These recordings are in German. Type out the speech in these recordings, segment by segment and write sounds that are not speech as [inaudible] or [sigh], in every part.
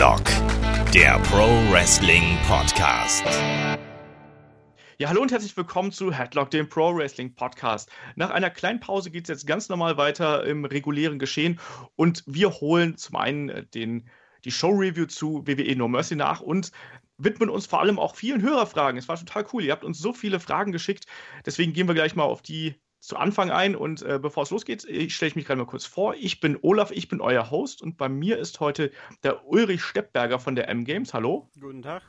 Headlock, der Pro Wrestling Podcast. Ja, hallo und herzlich willkommen zu Headlock, dem Pro Wrestling Podcast. Nach einer kleinen Pause geht es jetzt ganz normal weiter im regulären Geschehen und wir holen zum einen äh, den, die Show-Review zu WWE No Mercy nach und widmen uns vor allem auch vielen Hörerfragen. Es war total cool. Ihr habt uns so viele Fragen geschickt. Deswegen gehen wir gleich mal auf die zu Anfang ein und äh, bevor es losgeht, stelle ich mich gerade mal kurz vor. Ich bin Olaf, ich bin euer Host und bei mir ist heute der Ulrich Steppberger von der M-Games. Hallo. Guten Tag.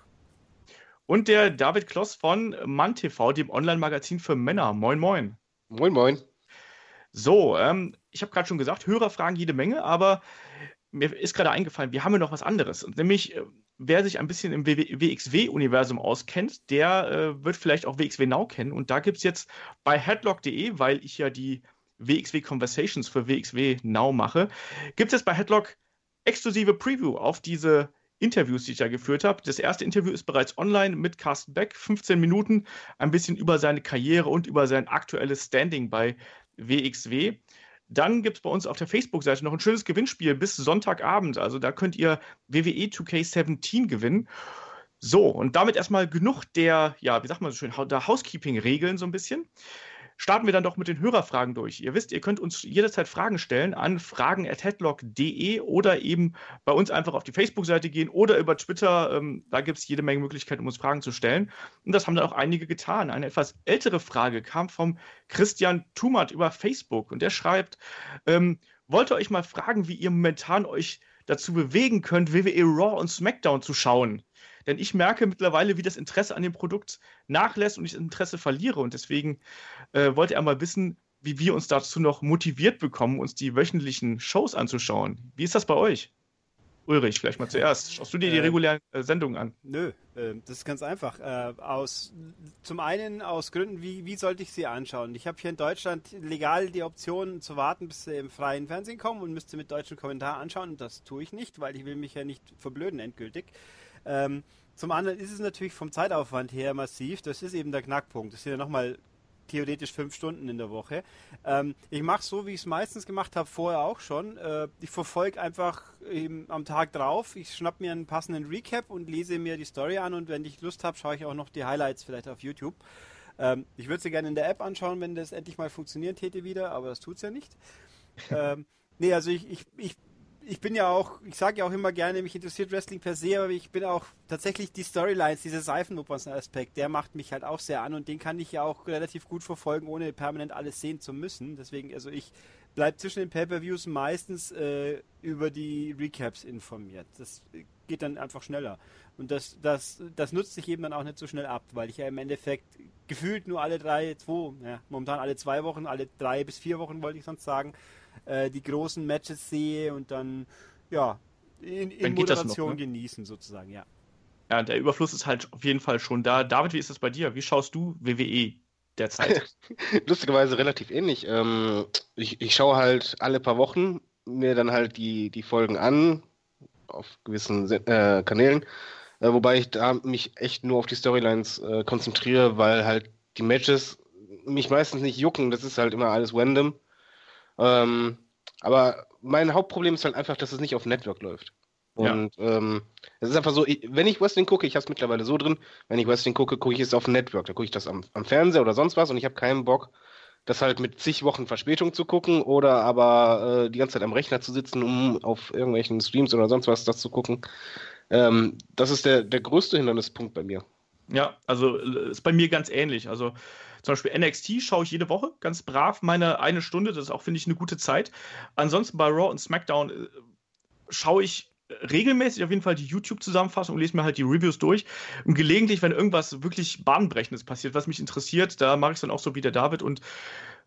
Und der David Kloss von MannTV, dem Online-Magazin für Männer. Moin, moin. Moin, moin. So, ähm, ich habe gerade schon gesagt, Hörerfragen jede Menge, aber mir ist gerade eingefallen, wir haben ja noch was anderes. Nämlich, äh, wer sich ein bisschen im WXW-Universum auskennt, der äh, wird vielleicht auch WXW Now kennen. Und da gibt es jetzt bei headlock.de, weil ich ja die WXW Conversations für WXW Now mache, gibt es jetzt bei Headlock exklusive Preview auf diese Interviews, die ich da geführt habe. Das erste Interview ist bereits online mit Carsten Beck, 15 Minuten, ein bisschen über seine Karriere und über sein aktuelles Standing bei WXW. Dann gibt es bei uns auf der Facebook-Seite noch ein schönes Gewinnspiel bis Sonntagabend. Also da könnt ihr WWE 2K17 gewinnen. So, und damit erstmal genug der, ja, wie sagt man so schön, der Housekeeping-Regeln so ein bisschen starten wir dann doch mit den Hörerfragen durch. Ihr wisst, ihr könnt uns jederzeit Fragen stellen an fragen.headlock.de oder eben bei uns einfach auf die Facebook-Seite gehen oder über Twitter. Ähm, da gibt es jede Menge Möglichkeiten, um uns Fragen zu stellen. Und das haben dann auch einige getan. Eine etwas ältere Frage kam vom Christian Tumat über Facebook und der schreibt, ähm, wollte euch mal fragen, wie ihr momentan euch dazu bewegen könnt, WWE Raw und SmackDown zu schauen. Denn ich merke mittlerweile, wie das Interesse an dem Produkt nachlässt und ich das Interesse verliere. Und deswegen äh, wollte er mal wissen, wie wir uns dazu noch motiviert bekommen, uns die wöchentlichen Shows anzuschauen. Wie ist das bei euch? Ulrich, vielleicht mal zuerst. Schaust du dir die äh, regulären äh, Sendungen an? Nö, äh, das ist ganz einfach. Äh, aus, zum einen aus Gründen, wie, wie sollte ich sie anschauen? Ich habe hier in Deutschland legal die Option zu warten, bis sie im freien Fernsehen kommen und müsste mit deutschem Kommentar anschauen. Und das tue ich nicht, weil ich will mich ja nicht verblöden endgültig. Ähm, zum anderen ist es natürlich vom Zeitaufwand her massiv. Das ist eben der Knackpunkt. Das sind ja nochmal theoretisch fünf Stunden in der Woche. Ähm, ich mache so, wie ich es meistens gemacht habe, vorher auch schon. Äh, ich verfolge einfach am Tag drauf. Ich schnapp mir einen passenden Recap und lese mir die Story an und wenn ich Lust habe, schaue ich auch noch die Highlights vielleicht auf YouTube. Ähm, ich würde sie gerne in der App anschauen, wenn das endlich mal funktionieren täte wieder, aber das tut es ja nicht. ähm, nee, also ich, ich, ich ich bin ja auch, ich sage ja auch immer gerne, mich interessiert Wrestling per se, aber ich bin auch tatsächlich die Storylines, dieser Seifenopern-Aspekt, der macht mich halt auch sehr an und den kann ich ja auch relativ gut verfolgen, ohne permanent alles sehen zu müssen. Deswegen, also ich bleibe zwischen den Pay-Per-Views meistens äh, über die Recaps informiert. Das geht dann einfach schneller. Und das, das, das nutzt sich eben dann auch nicht so schnell ab, weil ich ja im Endeffekt gefühlt nur alle drei, zwei, ja, momentan alle zwei Wochen, alle drei bis vier Wochen wollte ich sonst sagen, äh, die großen Matches sehe und dann, ja, in, in Moderation noch, ne? genießen sozusagen, ja. Ja, der Überfluss ist halt auf jeden Fall schon da. David, wie ist das bei dir? Wie schaust du WWE derzeit? [laughs] Lustigerweise relativ ähnlich. Ähm, ich, ich schaue halt alle paar Wochen mir dann halt die, die Folgen an, auf gewissen äh, Kanälen. Äh, wobei ich da mich echt nur auf die Storylines äh, konzentriere, weil halt die Matches mich meistens nicht jucken. Das ist halt immer alles random. Ähm, aber mein Hauptproblem ist halt einfach, dass es nicht auf Network läuft. Und ja. ähm, es ist einfach so, ich, wenn ich Wrestling gucke, ich habe es mittlerweile so drin, wenn ich Wrestling gucke, gucke ich es auf Network. Da gucke ich das am, am Fernseher oder sonst was und ich habe keinen Bock, das halt mit zig Wochen Verspätung zu gucken oder aber äh, die ganze Zeit am Rechner zu sitzen, um auf irgendwelchen Streams oder sonst was das zu gucken. Ähm, das ist der, der größte Hindernispunkt bei mir. Ja, also äh, ist bei mir ganz ähnlich. Also zum Beispiel NXT schaue ich jede Woche ganz brav meine eine Stunde. Das ist auch, finde ich, eine gute Zeit. Ansonsten bei Raw und SmackDown äh, schaue ich regelmäßig auf jeden Fall die YouTube-Zusammenfassung und lese mir halt die Reviews durch. Und gelegentlich, wenn irgendwas wirklich Bahnbrechendes passiert, was mich interessiert, da mache ich es dann auch so wie der David und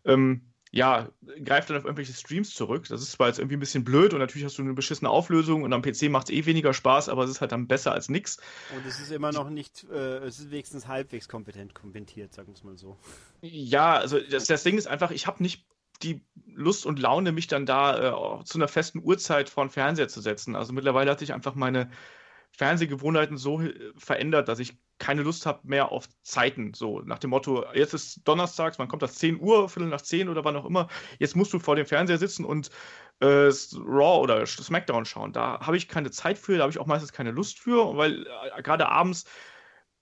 ähm, ja, greift dann auf irgendwelche Streams zurück. Das ist zwar jetzt irgendwie ein bisschen blöd und natürlich hast du eine beschissene Auflösung und am PC macht es eh weniger Spaß, aber es ist halt dann besser als nix. Und es ist immer noch nicht, äh, es ist wenigstens halbwegs kompetent kommentiert, sagen wir es mal so. Ja, also das, das Ding ist einfach, ich habe nicht die Lust und Laune, mich dann da äh, zu einer festen Uhrzeit vor den Fernseher zu setzen. Also mittlerweile hat sich einfach meine Fernsehgewohnheiten so äh, verändert, dass ich keine Lust habe mehr auf Zeiten. So nach dem Motto, jetzt ist Donnerstags, wann kommt das? 10 Uhr, Viertel nach 10 oder wann auch immer. Jetzt musst du vor dem Fernseher sitzen und äh, Raw oder SmackDown schauen. Da habe ich keine Zeit für, da habe ich auch meistens keine Lust für, weil äh, gerade abends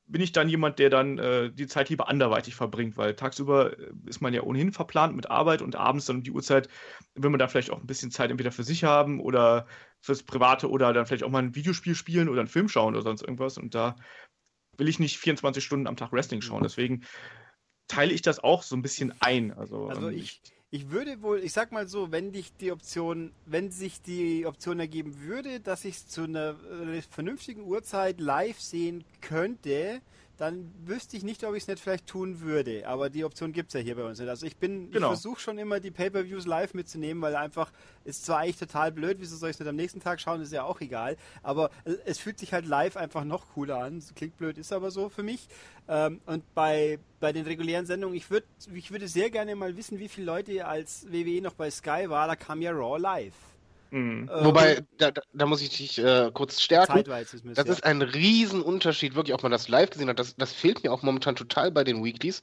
bin ich dann jemand, der dann äh, die Zeit lieber anderweitig verbringt, weil tagsüber äh, ist man ja ohnehin verplant mit Arbeit und abends dann um die Uhrzeit will man da vielleicht auch ein bisschen Zeit entweder für sich haben oder fürs Private oder dann vielleicht auch mal ein Videospiel spielen oder einen Film schauen oder sonst irgendwas und da will ich nicht 24 Stunden am Tag Wrestling schauen. Deswegen teile ich das auch so ein bisschen ein. Also, also ähm, ich, ich würde wohl, ich sag mal so, wenn dich die Option, wenn sich die Option ergeben würde, dass ich es zu einer äh, vernünftigen Uhrzeit live sehen könnte, dann wüsste ich nicht, ob ich es nicht vielleicht tun würde. Aber die Option gibt es ja hier bei uns nicht. Also ich bin, genau. ich versuche schon immer die Pay-Per-Views live mitzunehmen, weil einfach ist zwar eigentlich total blöd, wieso soll ich es nicht am nächsten Tag schauen, ist ja auch egal. Aber es fühlt sich halt live einfach noch cooler an. Klingt blöd, ist aber so für mich. Ähm, und bei, bei den regulären Sendungen, ich würde ich würde sehr gerne mal wissen, wie viele Leute als WWE noch bei Sky war, da kam ja Raw live. Mhm. Äh, Wobei, da, da, muss ich dich äh, kurz stärken. Zeitweise ist das ja. ist ein Riesenunterschied, wirklich, ob man das live gesehen hat. Das, das fehlt mir auch momentan total bei den Weeklies.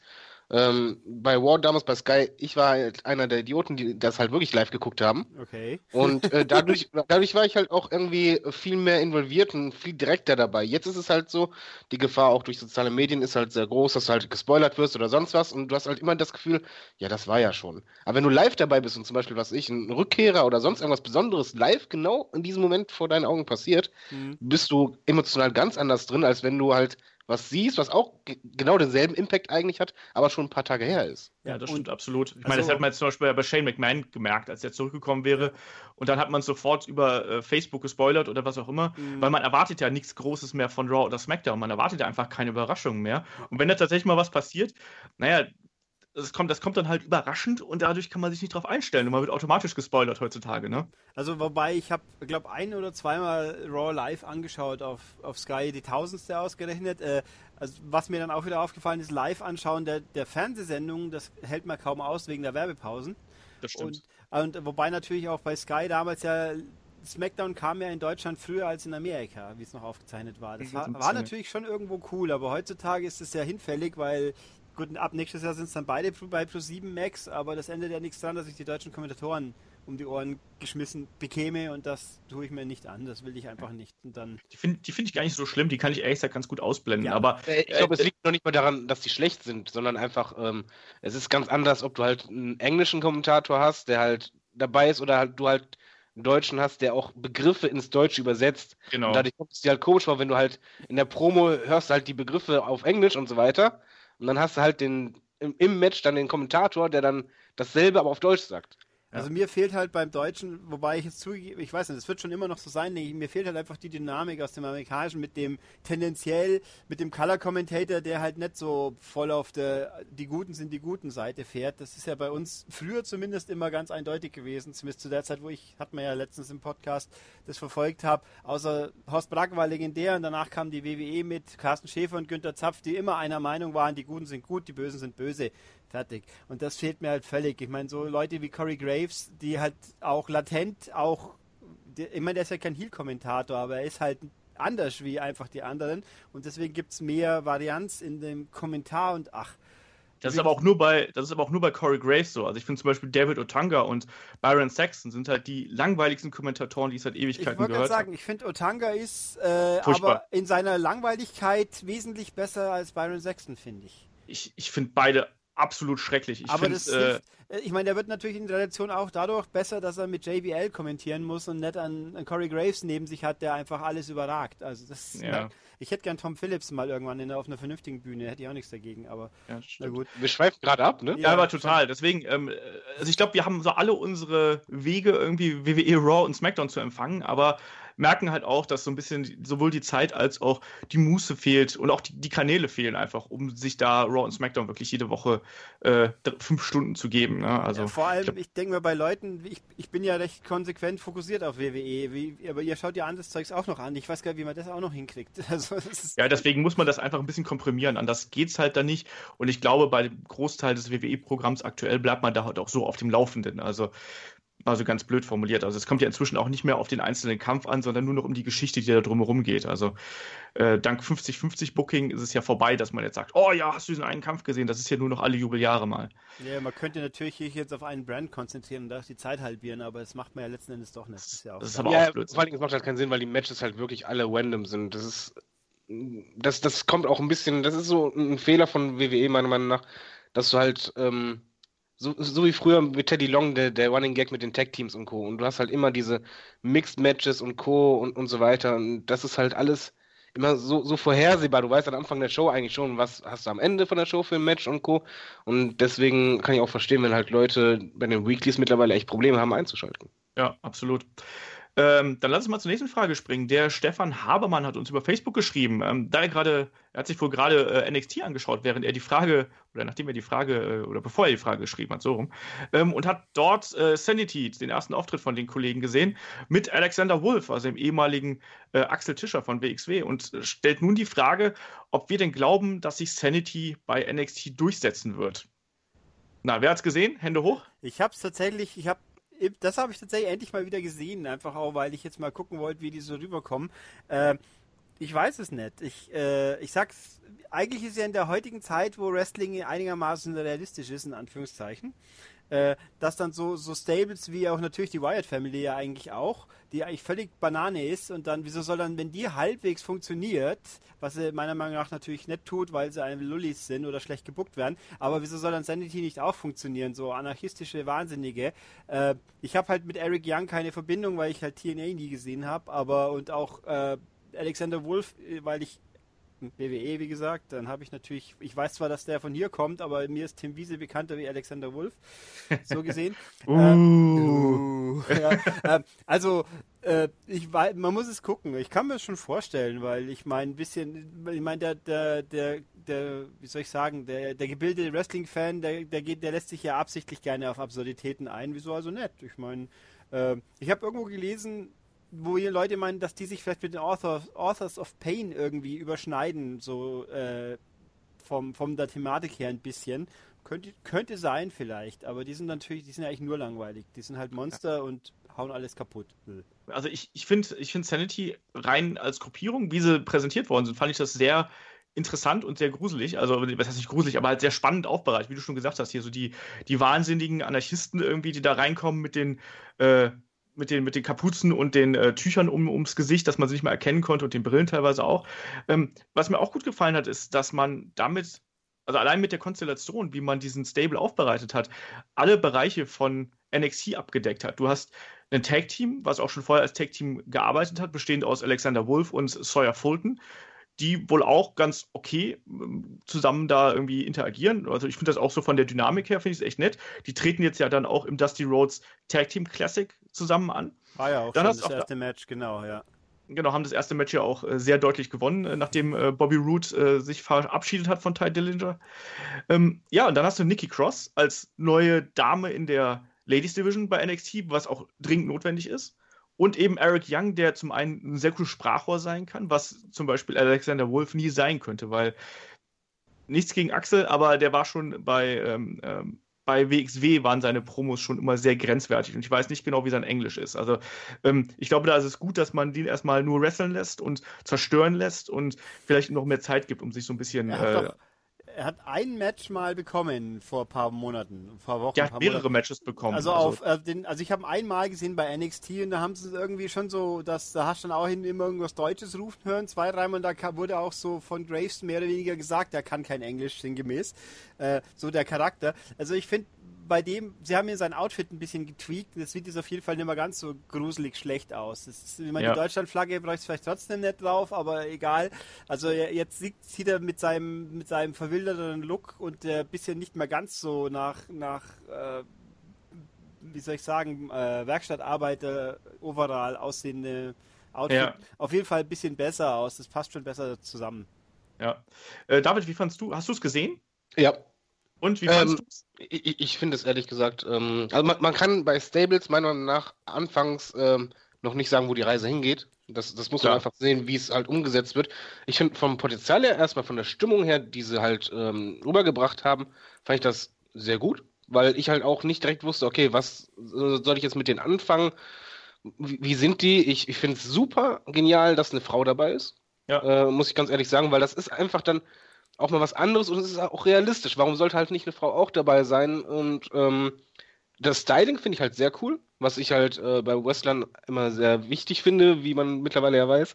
Ähm, bei War damals bei Sky, ich war halt einer der Idioten, die das halt wirklich live geguckt haben. Okay. Und äh, dadurch, [laughs] dadurch war ich halt auch irgendwie viel mehr involviert und viel direkter dabei. Jetzt ist es halt so, die Gefahr auch durch soziale Medien ist halt sehr groß, dass du halt gespoilert wirst oder sonst was und du hast halt immer das Gefühl, ja, das war ja schon. Aber wenn du live dabei bist und zum Beispiel, was ich, ein Rückkehrer oder sonst irgendwas Besonderes live genau in diesem Moment vor deinen Augen passiert, mhm. bist du emotional ganz anders drin, als wenn du halt was siehst, was auch genau denselben Impact eigentlich hat, aber schon ein paar Tage her ist. Ja, das stimmt absolut. Ich meine, also, das hat man jetzt zum Beispiel bei Shane McMahon gemerkt, als er zurückgekommen wäre. Und dann hat man sofort über äh, Facebook gespoilert oder was auch immer, mhm. weil man erwartet ja nichts Großes mehr von Raw oder SmackDown. Man erwartet ja einfach keine Überraschungen mehr. Und wenn da tatsächlich mal was passiert, naja, das kommt, das kommt dann halt überraschend und dadurch kann man sich nicht drauf einstellen und man wird automatisch gespoilert heutzutage, ne? Also wobei ich habe, glaube ein oder zweimal Raw live angeschaut auf, auf Sky, die tausendste ausgerechnet. Äh, also was mir dann auch wieder aufgefallen ist, live anschauen der, der Fernsehsendungen, das hält man kaum aus wegen der Werbepausen. Das stimmt. Und, und wobei natürlich auch bei Sky damals ja SmackDown kam ja in Deutschland früher als in Amerika, wie es noch aufgezeichnet war. Das war, war, natürlich schon irgendwo cool, aber heutzutage ist es ja hinfällig, weil Gut, ab nächstes Jahr sind es dann beide bei Plus 7 Max, aber das ändert ja nichts daran, dass ich die deutschen Kommentatoren um die Ohren geschmissen bekäme und das tue ich mir nicht an. Das will ich einfach nicht. Und dann die finde die find ich gar nicht so schlimm, die kann ich ehrlich gesagt ganz gut ausblenden. Ja. Aber äh, ich glaube, äh, es liegt noch nicht mal daran, dass die schlecht sind, sondern einfach, ähm, es ist ganz anders, ob du halt einen englischen Kommentator hast, der halt dabei ist, oder halt, du halt einen Deutschen hast, der auch Begriffe ins Deutsche übersetzt. Genau. Und dadurch kommt es dir halt komisch vor, wenn du halt in der Promo hörst halt die Begriffe auf Englisch und so weiter. Und dann hast du halt den im, im Match dann den Kommentator, der dann dasselbe aber auf Deutsch sagt. Also mir fehlt halt beim Deutschen, wobei ich jetzt zugebe, ich weiß nicht, es wird schon immer noch so sein, ich, mir fehlt halt einfach die Dynamik aus dem Amerikanischen mit dem tendenziell, mit dem Color Commentator, der halt nicht so voll auf der, die Guten sind die guten Seite fährt. Das ist ja bei uns früher zumindest immer ganz eindeutig gewesen, zumindest zu der Zeit, wo ich, hat man ja letztens im Podcast das verfolgt habe, außer Horst Brack war legendär und danach kam die WWE mit Carsten Schäfer und Günter Zapf, die immer einer Meinung waren, die Guten sind gut, die Bösen sind böse. Fertig. Und das fehlt mir halt völlig. Ich meine, so Leute wie Corey Graves, die halt auch latent auch, ich meine, der ist ja kein Heel-Kommentator, aber er ist halt anders wie einfach die anderen. Und deswegen gibt es mehr Varianz in dem Kommentar und ach. Das ist aber auch nur bei, das ist aber auch nur bei Corey Graves so. Also ich finde zum Beispiel David Otanga und Byron Saxon sind halt die langweiligsten Kommentatoren, die es seit Ewigkeiten gehört Ich sagen, ich finde Otanga ist äh, aber in seiner Langweiligkeit wesentlich besser als Byron Saxon, finde ich. Ich, ich finde beide absolut schrecklich. Ich aber das äh, äh, ich meine, der wird natürlich in Relation auch dadurch besser, dass er mit JBL kommentieren muss und nicht an, an Corey Graves neben sich hat, der einfach alles überragt. Also das, ja. ich hätte gern Tom Phillips mal irgendwann in, auf einer vernünftigen Bühne, hätte ich auch nichts dagegen, aber ja, na gut. Wir schweifen gerade ab, ne? Ja, aber total. Deswegen, ähm, also ich glaube, wir haben so alle unsere Wege irgendwie WWE Raw und SmackDown zu empfangen, aber merken halt auch, dass so ein bisschen sowohl die Zeit als auch die Muße fehlt und auch die, die Kanäle fehlen einfach, um sich da Raw und SmackDown wirklich jede Woche äh, fünf Stunden zu geben. Ne? Also, ja, vor allem, ich, ich denke mir bei Leuten, ich, ich bin ja recht konsequent fokussiert auf WWE, wie, aber ihr schaut ja anderes Zeugs auch noch an. Ich weiß gar nicht, wie man das auch noch hinkriegt. [laughs] Also, ja, deswegen muss man das einfach ein bisschen komprimieren. Anders geht es halt da nicht. Und ich glaube, bei dem Großteil des WWE-Programms aktuell bleibt man da halt auch so auf dem Laufenden. Also Also ganz blöd formuliert. Also es kommt ja inzwischen auch nicht mehr auf den einzelnen Kampf an, sondern nur noch um die Geschichte, die da drumherum geht. Also äh, dank 50-50 Booking ist es ja vorbei, dass man jetzt sagt, oh ja, hast du diesen einen Kampf gesehen? Das ist ja nur noch alle Jubeljahre mal. Ja, man könnte natürlich sich jetzt auf einen Brand konzentrieren und da die Zeit halbieren, aber das macht man ja letzten Endes doch nicht. Das ist ja, auch das ist aber ja, auch blöd. Vor allem, es macht halt keinen Sinn, weil die Matches halt wirklich alle random sind. Das ist das, das kommt auch ein bisschen, das ist so ein Fehler von WWE meiner Meinung nach, dass du halt ähm, so, so wie früher mit Teddy Long, der, der Running Gag mit den Tag-Teams und Co. Und du hast halt immer diese Mixed-Matches und Co. Und, und so weiter. Und das ist halt alles immer so, so vorhersehbar. Du weißt am Anfang der Show eigentlich schon, was hast du am Ende von der Show für ein Match und Co. Und deswegen kann ich auch verstehen, wenn halt Leute bei den Weeklies mittlerweile echt Probleme haben einzuschalten. Ja, absolut. Ähm, dann lass uns mal zur nächsten Frage springen. Der Stefan Habermann hat uns über Facebook geschrieben. Ähm, da er gerade, er hat sich wohl gerade äh, NXT angeschaut, während er die Frage, oder nachdem er die Frage, äh, oder bevor er die Frage geschrieben hat, so rum, ähm, und hat dort äh, Sanity, den ersten Auftritt von den Kollegen gesehen, mit Alexander Wolf, also dem ehemaligen äh, Axel Tischer von WXW, und stellt nun die Frage, ob wir denn glauben, dass sich Sanity bei NXT durchsetzen wird. Na, wer hat's gesehen? Hände hoch. Ich hab's tatsächlich, ich habe das habe ich tatsächlich endlich mal wieder gesehen, einfach auch, weil ich jetzt mal gucken wollte, wie die so rüberkommen. Äh, ich weiß es nicht. Ich, äh, ich sag's, eigentlich ist ja in der heutigen Zeit, wo Wrestling einigermaßen realistisch ist, in Anführungszeichen, äh, dass dann so, so Stables wie auch natürlich die Wyatt Family ja eigentlich auch, die eigentlich völlig Banane ist und dann, wieso soll dann, wenn die halbwegs funktioniert, was sie meiner Meinung nach natürlich nicht tut, weil sie eine Lullis sind oder schlecht gebuckt werden, aber wieso soll dann Sanity nicht auch funktionieren, so anarchistische Wahnsinnige. Äh, ich habe halt mit Eric Young keine Verbindung, weil ich halt TNA nie gesehen habe, aber und auch äh, Alexander Wolf, äh, weil ich BWE, wie gesagt. Dann habe ich natürlich, ich weiß zwar, dass der von hier kommt, aber mir ist Tim Wiese bekannter wie Alexander Wolf. So [laughs] gesehen. uh. Ähm, uh, ja, äh, also, äh, ich weiß, man muss es gucken. Ich kann mir das schon vorstellen, weil ich meine, ein bisschen, ich meine, der, der, der, der, wie soll ich sagen, der, der gebildete Wrestling-Fan, der, der geht, der lässt sich ja absichtlich gerne auf Absurditäten ein. Wieso also nett? Ich meine, äh, ich habe irgendwo gelesen, wo hier Leute meinen, dass die sich vielleicht mit den Authors, Authors of Pain irgendwie überschneiden, so äh, vom, vom der Thematik her ein bisschen. Könnte, könnte sein vielleicht, aber die sind natürlich, die sind eigentlich nur langweilig. Die sind halt Monster ja. und hauen alles kaputt. Also ich, ich finde ich find Sanity rein als Gruppierung, wie sie präsentiert worden sind, fand ich das sehr interessant und sehr gruselig. Also, was heißt nicht gruselig, aber halt sehr spannend aufbereitet, wie du schon gesagt hast, hier so die, die wahnsinnigen Anarchisten irgendwie, die da reinkommen mit den äh, mit den, mit den Kapuzen und den äh, Tüchern um, ums Gesicht, dass man sie nicht mehr erkennen konnte und den Brillen teilweise auch. Ähm, was mir auch gut gefallen hat, ist, dass man damit, also allein mit der Konstellation, wie man diesen Stable aufbereitet hat, alle Bereiche von NXT abgedeckt hat. Du hast ein Tag-Team, was auch schon vorher als Tag-Team gearbeitet hat, bestehend aus Alexander Wolf und Sawyer Fulton die wohl auch ganz okay ähm, zusammen da irgendwie interagieren. Also ich finde das auch so von der Dynamik her, finde ich es echt nett. Die treten jetzt ja dann auch im Dusty Rhodes Tag Team Classic zusammen an. War ja auch dann das erste Match, genau, ja. Genau, haben das erste Match ja auch äh, sehr deutlich gewonnen, äh, nachdem äh, Bobby Roode äh, sich verabschiedet hat von Ty Dillinger. Ähm, ja, und dann hast du Nikki Cross als neue Dame in der Ladies Division bei NXT, was auch dringend notwendig ist. Und eben Eric Young, der zum einen ein sehr cooles Sprachrohr sein kann, was zum Beispiel Alexander Wolf nie sein könnte, weil nichts gegen Axel, aber der war schon bei, ähm, ähm, bei WXW waren seine Promos schon immer sehr grenzwertig und ich weiß nicht genau, wie sein Englisch ist. Also ähm, ich glaube, da ist es gut, dass man den erstmal nur wresteln lässt und zerstören lässt und vielleicht noch mehr Zeit gibt, um sich so ein bisschen. Äh, er hat ein Match mal bekommen vor ein paar Monaten, vor Wochen. Er hat mehrere Monaten. Matches bekommen. Also, also. auf äh, den, also ich habe einmal gesehen bei NXT und da haben sie irgendwie schon so, dass da hast du dann auch hin immer irgendwas Deutsches rufen hören, zwei, dreimal, und da wurde auch so von Graves mehr oder weniger gesagt, er kann kein Englisch sinngemäß. Äh, so der Charakter. Also ich finde, bei dem, sie haben mir sein Outfit ein bisschen getweakt. Das sieht jetzt auf jeden Fall nicht mehr ganz so gruselig schlecht aus. Das ist, ich meine, ja. die Deutschlandflagge bräuchte vielleicht trotzdem nicht drauf, aber egal. Also jetzt sieht, sieht er mit seinem, mit seinem verwilderten Look und der bisschen nicht mehr ganz so nach, nach äh, wie soll ich sagen, äh, Werkstattarbeiter overall aussehende Outfit ja. auf jeden Fall ein bisschen besser aus. Das passt schon besser zusammen. Ja. Äh, David, wie fandest du? Hast du es gesehen? Ja, und wie fandest ähm, du Ich, ich finde es ehrlich gesagt, ähm, also man, man, kann bei Stables meiner Meinung nach anfangs ähm, noch nicht sagen, wo die Reise hingeht. Das, das muss man einfach sehen, wie es halt umgesetzt wird. Ich finde vom Potenzial her, erstmal von der Stimmung her, die sie halt ähm, rübergebracht haben, fand ich das sehr gut. weil ich halt auch nicht direkt wusste, okay, was soll ich jetzt mit denen anfangen? Wie, wie sind die? Ich, ich finde es super genial, dass eine Frau dabei ist. Ja. Äh, muss ich ganz ehrlich sagen, weil das ist einfach dann auch mal was anderes und es ist auch realistisch. Warum sollte halt nicht eine Frau auch dabei sein? Und ähm, das Styling finde ich halt sehr cool, was ich halt äh, bei Wrestlern immer sehr wichtig finde, wie man mittlerweile ja weiß.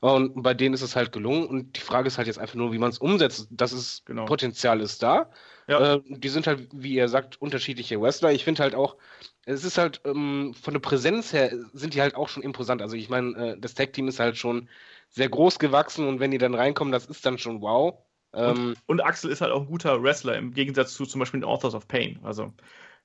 Und bei denen ist es halt gelungen. Und die Frage ist halt jetzt einfach nur, wie man es umsetzt. Das ist, genau. Potenzial ist da. Ja. Äh, die sind halt, wie ihr sagt, unterschiedliche Wrestler. Ich finde halt auch, es ist halt ähm, von der Präsenz her sind die halt auch schon imposant. Also ich meine, äh, das Tag-Team ist halt schon sehr groß gewachsen und wenn die dann reinkommen, das ist dann schon wow. Und, ähm, und Axel ist halt auch ein guter Wrestler im Gegensatz zu zum Beispiel den Authors of Pain. Also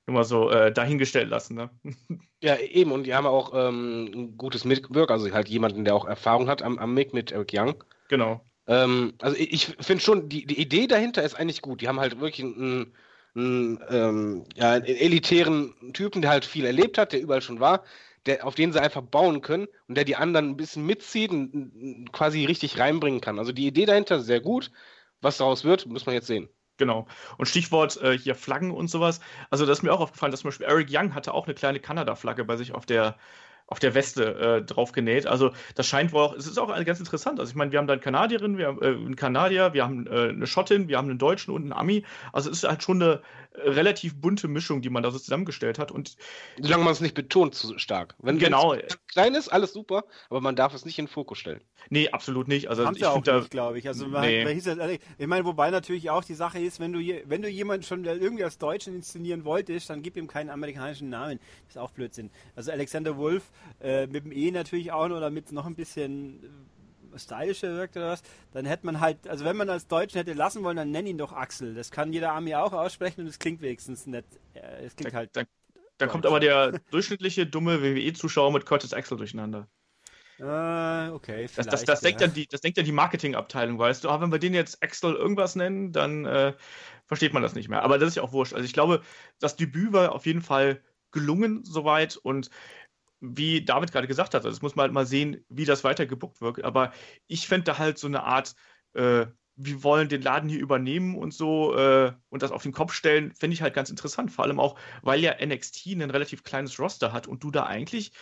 immer so äh, dahingestellt lassen. Ne? [laughs] Ja, eben. Und die haben auch ähm, ein gutes Mitwirk, also halt jemanden, der auch Erfahrung hat am, am Mic mit Eric Young. Genau. Ähm, also ich, ich finde schon, die, die Idee dahinter ist eigentlich gut. Die haben halt wirklich einen, einen, ähm, ja, einen elitären Typen, der halt viel erlebt hat, der überall schon war, der, auf den sie einfach bauen können und der die anderen ein bisschen mitzieht und quasi richtig reinbringen kann. Also die Idee dahinter ist sehr gut. Was daraus wird, muss man jetzt sehen. Genau. Und Stichwort äh, hier Flaggen und sowas. Also, das ist mir auch aufgefallen, dass zum Beispiel Eric Young hatte auch eine kleine Kanada-Flagge bei sich auf der, auf der Weste äh, drauf genäht. Also das scheint wohl auch, es ist auch ganz interessant. Also ich meine, wir haben da eine Kanadierin, wir haben äh, einen Kanadier, wir haben äh, eine Schottin, wir haben einen Deutschen und einen Ami. Also es ist halt schon eine relativ bunte Mischung, die man da so zusammengestellt hat. Und Solange man es nicht betont zu stark. Wenn genau. klein ist, alles super, aber man darf es nicht in den Fokus stellen. Nee, absolut nicht. Also Haben ich auch nicht, glaube ich. Also nee. man hieß das, ich meine, wobei natürlich auch die Sache ist, wenn du wenn du jemanden schon irgendwie als Deutschen inszenieren wolltest, dann gib ihm keinen amerikanischen Namen. Das ist auch Blödsinn. Also Alexander Wolf äh, mit dem E natürlich auch noch, damit es noch ein bisschen stylischer wirkt oder was, dann hätte man halt, also wenn man als Deutschen hätte lassen wollen, dann nenn ihn doch Axel. Das kann jeder Army auch aussprechen und es klingt wenigstens nett. Es klingt da, halt. Da, da kommt aber der durchschnittliche dumme WWE-Zuschauer mit Curtis Axel durcheinander. Äh, okay, das, das, das, ja. denkt dann die, das denkt dann die Marketingabteilung, weißt du, aber ah, wenn wir den jetzt Axel irgendwas nennen, dann äh, versteht man das nicht mehr. Aber das ist ja auch wurscht. Also ich glaube, das Debüt war auf jeden Fall gelungen soweit und wie David gerade gesagt hat, also das muss man halt mal sehen, wie das weiter gebuckt wird. Aber ich fände da halt so eine Art, äh, wir wollen den Laden hier übernehmen und so äh, und das auf den Kopf stellen, finde ich halt ganz interessant. Vor allem auch, weil ja NXT ein relativ kleines Roster hat und du da eigentlich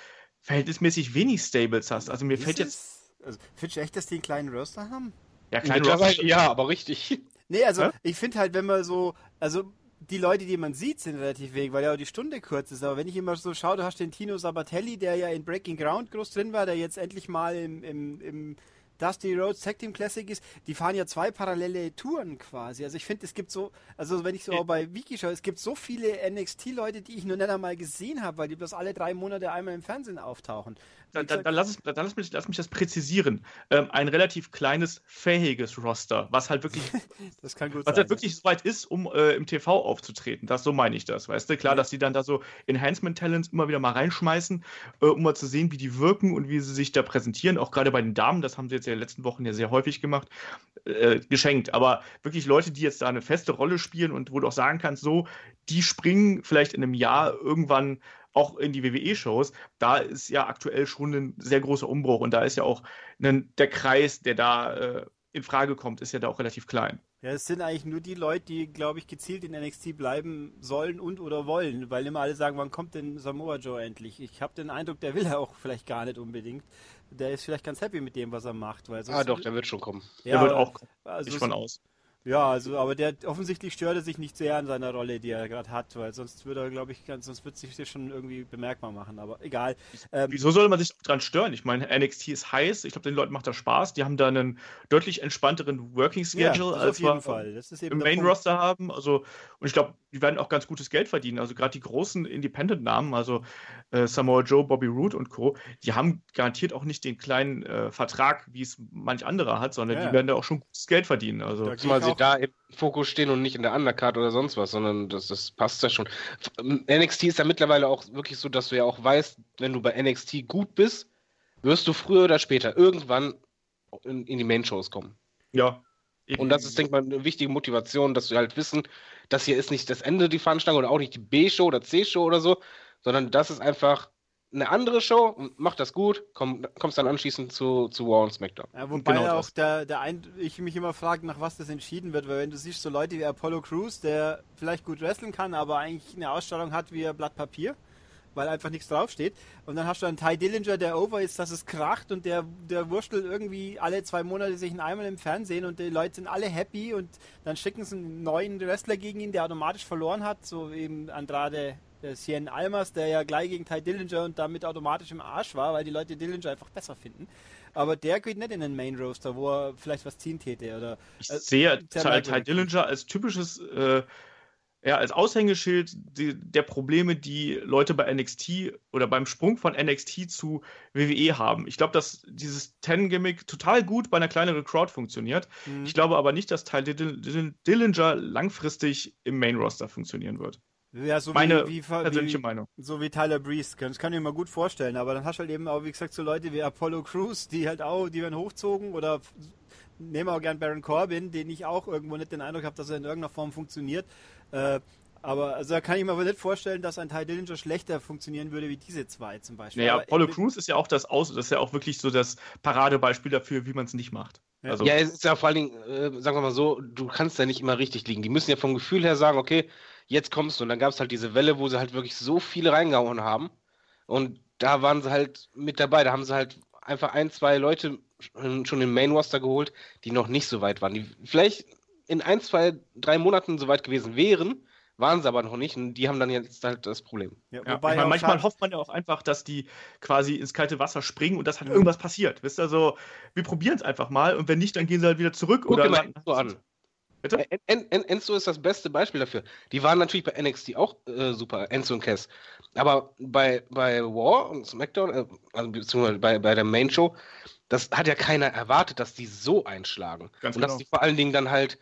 verhältnismäßig wenig Stables hast. Also mir Ist fällt jetzt. Also, findest du echt, dass die einen kleinen Roster haben? Ja, kleinen Roster. Ja, aber richtig. Nee, also Hä? ich finde halt, wenn man so, also die Leute, die man sieht, sind relativ wenig, weil ja auch die Stunde kurz ist. Aber wenn ich immer so schaue, du hast den Tino Sabatelli, der ja in Breaking Ground groß drin war, der jetzt endlich mal im, im, im Dusty Roads Tag Team Classic ist, die fahren ja zwei parallele Touren quasi. Also ich finde, es gibt so, also wenn ich so bei Wiki schaue, es gibt so viele NXT-Leute, die ich nur nicht einmal gesehen habe, weil die bloß alle drei Monate einmal im Fernsehen auftauchen. Dann, dann, dann, lass, es, dann lass, mich, lass mich das präzisieren. Ähm, ein relativ kleines, fähiges Roster, was halt wirklich, [laughs] das kann gut was sein, halt wirklich so weit ist, um äh, im TV aufzutreten. Das, so meine ich das, weißt du? Klar, dass die dann da so Enhancement-Talents immer wieder mal reinschmeißen, äh, um mal zu sehen, wie die wirken und wie sie sich da präsentieren. Auch gerade bei den Damen, das haben sie jetzt ja in den letzten Wochen ja sehr häufig gemacht, äh, geschenkt. Aber wirklich Leute, die jetzt da eine feste Rolle spielen und wo du auch sagen kannst, so, die springen vielleicht in einem Jahr irgendwann auch in die WWE-Shows, da ist ja aktuell schon ein sehr großer Umbruch und da ist ja auch ein, der Kreis, der da äh, in Frage kommt, ist ja da auch relativ klein. Ja, es sind eigentlich nur die Leute, die, glaube ich, gezielt in NXT bleiben sollen und oder wollen, weil immer alle sagen, wann kommt denn Samoa Joe endlich? Ich habe den Eindruck, der will ja [laughs] auch vielleicht gar nicht unbedingt. Der ist vielleicht ganz happy mit dem, was er macht. Weil ah, doch, der wird schon kommen. Ja, der wird auch kommen. Also ich von aus. Ja, also, aber der offensichtlich stört er sich nicht sehr an seiner Rolle, die er gerade hat, weil sonst würde er, glaube ich, ganz, sonst wird sich das schon irgendwie bemerkbar machen, aber egal. Ähm, Wieso soll man sich dran stören? Ich meine, NXT ist heiß, ich glaube, den Leuten macht das Spaß, die haben da einen deutlich entspannteren Working Schedule, ja, als wir im Main Roster haben. Also, und ich glaube, die werden auch ganz gutes Geld verdienen. Also gerade die großen Independent-Namen, also äh, Samoa Joe, Bobby Roode und Co., die haben garantiert auch nicht den kleinen äh, Vertrag, wie es manch anderer hat, sondern ja. die werden da auch schon gutes Geld verdienen. Also, da mal sie da im Fokus stehen und nicht in der Undercard oder sonst was, sondern das, das passt ja schon. NXT ist ja mittlerweile auch wirklich so, dass du ja auch weißt, wenn du bei NXT gut bist, wirst du früher oder später irgendwann in, in die Main-Shows kommen. Ja. Und das ist, denke ich mal, eine wichtige Motivation, dass wir halt wissen, das hier ist nicht das Ende die Veranstaltung oder auch nicht die B-Show oder C-Show oder so, sondern das ist einfach eine andere Show, mach das gut, komm, kommst dann anschließend zu, zu War und SmackDown. Ja, wobei genau auch der, der ein, ich mich immer frage, nach was das entschieden wird, weil wenn du siehst, so Leute wie Apollo Crews, der vielleicht gut wresteln kann, aber eigentlich eine Ausstrahlung hat wie ein Blatt Papier, weil einfach nichts draufsteht. Und dann hast du einen Ty Dillinger, der over ist, dass es kracht und der, der wurstelt irgendwie alle zwei Monate sich einmal im Fernsehen und die Leute sind alle happy und dann schicken sie einen neuen Wrestler gegen ihn, der automatisch verloren hat, so eben Andrade der Cien Almas, der ja gleich gegen Ty Dillinger und damit automatisch im Arsch war, weil die Leute Dillinger einfach besser finden. Aber der geht nicht in den Main Roaster, wo er vielleicht was ziehen täte. Oder, ich äh, sehe Ty, Ty Dillinger als typisches, äh, ja, als Aushängeschild die, der Probleme, die Leute bei NXT oder beim Sprung von NXT zu WWE haben. Ich glaube, dass dieses Ten-Gimmick total gut bei einer kleineren Crowd funktioniert. Mhm. Ich glaube aber nicht, dass Ty Dillinger langfristig im Main Roster funktionieren wird. Ja, so Meine wie, wie, persönliche wie, Meinung. So wie Tyler Breeze. Das kann ich mir gut vorstellen. Aber dann hast du halt eben auch, wie gesagt, so Leute wie Apollo Crews, die halt auch, die werden hochzogen oder nehmen auch gern Baron Corbin, den ich auch irgendwo nicht den Eindruck habe, dass er in irgendeiner Form funktioniert. Äh, aber also da kann ich mir aber nicht vorstellen, dass ein Ty Dillinger schlechter funktionieren würde wie diese zwei zum Beispiel. Naja, Apollo Crews ist ja auch das Aus, das ist ja auch wirklich so das Paradebeispiel dafür, wie man es nicht macht. Also, ja, es ist ja vor allen Dingen, äh, sagen wir mal so, du kannst ja nicht immer richtig liegen. Die müssen ja vom Gefühl her sagen, okay, jetzt kommst du. Und dann gab es halt diese Welle, wo sie halt wirklich so viele reingehauen haben. Und da waren sie halt mit dabei. Da haben sie halt einfach ein, zwei Leute schon im Main Roster geholt, die noch nicht so weit waren. Die vielleicht in ein, zwei, drei Monaten so weit gewesen wären, waren sie aber noch nicht und die haben dann jetzt halt das Problem. Ja, ja, wobei meine, manchmal hofft man ja auch einfach, dass die quasi ins kalte Wasser springen und dass halt irgendwas passiert. Wisst ihr, so, wir probieren es einfach mal und wenn nicht, dann gehen sie halt wieder zurück. Guck oder mal so an. Bitte? En en Enzo ist das beste Beispiel dafür. Die waren natürlich bei NXT auch äh, super, Enzo und Cass. Aber bei, bei War und SmackDown, äh, also beziehungsweise bei, bei der Main Show, das hat ja keiner erwartet, dass die so einschlagen. Ganz und genau. dass die vor allen Dingen dann halt,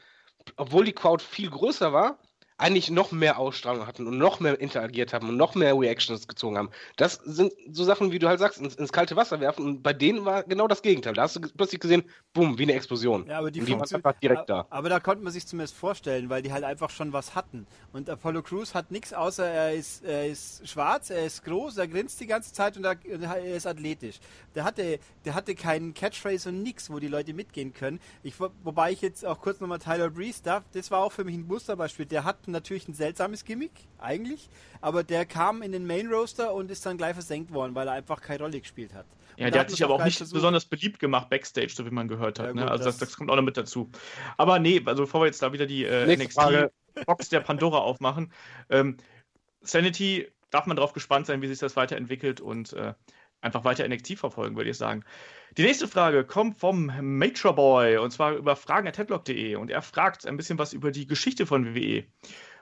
obwohl die Crowd viel größer war, eigentlich noch mehr Ausstrahlung hatten und noch mehr interagiert haben und noch mehr Reactions gezogen haben. Das sind so Sachen, wie du halt sagst, ins, ins kalte Wasser werfen. Und bei denen war genau das Gegenteil. Da hast du plötzlich gesehen, bumm, wie eine Explosion. Ja, aber die, und die waren einfach direkt da. Aber da konnte man sich zumindest vorstellen, weil die halt einfach schon was hatten. Und Apollo Crews hat nichts außer er ist, er ist schwarz, er ist groß, er grinst die ganze Zeit und er, er ist athletisch. Der hatte, der hatte keinen Catchphrase und nichts, wo die Leute mitgehen können. Ich, wobei ich jetzt auch kurz nochmal Tyler Breeze darf, das war auch für mich ein Musterbeispiel. Der hat natürlich ein seltsames Gimmick, eigentlich, aber der kam in den Main Roaster und ist dann gleich versenkt worden, weil er einfach keine Rolle gespielt hat. Ja, der hat sich aber auch nicht versucht. besonders beliebt gemacht backstage, so wie man gehört hat. Ja, ne? gut, ne? Also das, das, kommt auch noch mit dazu. Aber nee, also bevor wir jetzt da wieder die äh, NXT-Box der Pandora aufmachen, ähm, Sanity darf man darauf gespannt sein, wie sich das weiterentwickelt und äh, einfach weiter NXT verfolgen, würde ich sagen. Die nächste Frage kommt vom Major Boy und zwar über fragen.headlock.de und er fragt ein bisschen was über die Geschichte von WWE.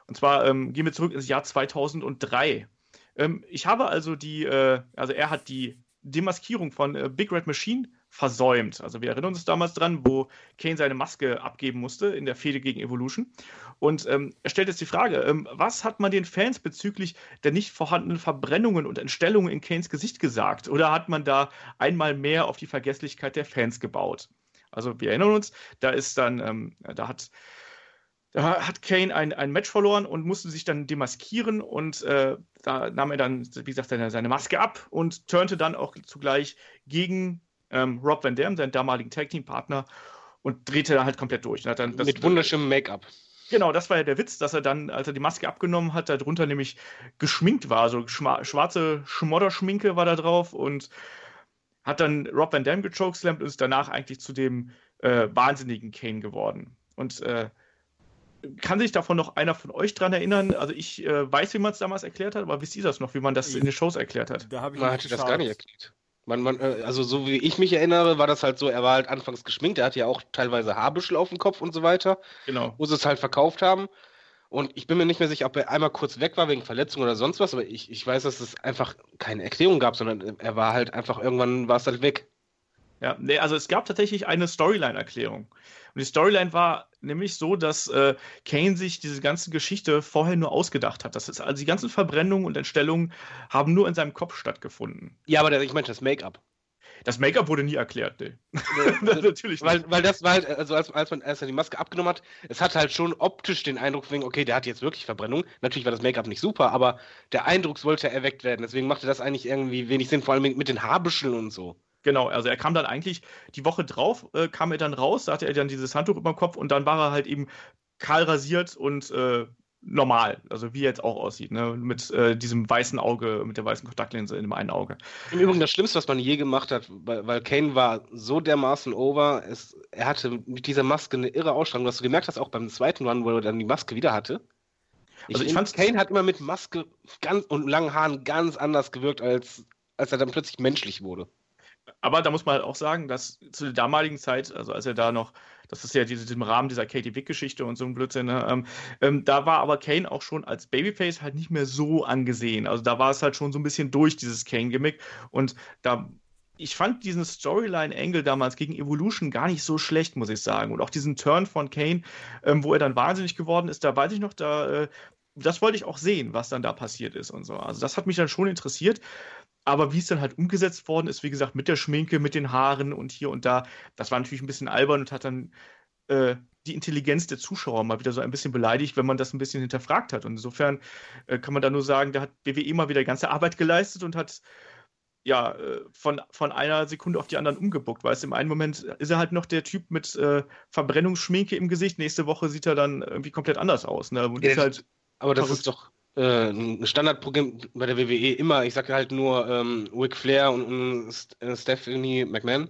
Und zwar ähm, gehen wir zurück ins Jahr 2003. Ähm, ich habe also die, äh, also er hat die Demaskierung von äh, Big Red Machine versäumt. Also wir erinnern uns damals dran, wo Kane seine Maske abgeben musste in der Fehde gegen Evolution. Und ähm, er stellt jetzt die Frage, ähm, was hat man den Fans bezüglich der nicht vorhandenen Verbrennungen und Entstellungen in Kanes Gesicht gesagt? Oder hat man da einmal mehr auf die Vergesslichkeit der Fans gebaut? Also wir erinnern uns, da ist dann, ähm, da hat da hat Kane ein, ein Match verloren und musste sich dann demaskieren und äh, da nahm er dann, wie gesagt, seine, seine Maske ab und turnte dann auch zugleich gegen ähm, Rob Van Dam, seinen damaligen Tag Team Partner, und drehte dann halt komplett durch. Das, Mit wunderschönem Make-up. Genau, das war ja der Witz, dass er dann, als er die Maske abgenommen hat, darunter nämlich geschminkt war. So schwarze Schmodderschminke war da drauf und hat dann Rob Van Dam gechokeslammt und ist danach eigentlich zu dem äh, wahnsinnigen Kane geworden. Und äh, kann sich davon noch einer von euch dran erinnern? Also ich äh, weiß, wie man es damals erklärt hat, aber wisst ihr das noch, wie man das in den Shows erklärt hat? Da habe ich man hatte das gar nicht erklärt. Man, man, äh, also so wie ich mich erinnere, war das halt so, er war halt anfangs geschminkt, er hatte ja auch teilweise Haarbüschel auf dem Kopf und so weiter. Genau. Wo sie es halt verkauft haben. Und ich bin mir nicht mehr sicher, ob er einmal kurz weg war wegen Verletzung oder sonst was, aber ich, ich weiß, dass es einfach keine Erklärung gab, sondern er war halt einfach, irgendwann war es halt weg. Ja, nee, also es gab tatsächlich eine Storyline-Erklärung. Und die Storyline war nämlich so, dass äh, Kane sich diese ganze Geschichte vorher nur ausgedacht hat. Das ist, also die ganzen Verbrennungen und Entstellungen haben nur in seinem Kopf stattgefunden. Ja, aber ich meine das Make-up. Das Make-up wurde nie erklärt, ne. [laughs] Natürlich nicht. Weil, weil das war halt, also als, als man erst die Maske abgenommen hat, es hat halt schon optisch den Eindruck, wegen, okay, der hat jetzt wirklich Verbrennung. Natürlich war das Make-up nicht super, aber der Eindruck sollte erweckt werden. Deswegen machte das eigentlich irgendwie wenig Sinn, vor allem mit den Haarbüscheln und so. Genau, also er kam dann eigentlich die Woche drauf, äh, kam er dann raus, da hatte er dann dieses Handtuch über dem Kopf und dann war er halt eben kahl rasiert und äh, normal, also wie er jetzt auch aussieht, ne? mit äh, diesem weißen Auge, mit der weißen Kontaktlinse in dem einen Auge. Im Übrigen das Schlimmste, was man je gemacht hat, weil, weil Kane war so dermaßen over, es, er hatte mit dieser Maske eine irre Ausstrahlung, was du gemerkt hast, auch beim zweiten Run, wo er dann die Maske wieder hatte. Ich, also ich fand, Kane hat immer mit Maske ganz und langen Haaren ganz anders gewirkt, als, als er dann plötzlich menschlich wurde aber da muss man halt auch sagen, dass zu der damaligen Zeit, also als er da noch, das ist ja diese, im Rahmen dieser Katie Wick-Geschichte und so ein Blödsinn, ne, ähm, ähm, da war aber Kane auch schon als Babyface halt nicht mehr so angesehen. Also da war es halt schon so ein bisschen durch, dieses Kane-Gimmick. Und da ich fand diesen Storyline-Angle damals gegen Evolution gar nicht so schlecht, muss ich sagen. Und auch diesen Turn von Kane, ähm, wo er dann wahnsinnig geworden ist, da weiß ich noch, da, äh, das wollte ich auch sehen, was dann da passiert ist und so. Also das hat mich dann schon interessiert. Aber wie es dann halt umgesetzt worden ist, wie gesagt, mit der Schminke, mit den Haaren und hier und da, das war natürlich ein bisschen albern und hat dann äh, die Intelligenz der Zuschauer mal wieder so ein bisschen beleidigt, wenn man das ein bisschen hinterfragt hat. Und insofern äh, kann man da nur sagen, da hat BWE mal wieder ganze Arbeit geleistet und hat ja äh, von, von einer Sekunde auf die anderen umgebuckt. Weißt du, im einen Moment ist er halt noch der Typ mit äh, Verbrennungsschminke im Gesicht, nächste Woche sieht er dann irgendwie komplett anders aus. Ne? Und ja, ist halt aber das ist doch äh, ein Standardprogramm bei der WWE immer, ich sage halt nur ähm, Ric Flair und, und äh, Stephanie McMahon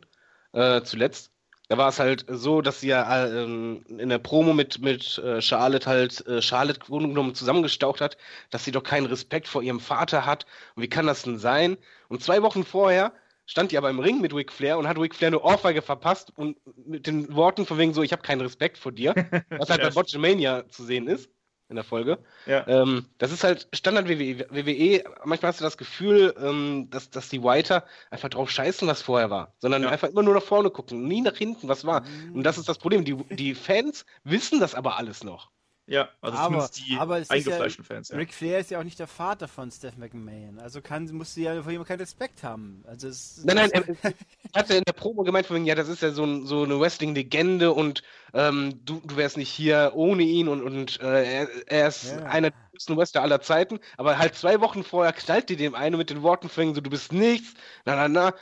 äh, zuletzt. Da war es halt so, dass sie ja äh, in der Promo mit, mit äh, Charlotte halt äh, Charlotte genommen zusammengestaucht hat, dass sie doch keinen Respekt vor ihrem Vater hat. Und wie kann das denn sein? Und zwei Wochen vorher stand die aber im Ring mit Ric Flair und hat Ric Flair eine Ohrfeige verpasst und mit den Worten von wegen so, ich habe keinen Respekt vor dir, [laughs] was halt bei Botchamania zu sehen ist in der Folge. Ja. Ähm, das ist halt Standard WWE. WWE, manchmal hast du das Gefühl, ähm, dass, dass die Whiter einfach drauf scheißen, was vorher war, sondern ja. einfach immer nur nach vorne gucken, nie nach hinten, was war. Mhm. Und das ist das Problem. Die, die Fans wissen das aber alles noch. Ja, also aber, zumindest die aber eingefleischten ja, Fans. Ja. Ric Flair ist ja auch nicht der Vater von Steph McMahon. Also kann, muss sie ja vor ihm keinen Respekt haben. Also es, nein, nein, er, er hatte in der Promo gemeint, von, ja, das ist ja so, ein, so eine Wrestling-Legende und ähm, du, du wärst nicht hier ohne ihn und, und äh, er, er, ist ja. einer der größten Wrestler aller Zeiten. Aber halt zwei Wochen vorher knallt die dem eine mit den Worten von, so, du bist nichts, na, na, na.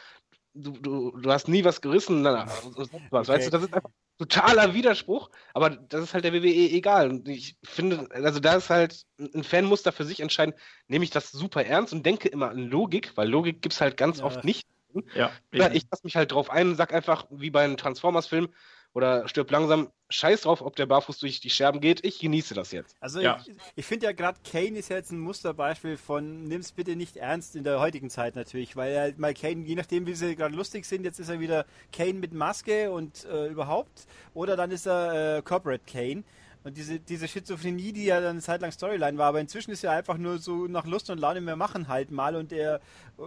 Du, du, du hast nie was gerissen, na, na, was, okay. weißt du, das ist einfach totaler Widerspruch, aber das ist halt der WWE egal. Und ich finde, also da ist halt, ein Fan muss da für sich entscheiden, nehme ich das super ernst und denke immer an Logik, weil Logik gibt es halt ganz ja. oft nicht. Ja, ich lasse mich halt drauf ein und sag einfach, wie bei einem Transformers-Film, oder stirbt langsam. Scheiß drauf, ob der barfuß durch die Scherben geht. Ich genieße das jetzt. Also ja. ich, ich finde ja gerade Kane ist ja jetzt ein Musterbeispiel von nimm's bitte nicht ernst in der heutigen Zeit natürlich, weil halt mal Kane, je nachdem wie sie gerade lustig sind, jetzt ist er wieder Kane mit Maske und äh, überhaupt, oder dann ist er äh, Corporate Kane. Und diese, diese Schizophrenie, die ja dann eine Zeit lang Storyline war, aber inzwischen ist er einfach nur so nach Lust und Laune, wir machen halt mal und der, äh,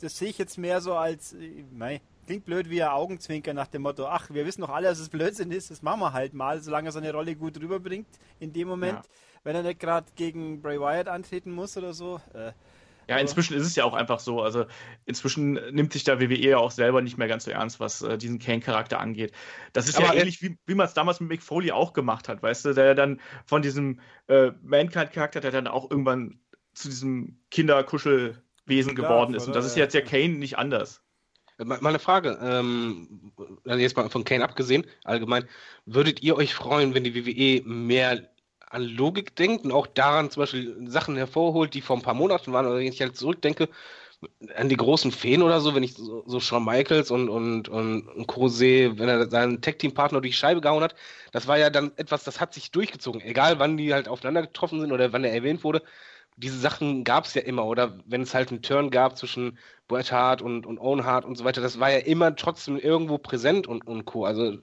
das sehe ich jetzt mehr so als, äh, mei, klingt blöd wie ein Augenzwinker nach dem Motto, ach, wir wissen doch alle, dass es Blödsinn ist, das machen wir halt mal, solange er seine Rolle gut rüberbringt in dem Moment. Ja. Wenn er nicht gerade gegen Bray Wyatt antreten muss oder so. Äh, ja, inzwischen ist es ja auch einfach so. Also inzwischen nimmt sich der WWE ja auch selber nicht mehr ganz so ernst, was äh, diesen Kane-Charakter angeht. Das ist Aber ja ähnlich wie, wie man es damals mit Mick Foley auch gemacht hat, weißt du, der dann von diesem äh, Mankind-Charakter, der dann auch irgendwann zu diesem Kinderkuschelwesen geworden ist. Und das ist jetzt ja Kane nicht anders. Mal eine Frage, ähm, jetzt mal von Kane abgesehen, allgemein, würdet ihr euch freuen, wenn die WWE mehr an Logik denkt und auch daran zum Beispiel Sachen hervorholt, die vor ein paar Monaten waren, oder wenn ich halt zurückdenke, an die großen Feen oder so, wenn ich so, so Shawn Michaels und, und, und, und sehe, wenn er seinen Tag-Team-Partner durch die Scheibe gehauen hat, das war ja dann etwas, das hat sich durchgezogen. Egal, wann die halt aufeinander getroffen sind oder wann er erwähnt wurde, diese Sachen gab es ja immer, oder wenn es halt einen Turn gab zwischen Bret Hart und, und Owen Hart und so weiter, das war ja immer trotzdem irgendwo präsent und, und Co. Also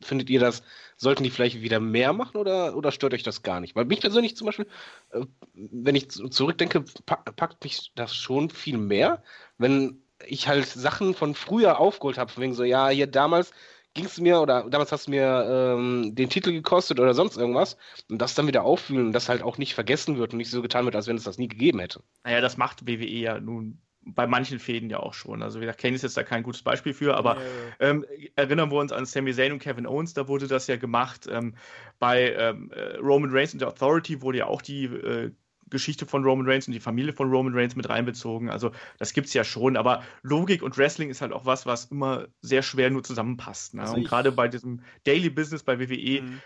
findet ihr das, sollten die vielleicht wieder mehr machen oder, oder stört euch das gar nicht? Weil mich persönlich zum Beispiel, äh, wenn ich zurückdenke, packt mich das schon viel mehr, wenn ich halt Sachen von früher aufgeholt habe, von wegen so, ja, hier damals ging es mir oder damals hast du mir ähm, den Titel gekostet oder sonst irgendwas und das dann wieder auffühlen und das halt auch nicht vergessen wird und nicht so getan wird, als wenn es das nie gegeben hätte. Naja, das macht WWE ja nun bei manchen Fäden ja auch schon. Also wie gesagt, Kane ist jetzt da kein gutes Beispiel für, aber ja, ja. Ähm, erinnern wir uns an Sami Zayn und Kevin Owens, da wurde das ja gemacht. Ähm, bei ähm, äh, Roman Reigns und der Authority wurde ja auch die äh, Geschichte von Roman Reigns und die Familie von Roman Reigns mit reinbezogen. Also das gibt es ja schon, aber Logik und Wrestling ist halt auch was, was immer sehr schwer nur zusammenpasst. Ne? Also und gerade bei diesem Daily Business bei WWE, mhm.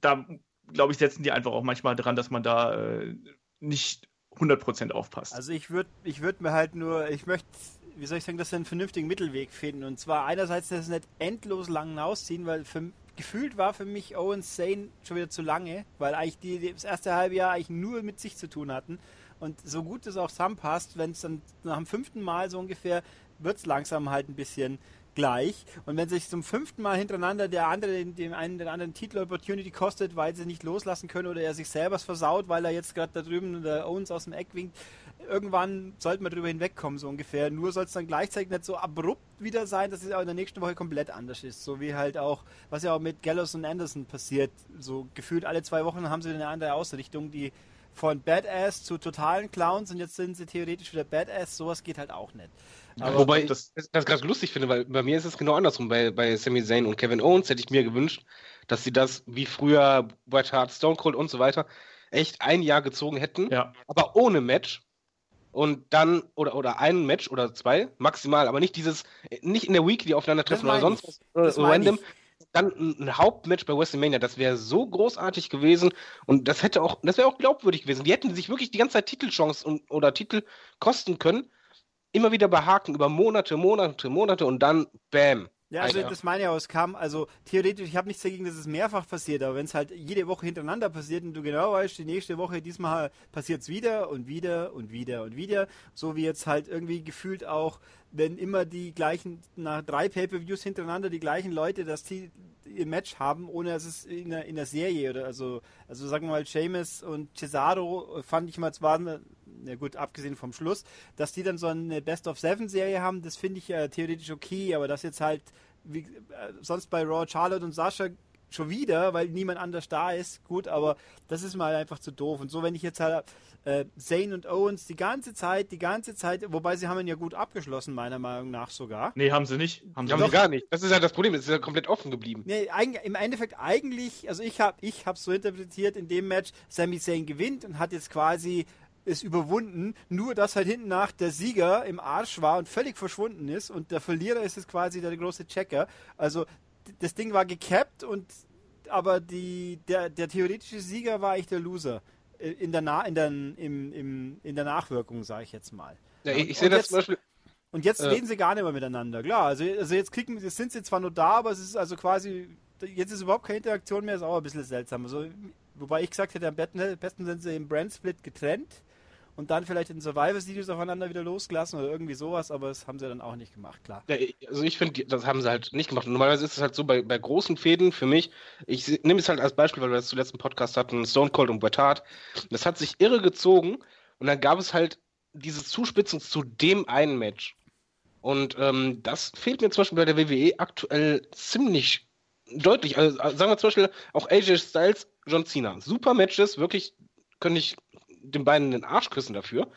da glaube ich, setzen die einfach auch manchmal dran, dass man da äh, nicht 100% aufpasst. Also ich würde ich würd mir halt nur, ich möchte, wie soll ich sagen, dass wir einen vernünftigen Mittelweg finden. Und zwar einerseits das nicht endlos lang ausziehen, weil für, gefühlt war für mich Owens Zane schon wieder zu lange, weil eigentlich die, das erste halbe Jahr eigentlich nur mit sich zu tun hatten. Und so gut es auch zusammenpasst, wenn es dann nach dem fünften Mal so ungefähr, wird es langsam halt ein bisschen gleich. Und wenn sich zum fünften Mal hintereinander der andere dem einen den anderen Titel Opportunity kostet, weil sie nicht loslassen können oder er sich selber versaut, weil er jetzt gerade da drüben der Owens aus dem Eck winkt, irgendwann sollte man drüber hinwegkommen, so ungefähr. Nur soll es dann gleichzeitig nicht so abrupt wieder sein, dass es auch in der nächsten Woche komplett anders ist. So wie halt auch, was ja auch mit Gallows und Anderson passiert. So gefühlt alle zwei Wochen haben sie eine andere Ausrichtung, die von Badass zu totalen Clowns und jetzt sind sie theoretisch wieder Badass. Sowas geht halt auch nicht. Aber Wobei ich das, das gerade lustig finde, weil bei mir ist es genau andersrum. Bei, bei Sami Zayn und Kevin Owens hätte ich mir gewünscht, dass sie das wie früher Bret Hart, Stone Cold und so weiter echt ein Jahr gezogen hätten, ja. aber ohne Match. Und dann, oder, oder ein Match oder zwei, maximal, aber nicht dieses, nicht in der Weekly aufeinandertreffen oder sonst was, random. Dann ein Hauptmatch bei WrestleMania, das wäre so großartig gewesen und das hätte auch, das wäre auch glaubwürdig gewesen. Die hätten sich wirklich die ganze Zeit Titelchance und, oder Titel kosten können immer wieder behaken über Monate, Monate, Monate und dann Bam. Ja, also das meine ich auch, es kam, also theoretisch, ich habe nichts dagegen, dass es mehrfach passiert, aber wenn es halt jede Woche hintereinander passiert und du genau weißt, die nächste Woche, diesmal passiert es wieder und wieder und wieder und wieder, so wie jetzt halt irgendwie gefühlt auch, wenn immer die gleichen, nach drei Pay-Per-Views hintereinander die gleichen Leute das die, ihr Match haben, ohne dass es in der, in der Serie oder also, also sagen wir mal, Seamus und Cesaro fand ich mal zwar na gut, abgesehen vom Schluss, dass die dann so eine Best of Seven Serie haben, das finde ich ja theoretisch okay, aber das jetzt halt wie, äh, sonst bei Raw Charlotte und Sascha schon wieder, weil niemand anders da ist, gut, aber das ist mal einfach zu doof. Und so, wenn ich jetzt halt äh, Zane und Owens die ganze Zeit, die ganze Zeit, wobei sie haben ihn ja gut abgeschlossen, meiner Meinung nach sogar. Nee, haben sie nicht. Haben, sie, haben sie gar nicht. Das ist ja das Problem, es ist ja komplett offen geblieben. Nee, im Endeffekt eigentlich, also ich habe ich es so interpretiert, in dem Match, Sami Zayn gewinnt und hat jetzt quasi ist überwunden, nur dass halt hinten nach der Sieger im Arsch war und völlig verschwunden ist und der Verlierer ist jetzt quasi der große Checker. Also das Ding war gecapped und aber die, der, der theoretische Sieger war eigentlich der Loser. In der, Na in der, im, im, in der Nachwirkung, sage ich jetzt mal. Ja, ich, ich sehe das zum Beispiel. Und jetzt äh, reden sie gar nicht mehr miteinander, klar. Also, also jetzt kriegen, jetzt sind sie zwar nur da, aber es ist also quasi, jetzt ist überhaupt keine Interaktion mehr, ist auch ein bisschen seltsam. Also, wobei ich gesagt hätte, am besten sind sie im Brand Split getrennt und dann vielleicht in Survivor Series aufeinander wieder losgelassen oder irgendwie sowas, aber das haben sie dann auch nicht gemacht, klar. Ja, also ich finde, das haben sie halt nicht gemacht. normalerweise ist es halt so bei, bei großen Fäden für mich, ich nehme es halt als Beispiel, weil wir das zuletzt im Podcast hatten, Stone Cold und Bret Hart. Das hat sich irre gezogen und dann gab es halt diese Zuspitzung zu dem einen Match. Und ähm, das fehlt mir zum Beispiel bei der WWE aktuell ziemlich deutlich. Also sagen wir zum Beispiel auch AJ Styles, John Cena. Super Matches, wirklich könnte ich den beiden den Arsch küssen dafür.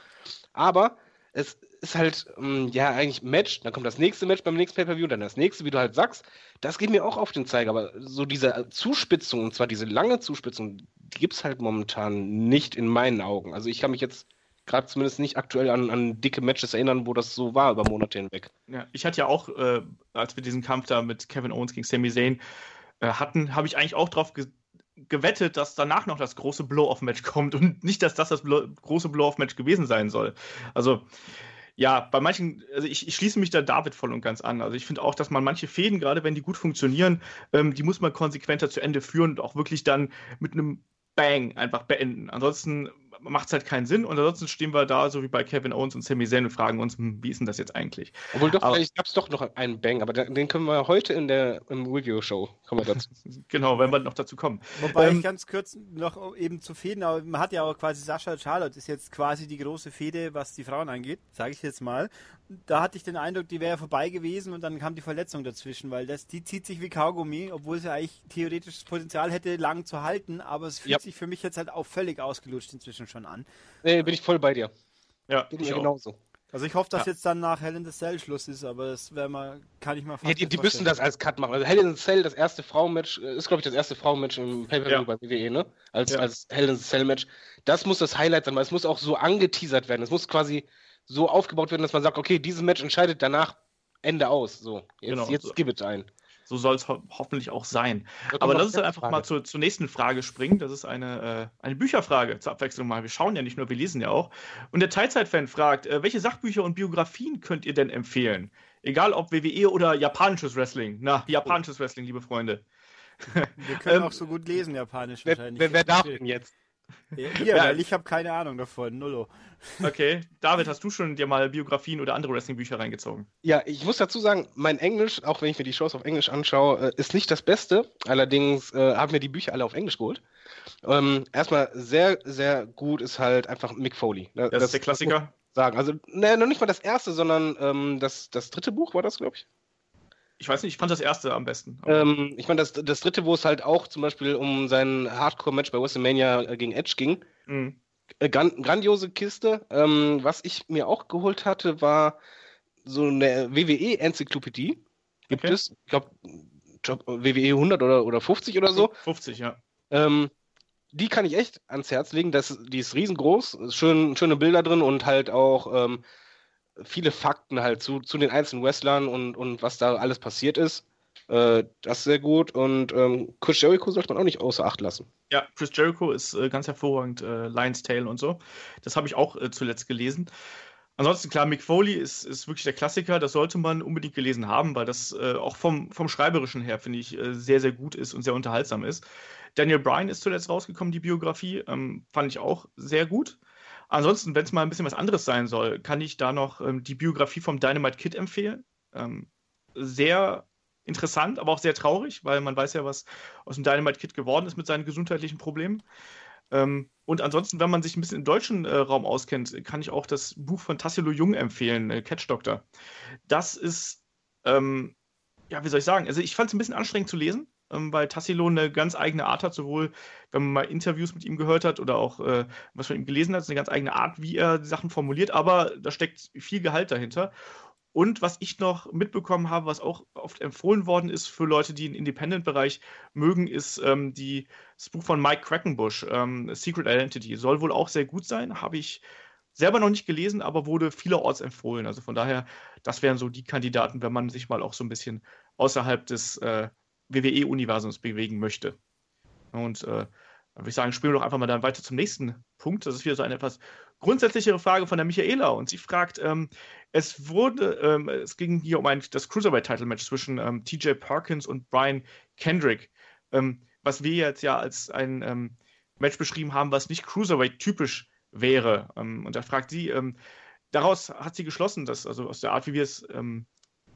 Aber es ist halt, ähm, ja, eigentlich Match, dann kommt das nächste Match beim nächsten Pay-Per-View, dann das nächste, wie du halt sagst. Das geht mir auch auf den Zeiger, aber so diese Zuspitzung, und zwar diese lange Zuspitzung, die gibt es halt momentan nicht in meinen Augen. Also ich kann mich jetzt gerade zumindest nicht aktuell an, an dicke Matches erinnern, wo das so war über Monate hinweg. Ja, ich hatte ja auch, äh, als wir diesen Kampf da mit Kevin Owens gegen Sami Zayn äh, hatten, habe ich eigentlich auch drauf ge gewettet, dass danach noch das große Blow-Off-Match kommt und nicht, dass das das Blo große Blow-Off-Match gewesen sein soll. Also, ja, bei manchen, also ich, ich, schließe mich da David voll und ganz an. Also ich finde auch, dass man manche Fäden, gerade wenn die gut funktionieren, ähm, die muss man konsequenter zu Ende führen und auch wirklich dann mit einem Bang einfach beenden. Ansonsten macht es halt keinen Sinn. Und ansonsten stehen wir da, so wie bei Kevin Owens und Sami Zayn und fragen uns, hm, wie ist denn das jetzt eigentlich? Obwohl doch, aber, vielleicht gab es doch noch einen Bang, aber den können wir heute in der im Review-Show kommen wir dazu. [laughs] genau, wenn wir noch dazu kommen. Wobei ähm, ich ganz kurz noch eben zu Fäden, aber man hat ja auch quasi Sascha Charlotte ist jetzt quasi die große Fehde, was die Frauen angeht, sage ich jetzt mal. Da hatte ich den Eindruck, die wäre vorbei gewesen und dann kam die Verletzung dazwischen, weil das, die zieht sich wie Kaugummi, obwohl sie eigentlich theoretisch das Potenzial hätte, lang zu halten, aber es fühlt ja. sich für mich jetzt halt auch völlig ausgelutscht inzwischen schon an. Nee, bin ich voll bei dir. Ja, bin ich genauso. Also ich hoffe, dass ja. jetzt dann nach Hell in the Cell Schluss ist, aber das wäre mal, kann ich mal fast Ja, die, die müssen das als Cut machen. Also Hell in the Cell, das erste Frauenmatch, äh, ist glaube ich das erste Frauenmatch im Pay-Per-View ja. bei WWE, ne? Als, ja. als Hell in the Cell Match. Das muss das Highlight sein, weil es muss auch so angeteasert werden. Es muss quasi so aufgebaut werden, dass man sagt, okay, dieses Match entscheidet danach Ende aus. So, jetzt, genau. jetzt gib es ein. So soll es ho hoffentlich auch sein. Aber lass uns dann einfach Frage. mal zur, zur, nächsten Frage springen. Das ist eine, äh, eine Bücherfrage zur Abwechslung mal. Wir schauen ja nicht nur, wir lesen ja auch. Und der Teilzeit-Fan fragt, äh, welche Sachbücher und Biografien könnt ihr denn empfehlen? Egal ob WWE oder japanisches Wrestling. Na, japanisches Wrestling, liebe Freunde. Wir können [laughs] ähm, auch so gut lesen, japanisch wahrscheinlich. Wer, wer darf denn jetzt? [laughs] Ja, ja, weil ich habe keine Ahnung davon, nullo. [laughs] Okay, David, hast du schon dir mal Biografien oder andere Wrestling-Bücher reingezogen? Ja, ich muss dazu sagen, mein Englisch, auch wenn ich mir die Shows auf Englisch anschaue, äh, ist nicht das Beste. Allerdings äh, haben wir die Bücher alle auf Englisch geholt. Ähm, erstmal sehr, sehr gut ist halt einfach Mick Foley. Das, das ist der Klassiker. Sagen. Also, ne, noch nicht mal das erste, sondern ähm, das, das dritte Buch war das, glaube ich. Ich weiß nicht, ich fand das erste am besten. Ähm, ich fand das, das dritte, wo es halt auch zum Beispiel um sein Hardcore-Match bei WrestleMania äh, gegen Edge ging. Mhm. Äh, gran grandiose Kiste. Ähm, was ich mir auch geholt hatte, war so eine WWE-Enzyklopädie. Gibt okay. es, ich glaube, WWE 100 oder, oder 50 oder so. 50, ja. Ähm, die kann ich echt ans Herz legen. Das, die ist riesengroß, schön, schöne Bilder drin und halt auch ähm, viele Fakten halt zu, zu den einzelnen Wrestlern und, und was da alles passiert ist. Äh, das ist sehr gut. Und ähm, Chris Jericho sollte man auch nicht außer Acht lassen. Ja, Chris Jericho ist äh, ganz hervorragend, äh, Lion's Tale und so. Das habe ich auch äh, zuletzt gelesen. Ansonsten, klar, Mick Foley ist, ist wirklich der Klassiker. Das sollte man unbedingt gelesen haben, weil das äh, auch vom, vom Schreiberischen her, finde ich, äh, sehr, sehr gut ist und sehr unterhaltsam ist. Daniel Bryan ist zuletzt rausgekommen, die Biografie. Ähm, fand ich auch sehr gut. Ansonsten, wenn es mal ein bisschen was anderes sein soll, kann ich da noch ähm, die Biografie vom Dynamite Kid empfehlen. Ähm, sehr interessant, aber auch sehr traurig, weil man weiß ja, was aus dem Dynamite Kid geworden ist mit seinen gesundheitlichen Problemen. Ähm, und ansonsten, wenn man sich ein bisschen im deutschen äh, Raum auskennt, kann ich auch das Buch von Tassilo Jung empfehlen, äh, Catch Doctor. Das ist, ähm, ja, wie soll ich sagen? Also, ich fand es ein bisschen anstrengend zu lesen ähm, weil Tassilo eine ganz eigene Art hat, sowohl wenn man mal Interviews mit ihm gehört hat oder auch äh, was man ihm gelesen hat, ist eine ganz eigene Art, wie er die Sachen formuliert, aber da steckt viel Gehalt dahinter. Und was ich noch mitbekommen habe, was auch oft empfohlen worden ist für Leute, die den Independent-Bereich mögen, ist ähm, die, das Buch von Mike Quackenbush, ähm, Secret Identity. Soll wohl auch sehr gut sein, habe ich selber noch nicht gelesen, aber wurde vielerorts empfohlen. Also von daher, das wären so die Kandidaten, wenn man sich mal auch so ein bisschen außerhalb des äh, WWE-Universums bewegen möchte. Und äh, würde ich sagen, spielen wir doch einfach mal dann weiter zum nächsten Punkt. Das ist wieder so eine etwas grundsätzlichere Frage von der Michaela. Und sie fragt, ähm, es wurde, ähm, es ging hier um ein, das Cruiserweight-Title-Match zwischen ähm, TJ Perkins und Brian Kendrick, ähm, was wir jetzt ja als ein ähm, Match beschrieben haben, was nicht Cruiserweight-typisch wäre. Ähm, und da fragt sie, daraus hat sie geschlossen, dass, also aus der Art, wie wir es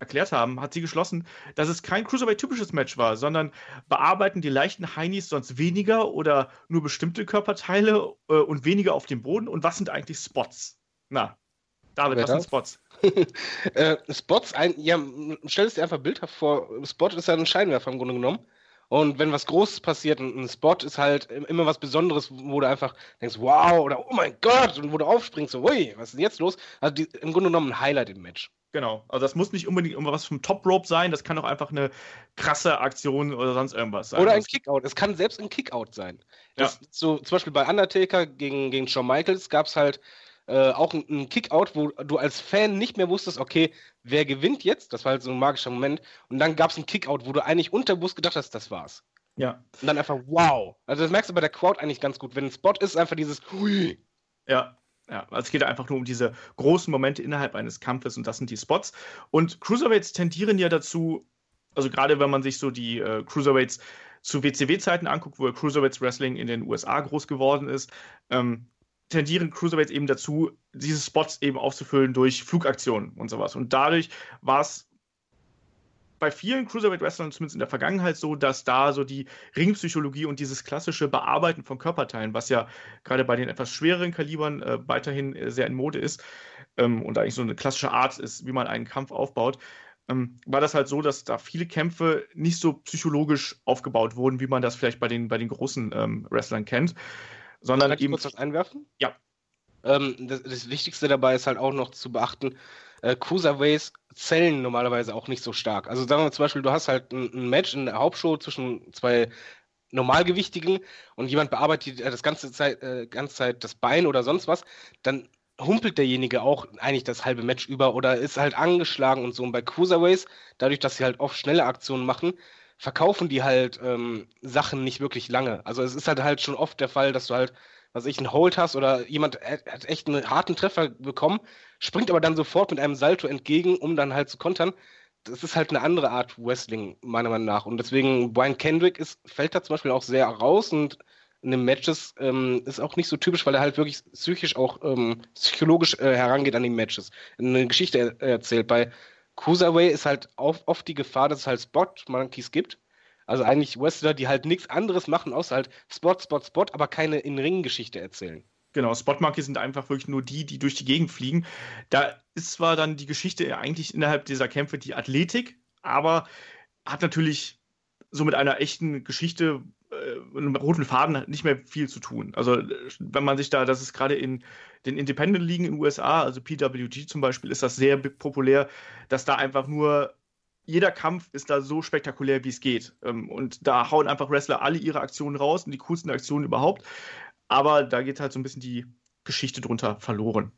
erklärt haben, hat sie geschlossen, dass es kein Cruiserweight-typisches Match war, sondern bearbeiten die leichten Heinis sonst weniger oder nur bestimmte Körperteile äh, und weniger auf dem Boden? Und was sind eigentlich Spots? Na, David, was sind Spots? [laughs] äh, Spots, ein, ja, stell es dir einfach bildhaft vor. Spot ist ja ein Scheinwerfer im Grunde genommen. Und wenn was Großes passiert, ein Spot ist halt immer was Besonderes, wo du einfach denkst, wow, oder oh mein Gott, und wo du aufspringst, so, ui, was ist denn jetzt los? Also die, im Grunde genommen ein Highlight im Match. Genau. Also das muss nicht unbedingt irgendwas vom Top Rope sein, das kann auch einfach eine krasse Aktion oder sonst irgendwas sein. Oder ein Kickout. Es kann selbst ein Kickout sein. Das, ja. So zum Beispiel bei Undertaker gegen, gegen Shawn Michaels gab es halt äh, auch einen Kickout, wo du als Fan nicht mehr wusstest, okay, wer gewinnt jetzt? Das war halt so ein magischer Moment. Und dann gab es einen Kickout, wo du eigentlich unterbewusst gedacht hast, das war's. Ja. Und dann einfach wow. Also das merkst du bei der Crowd eigentlich ganz gut. Wenn ein Spot ist, einfach dieses Hui. Ja, ja, also es geht einfach nur um diese großen Momente innerhalb eines Kampfes und das sind die Spots. Und Cruiserweights tendieren ja dazu, also gerade wenn man sich so die äh, Cruiserweights zu WCW-Zeiten anguckt, wo Cruiserweights Wrestling in den USA groß geworden ist, ähm, tendieren Cruiserweights eben dazu, diese Spots eben aufzufüllen durch Flugaktionen und sowas. Und dadurch war es bei vielen Cruiserweight-Wrestlern, zumindest in der Vergangenheit, so, dass da so die Ringpsychologie und dieses klassische Bearbeiten von Körperteilen, was ja gerade bei den etwas schwereren Kalibern äh, weiterhin äh, sehr in Mode ist ähm, und eigentlich so eine klassische Art ist, wie man einen Kampf aufbaut, ähm, war das halt so, dass da viele Kämpfe nicht so psychologisch aufgebaut wurden, wie man das vielleicht bei den, bei den großen ähm, Wrestlern kennt. Sondern Kann ich eben. kurz was einwerfen? Ja. Ähm, das, das, Wichtigste dabei ist halt auch noch zu beachten, äh, Cruiserweights zählen normalerweise auch nicht so stark. Also sagen wir zum Beispiel, du hast halt ein, ein Match in der Hauptshow zwischen zwei Normalgewichtigen und jemand bearbeitet äh, das ganze Zeit, äh, ganze Zeit das Bein oder sonst was, dann humpelt derjenige auch eigentlich das halbe Match über oder ist halt angeschlagen und so. Und bei Cruiserweights, dadurch, dass sie halt oft schnelle Aktionen machen, verkaufen die halt ähm, Sachen nicht wirklich lange. Also es ist halt halt schon oft der Fall, dass du halt, was ich, einen Hold hast oder jemand hat echt einen harten Treffer bekommen, springt aber dann sofort mit einem Salto entgegen, um dann halt zu kontern. Das ist halt eine andere Art Wrestling, meiner Meinung nach. Und deswegen, Brian Kendrick ist, fällt da zum Beispiel auch sehr raus und in den Matches ähm, ist auch nicht so typisch, weil er halt wirklich psychisch auch ähm, psychologisch äh, herangeht an die Matches. Eine Geschichte er erzählt. Bei Cruiserweight ist halt oft die Gefahr, dass es halt Spot-Monkeys gibt. Also eigentlich Wrestler, die halt nichts anderes machen, außer halt Spot, Spot, Spot, aber keine In-Ring-Geschichte erzählen. Genau, Spot-Monkeys sind einfach wirklich nur die, die durch die Gegend fliegen. Da ist zwar dann die Geschichte eigentlich innerhalb dieser Kämpfe die Athletik, aber hat natürlich so mit einer echten Geschichte, äh, einem roten Faden nicht mehr viel zu tun. Also wenn man sich da, das ist gerade in den Independent-Ligen in den USA, also PWG zum Beispiel, ist das sehr populär, dass da einfach nur jeder Kampf ist da so spektakulär, wie es geht. Ähm, und da hauen einfach Wrestler alle ihre Aktionen raus und die coolsten Aktionen überhaupt. Aber da geht halt so ein bisschen die Geschichte drunter verloren.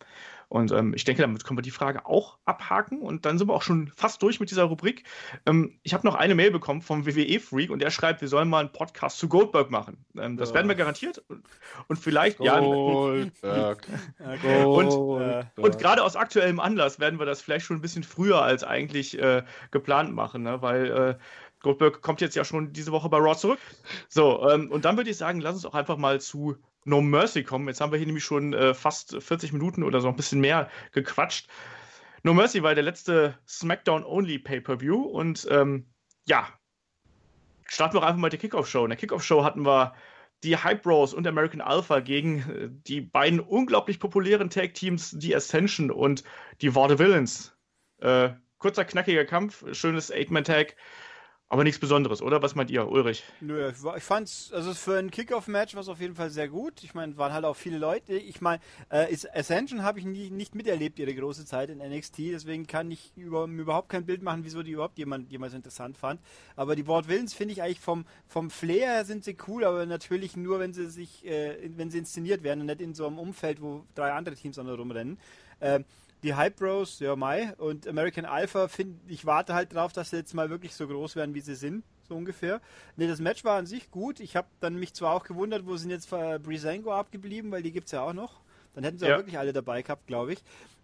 Und ähm, ich denke, damit können wir die Frage auch abhaken. Und dann sind wir auch schon fast durch mit dieser Rubrik. Ähm, ich habe noch eine Mail bekommen vom WWE Freak und der schreibt, wir sollen mal einen Podcast zu Goldberg machen. Ähm, das ja. werden wir garantiert. Und, und vielleicht, Goldberg. ja. und, Goldberg. und gerade aus aktuellem Anlass werden wir das vielleicht schon ein bisschen früher als eigentlich äh, geplant machen, ne? weil. Äh, Goldberg kommt jetzt ja schon diese Woche bei Raw zurück. So, ähm, und dann würde ich sagen, lass uns auch einfach mal zu No Mercy kommen. Jetzt haben wir hier nämlich schon äh, fast 40 Minuten oder so ein bisschen mehr gequatscht. No Mercy war der letzte SmackDown-Only Pay-Per-View und ähm, ja, starten wir einfach mal die Kickoff-Show. In der Kickoff-Show hatten wir die Hype Bros und American Alpha gegen äh, die beiden unglaublich populären Tag-Teams, die Ascension und die War Villains. Äh, kurzer, knackiger Kampf, schönes Eight-Man-Tag. Aber nichts Besonderes, oder? Was meint ihr, Ulrich? Nö, ich fand's, also für ein Kickoff-Match war es auf jeden Fall sehr gut. Ich meine, waren halt auch viele Leute. Ich meine, äh, Ascension habe ich nie, nicht miterlebt, ihre große Zeit in NXT, deswegen kann ich über, überhaupt kein Bild machen, wieso die überhaupt jemand jemals interessant fand. Aber die Ward Villains finde ich eigentlich vom, vom Flair sind sie cool, aber natürlich nur, wenn sie sich, äh, wenn sie inszeniert werden und nicht in so einem Umfeld, wo drei andere Teams an rumrennen. Äh, die Hype Bros, ja, Mai und American Alpha, find, ich warte halt drauf, dass sie jetzt mal wirklich so groß werden, wie sie sind, so ungefähr. Ne, das Match war an sich gut. Ich habe dann mich zwar auch gewundert, wo sind jetzt äh, Brisango abgeblieben, weil die gibt es ja auch noch. Dann hätten sie ja. auch wirklich alle dabei gehabt, glaube ich.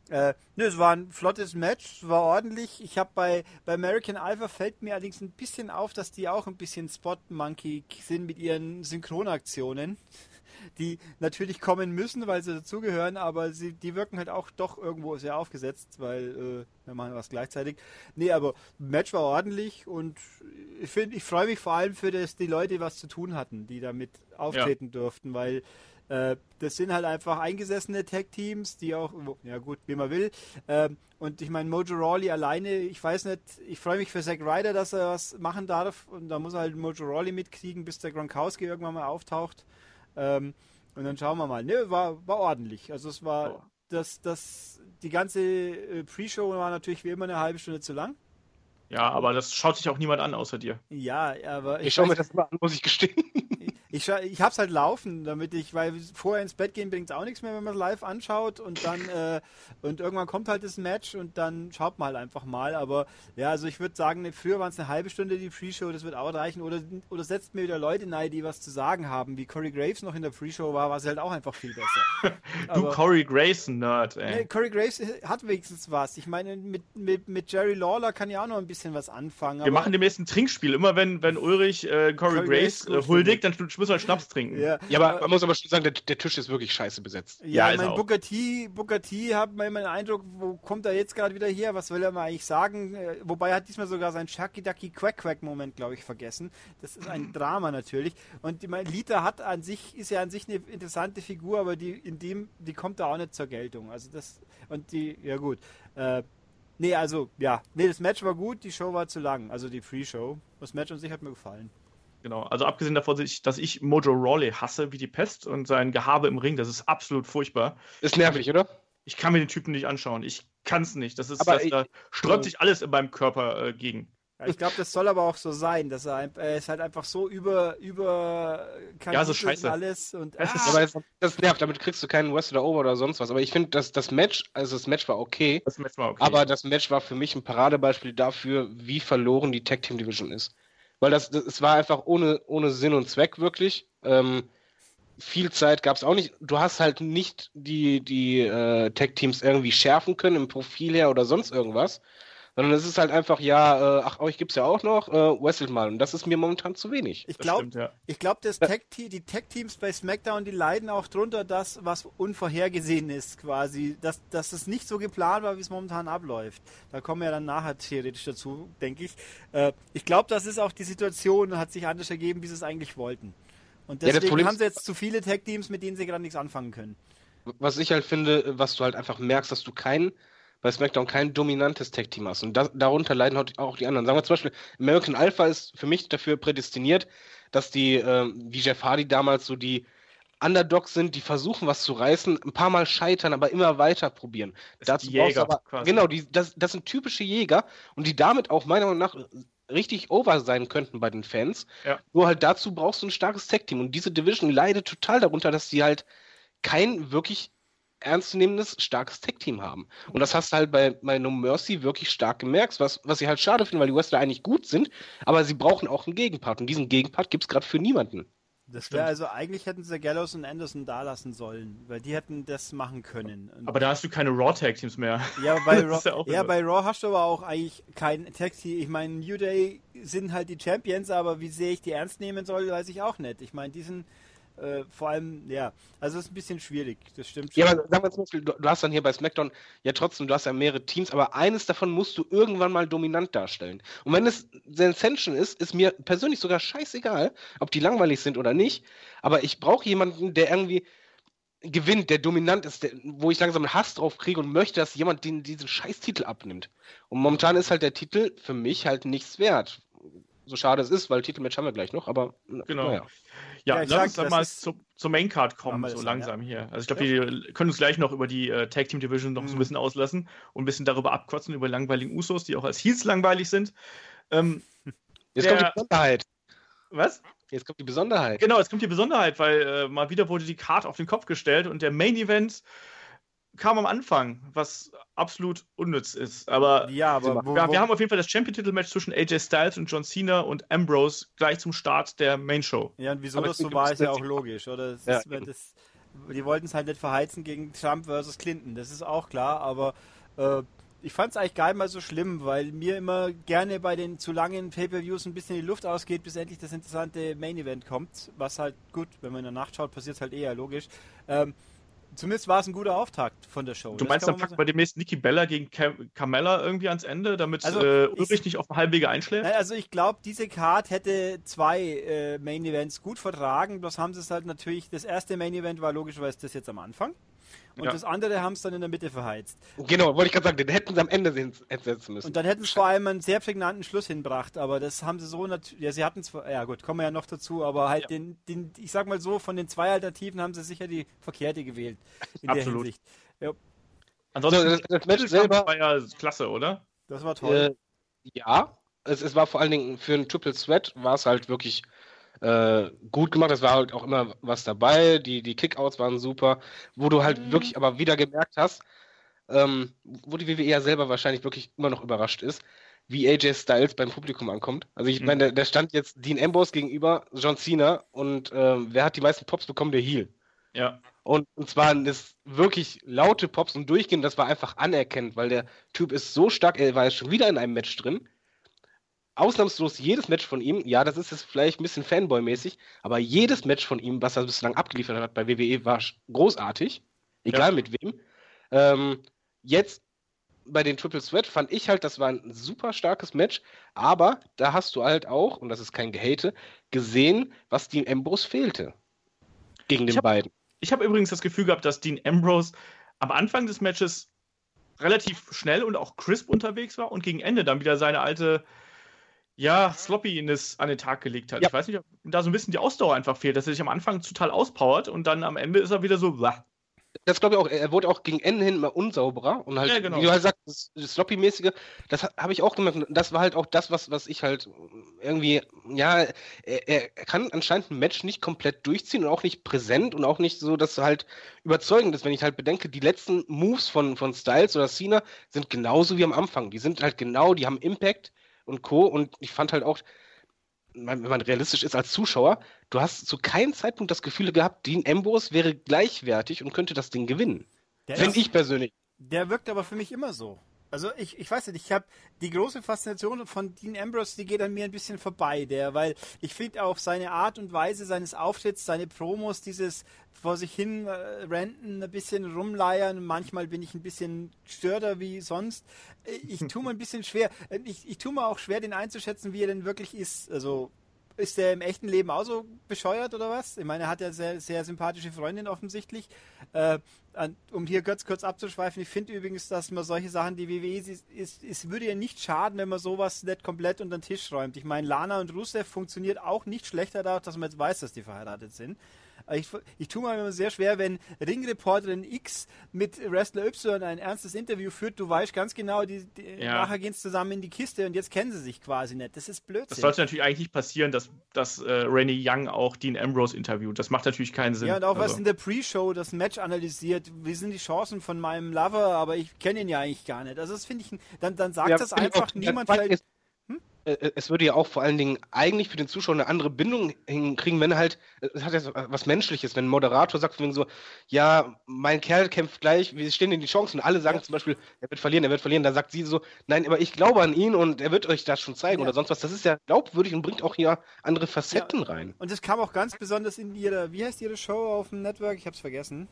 Äh, ne, es war ein flottes Match, es war ordentlich. Ich habe bei, bei American Alpha fällt mir allerdings ein bisschen auf, dass die auch ein bisschen Spot Monkey sind mit ihren Synchronaktionen [laughs] die natürlich kommen müssen, weil sie dazugehören, aber sie, die wirken halt auch doch irgendwo sehr aufgesetzt, weil äh, wir machen was gleichzeitig. Nee, aber Match war ordentlich und ich finde, ich freue mich vor allem für das, die Leute, die was zu tun hatten, die damit auftreten ja. durften, weil äh, das sind halt einfach eingesessene Tag-Teams, die auch, ja gut, wie man will. Ähm, und ich meine, Mojo Rawley alleine, ich weiß nicht, ich freue mich für Zack Ryder, dass er was machen darf. Und da muss er halt Mojo Rawley mitkriegen, bis der Gronkowski irgendwann mal auftaucht. Ähm, und dann schauen wir mal. Ne, war, war ordentlich. Also es war oh. das, das, die ganze äh, Pre-Show war natürlich wie immer eine halbe Stunde zu lang. Ja, aber das schaut sich auch niemand an außer dir. Ja, aber ich, ich schaue mir das mal an, muss ich gestehen. [laughs] Ich, ich hab's halt laufen, damit ich, weil vorher ins Bett gehen bringt auch nichts mehr, wenn man es live anschaut und dann äh, und irgendwann kommt halt das Match und dann schaut man halt einfach mal. Aber ja, also ich würde sagen, früher waren es eine halbe Stunde die Pre-Show, das wird auch reichen. Oder, oder setzt mir wieder Leute nahe, die was zu sagen haben. Wie Corey Graves noch in der Pre-Show war, war es halt auch einfach viel besser. [laughs] du Aber, Corey Graves Nerd, ey. Nee, Corey Graves hat wenigstens was. Ich meine, mit, mit, mit Jerry Lawler kann ja auch noch ein bisschen was anfangen. Wir machen demnächst ein Trinkspiel. Immer wenn, wenn Ulrich äh, Corey, Corey Graves, Graves äh, huldigt, dann müssen wir Schnaps trinken. Ja, ja aber man muss aber schon sagen, der, der Tisch ist wirklich scheiße besetzt. Ja, ja mein Booker T, Booker T hat man immer den Eindruck, wo kommt er jetzt gerade wieder her? Was will er mal eigentlich sagen? Äh, wobei er hat diesmal sogar seinen Chucky Ducky Quack Quack Moment, glaube ich, vergessen. Das ist ein [clears throat] Drama natürlich. Und die, Lita hat an sich, ist ja an sich eine interessante Figur, aber die, in dem, die kommt da auch nicht zur Geltung. Also das, und die, ja gut. Äh, nee, also, ja. Nee, das Match war gut, die Show war zu lang. Also die Free-Show. Das Match an sich hat mir gefallen. Genau, also abgesehen davon, dass ich Mojo Rawley hasse wie die Pest und sein Gehabe im Ring, das ist absolut furchtbar. Ist nervig, oder? Ich kann mir den Typen nicht anschauen. Ich kann es nicht. Das ist, aber das, ich, da sträubt sich alles in meinem Körper äh, gegen. Ja, ich glaube, das soll aber auch so sein, dass er, er ist halt einfach so über über ja, so scheiße. alles und ah. aber das, das, nervt, damit kriegst du keinen Wrestler over oder sonst was. Aber ich finde, dass das Match, also das Match war okay, das Match war okay. aber das Match war für mich ein Paradebeispiel dafür, wie verloren die Tag Team Division ist. Weil das, das war einfach ohne, ohne Sinn und Zweck wirklich. Ähm, viel Zeit gab es auch nicht. Du hast halt nicht die, die äh, Tech-Teams irgendwie schärfen können im Profil her oder sonst irgendwas. Sondern es ist halt einfach, ja, äh, ach, euch gibt es ja auch noch, äh, wrestelt mal. Und das ist mir momentan zu wenig. Ich glaube, ja. ich glaub, das Tech die Tech-Teams bei SmackDown, die leiden auch drunter, dass was unvorhergesehen ist, quasi. Dass, dass es nicht so geplant war, wie es momentan abläuft. Da kommen wir dann nachher theoretisch dazu, denke ich. Äh, ich glaube, das ist auch die Situation, hat sich anders ergeben, wie sie es eigentlich wollten. Und deswegen ja, haben sie jetzt zu viele Tech-Teams, mit denen sie gerade nichts anfangen können. Was ich halt finde, was du halt einfach merkst, dass du keinen bei SmackDown kein dominantes Tag-Team hast. Und das, darunter leiden auch die anderen. Sagen wir zum Beispiel, American Alpha ist für mich dafür prädestiniert, dass die, äh, wie Jeff Hardy damals, so die Underdogs sind, die versuchen, was zu reißen, ein paar Mal scheitern, aber immer weiter probieren. Das Dazu Jäger, aber, quasi. Genau, die, das, das sind typische Jäger und die damit auch meiner Meinung nach richtig over sein könnten bei den Fans. Ja. Nur halt dazu brauchst du ein starkes Tag-Team. Und diese Division leidet total darunter, dass sie halt kein wirklich ernstzunehmendes, starkes Tech-Team haben. Und das hast du halt bei, bei No Mercy wirklich stark gemerkt, was, was ich halt schade finde, weil die Wrestler eigentlich gut sind, aber sie brauchen auch einen Gegenpart. Und diesen Gegenpart gibt es gerade für niemanden. Das wäre also, eigentlich hätten sie Gallows und Anderson da lassen sollen, weil die hätten das machen können. Und aber da hast du keine Raw-Tag-Teams mehr. Ja, bei [laughs] Raw, ja, ja bei Raw hast du aber auch eigentlich kein Tag-Team. Ich meine, New Day sind halt die Champions, aber wie sehr ich die ernst nehmen soll, weiß ich auch nicht. Ich meine, die sind äh, vor allem, ja, also es ist ein bisschen schwierig, das stimmt schon. Ja, aber sagen wir zum Beispiel, du, du, hast dann hier bei SmackDown ja trotzdem, du hast ja mehrere Teams, aber eines davon musst du irgendwann mal dominant darstellen. Und wenn es Sensation ist, ist mir persönlich sogar scheißegal, ob die langweilig sind oder nicht, aber ich brauche jemanden, der irgendwie gewinnt, der dominant ist, der, wo ich langsam einen Hass drauf kriege und möchte, dass jemand den, diesen Scheißtitel abnimmt. Und momentan ist halt der Titel für mich halt nichts wert so schade es ist, weil Titelmatch haben wir gleich noch, aber genau. Naja. Ja, ja lass uns dann mal zu, zur Maincard kommen, so langsam ja. hier. Also ich glaube, wir können uns gleich noch über die äh, Tag Team Division noch mhm. so ein mhm. bisschen auslassen und ein bisschen darüber abkotzen, über langweiligen Usos, die auch als Heels langweilig sind. Ähm, [laughs] Jetzt der, kommt die Besonderheit. Was? Jetzt kommt die Besonderheit. Genau, jetzt kommt die Besonderheit, weil äh, mal wieder wurde die Card auf den Kopf gestellt und der Main Event kam am Anfang, was absolut unnütz ist. Aber, ja, aber wo, wir, wir, haben auf jeden Fall das Champion-Titel-Match zwischen AJ Styles und John Cena und Ambrose gleich zum Start der Main-Show. Ja, und wieso aber das so war, ist ja auch logisch, oder? Das ja, ist, das, die wollten es halt nicht verheizen gegen Trump versus Clinton, das ist auch klar, aber äh, ich fand es eigentlich gar nicht mal so schlimm, weil mir immer gerne bei den zu langen Pay-Per-Views ein bisschen die Luft ausgeht, bis endlich das interessante Main-Event kommt, was halt gut, wenn man in der Nacht schaut, passiert es halt eher logisch. Ähm, Zumindest war es ein guter Auftakt von der Show. Du meinst, dann packt bei demnächst Nikki Bella gegen Carmella irgendwie ans Ende, damit also, äh, Ulrich nicht auf dem Halbwege einschläft? Also ich glaube, diese Card hätte zwei äh, Main Events gut vertragen, bloß haben sie es halt natürlich, das erste Main Event war logischerweise das jetzt am Anfang. Und ja. das andere haben es dann in der Mitte verheizt. Genau, wollte ich gerade sagen, den hätten sie am Ende setzen müssen. Und dann hätten sie vor allem einen sehr prägnanten Schluss hinbracht, aber das haben sie so natürlich, ja, sie hatten zwar, ja gut, kommen wir ja noch dazu, aber halt ja. den, den, ich sag mal so, von den zwei Alternativen haben sie sicher die verkehrte gewählt. In Absolut. der Hinsicht. Ja. Ansonsten, das, das Match selber war ja klasse, oder? Das war toll. Äh, ja, es, es war vor allen Dingen für einen Triple Threat war es halt wirklich äh, gut gemacht. Es war halt auch immer was dabei. Die, die Kickouts waren super, wo du halt mhm. wirklich aber wieder gemerkt hast, ähm, wo die WWE ja selber wahrscheinlich wirklich immer noch überrascht ist, wie AJ Styles beim Publikum ankommt. Also ich mhm. meine, der, stand jetzt Dean Ambrose gegenüber John Cena und ähm, wer hat die meisten Pops bekommen? Der Heel. Ja. Und, und zwar das wirklich laute Pops und durchgehen, das war einfach anerkennend, weil der Typ ist so stark, er war jetzt schon wieder in einem Match drin ausnahmslos jedes Match von ihm, ja, das ist jetzt vielleicht ein bisschen Fanboy-mäßig, aber jedes Match von ihm, was er bislang abgeliefert hat bei WWE, war großartig. Egal ja. mit wem. Ähm, jetzt bei den Triple Threat fand ich halt, das war ein super starkes Match, aber da hast du halt auch, und das ist kein Gehate, gesehen, was Dean Ambrose fehlte. Gegen den ich hab, beiden. Ich habe übrigens das Gefühl gehabt, dass Dean Ambrose am Anfang des Matches relativ schnell und auch crisp unterwegs war und gegen Ende dann wieder seine alte ja, sloppy in das, an den Tag gelegt hat. Ja. Ich weiß nicht, ob da so ein bisschen die Ausdauer einfach fehlt, dass er sich am Anfang total auspowert und dann am Ende ist er wieder so, blah. Das glaube ich auch, er wurde auch gegen Ende hin immer unsauberer und halt, Ja, genau. wie du halt sagst, das, das Sloppy-mäßige, das ha- habe ich auch gemerkt. Das war halt auch das, was, was ich halt irgendwie, ja, er, er kann anscheinend ein Match nicht komplett durchziehen und auch nicht präsent und auch nicht so, dass er halt überzeugend ist, wenn ich halt bedenke, die letzten Moves von, von Styles oder Cena sind genauso wie am Anfang. Die sind halt genau, die haben Impact und Co. Und ich fand halt auch, wenn man realistisch ist als Zuschauer, du hast zu keinem Zeitpunkt das Gefühl gehabt, Dean Ambrose wäre gleichwertig und könnte das Ding gewinnen. Finde ich persönlich. Der wirkt aber für mich immer so. Also ich, ich weiß nicht, ich habe die große Faszination von Dean Ambrose, die geht an mir ein bisschen vorbei, der, weil ich finde auch seine Art und Weise seines Auftritts, seine Promos, dieses vor sich hin äh, renten, ein bisschen rumleiern, manchmal bin ich ein bisschen störter wie sonst. Äh, Ich [laughs] tue mir ein bisschen schwer, äh, ich, ich tue mir auch schwer, den einzuschätzen, wie er denn wirklich ist. Also ist der im echten Leben auch so bescheuert oder was? Ich meine, er hat ja sehr, sehr sympathische Freundin offensichtlich. Äh, um hier kurz, kurz abzuschweifen, ich finde übrigens, dass man solche Sachen, die WWE, ist, ist, es würde ja nicht schaden, wenn man sowas nicht komplett unter den Tisch räumt. Ich meine, Lana und Rusev funktioniert auch nicht schlechter dadurch, dass man jetzt weiß, dass die verheiratet sind. Ich, ich tue mir immer sehr schwer, wenn Ringreporterin X mit Wrestler Y ein ernstes Interview führt. Du weißt ganz genau, die, die Ja. nachher gehen sie zusammen in die Kiste und jetzt kennen sie sich quasi nicht. Das ist Blödsinn. Das sollte natürlich eigentlich nicht passieren, dass, dass äh, Rennie Young auch Dean Ambrose interviewt. Das macht natürlich keinen Sinn. Ja, und auch was Also, in der Pre-Show das Match analysiert. Wie sind die Chancen von meinem Lover, aber ich kenne ihn ja eigentlich gar nicht. Also das finde ich, dann, dann sagt Ja, das einfach auch. niemand Weil vielleicht. Es, äh, es würde ja auch vor allen Dingen eigentlich für den Zuschauer eine andere Bindung hinkriegen, wenn halt, es hat ja was Menschliches, wenn ein Moderator sagt von wegen so, ja, mein Kerl kämpft gleich, wie stehen denn die Chancen? Und alle sagen zum Beispiel, er wird verlieren, er wird verlieren. Dann sagt sie so, nein, aber ich glaube an ihn und er wird euch das schon zeigen Ja. oder sonst was. Das ist ja glaubwürdig und bringt auch hier andere Facetten rein. Und das kam auch ganz besonders in ihrer, wie heißt ihre Show auf dem Network? Ich hab's vergessen.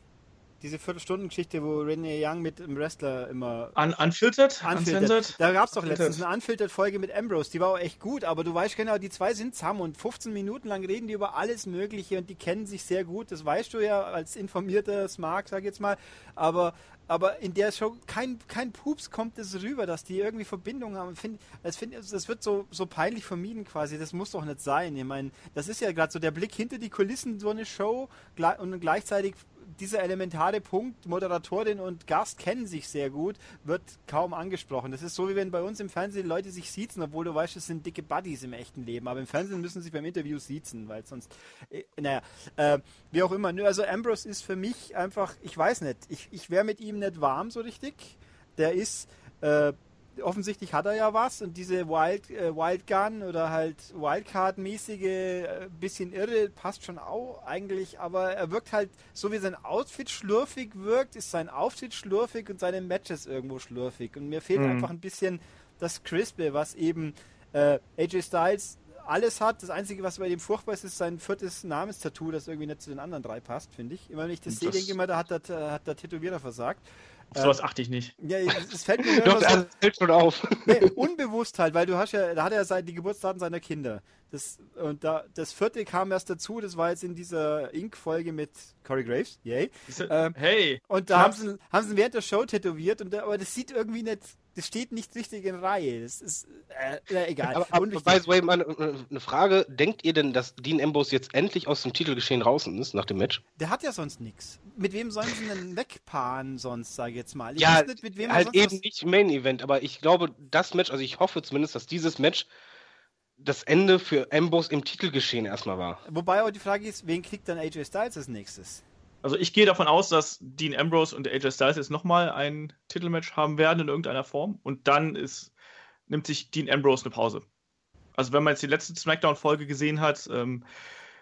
Diese Viertelstunden-Geschichte, wo Renee Young mit dem Wrestler immer Un unfiltered? Unfiltered. Uncensored? Da gab es doch Unfiltered. letztens eine Unfiltered-Folge mit Ambrose, die war auch echt gut, aber du weißt genau, die zwei sind zusammen und 15 Minuten lang reden die über alles Mögliche und die kennen sich sehr gut, das weißt du ja als informierter Smart, sag ich jetzt mal, aber, aber in der Show, kein, kein Pups kommt es rüber, dass die irgendwie Verbindung haben. Find, das, find, das wird so, so peinlich vermieden quasi, das muss doch nicht sein. Ich meine, das ist ja gerade so der Blick hinter die Kulissen, so eine Show und gleichzeitig dieser elementare Punkt, Moderatorin und Gast kennen sich sehr gut, wird kaum angesprochen. Das ist so, wie wenn bei uns im Fernsehen Leute sich siezen, obwohl du weißt, es sind dicke Buddies im echten Leben. Aber im Fernsehen müssen sie beim Interview siezen, weil sonst, äh, naja, äh, wie auch immer. Also Ambrose ist für mich einfach, ich weiß nicht, ich, ich wäre mit ihm nicht warm so richtig. Der ist, äh, offensichtlich hat er ja was und diese Wild, äh, Wild Gun oder halt Wildcard-mäßige, äh, bisschen irre, passt schon auch eigentlich, aber er wirkt halt, so wie sein Outfit schlurfig wirkt, ist sein Auftritt schlurfig und seine Matches irgendwo schlurfig. Und mir fehlt Mhm. einfach ein bisschen das Crispe, was eben äh, AJ Styles alles hat. Das Einzige, was bei dem furchtbar ist, ist sein viertes Namenstattoo, das irgendwie nicht zu den anderen drei passt, finde ich. Immer wenn ich das, sehe, Das- denke ich immer, da hat der, hat der Tätowierer versagt. Auf sowas achte ich nicht. Ja, es fällt mir [laughs] nur Doch, das fällt schon auf. nee, unbewusst halt, weil du hast ja, da hat er sein, die Geburtsdaten seiner Kinder. Das, und da, das vierte kam erst dazu, das war jetzt in dieser Ink-Folge mit Corey Graves, yay. Ähm, hey, Und da haben sie, haben sie während der Show tätowiert, und, da- aber das sieht irgendwie nicht, das steht nicht richtig in Reihe. Das ist, äh, na, egal. Aber, aber by the way, mal eine, eine Frage. Denkt ihr denn, dass Dean Ambrose jetzt endlich aus dem Titelgeschehen draußen ist nach dem Match? Der hat ja sonst nichts. Mit wem sollen sie denn wegpaaren sonst, sag ich jetzt mal? Ich ja, weiß nicht, mit wem halt sonst eben was- nicht Main Event, aber ich glaube, das Match, also ich hoffe zumindest, dass dieses Match das Ende für Ambrose im Titelgeschehen erstmal war. Wobei auch die Frage ist, wen kriegt dann AJ Styles als nächstes? Also ich gehe davon aus, dass Dean Ambrose und AJ Styles jetzt nochmal ein Titelmatch haben werden in irgendeiner Form und dann ist, nimmt sich Dean Ambrose eine Pause. Also wenn man jetzt die letzte Smackdown-Folge gesehen hat, ähm,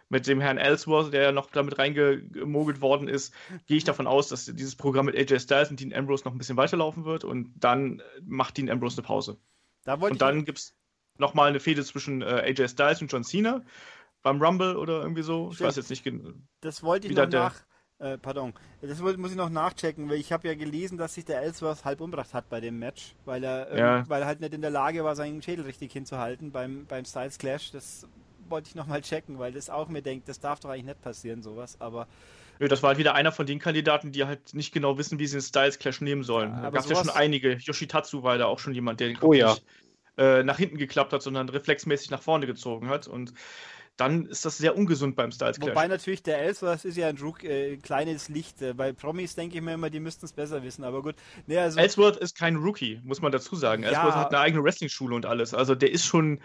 mit dem Herrn Ellsworth, der ja noch damit reingemogelt worden ist, gehe ich davon aus, dass dieses Programm mit AJ Styles und Dean Ambrose noch ein bisschen weiterlaufen wird und dann macht Dean Ambrose eine Pause. Da wollte Und dann gibt es nochmal eine Fehde zwischen äh, AJ Styles und John Cena beim Rumble oder irgendwie so. Ich Stimmt. weiß jetzt nicht genau. Das wollte ich Wieder noch nach. Äh, pardon. Das muss ich noch nachchecken, weil ich habe ja gelesen, dass sich der Ellsworth halb umgebracht hat bei dem Match, weil er, ähm, Ja. weil er halt nicht in der Lage war, seinen Schädel richtig hinzuhalten beim, beim Styles Clash. Das wollte ich nochmal checken, weil das auch mir denkt, das darf doch eigentlich nicht passieren, sowas. Aber Nö, das war halt wieder einer von den Kandidaten, die halt nicht genau wissen, wie sie den Styles Clash nehmen sollen. Ja, da gab es ja schon einige. Yoshitatsu war da auch schon jemand, der den Oh ja. nicht äh, nach hinten geklappt hat, sondern reflexmäßig nach vorne gezogen hat. Und dann ist das sehr ungesund beim Styles Clash. Wobei natürlich der Ellsworth ist ja ein Rook, äh, kleines Licht. Äh, bei Promis denke ich mir immer, die müssten es besser wissen, aber gut. Nee, also Ellsworth ist kein Rookie, muss man dazu sagen. Ja, Ellsworth hat eine eigene Wrestling-Schule und alles. Also der ist schon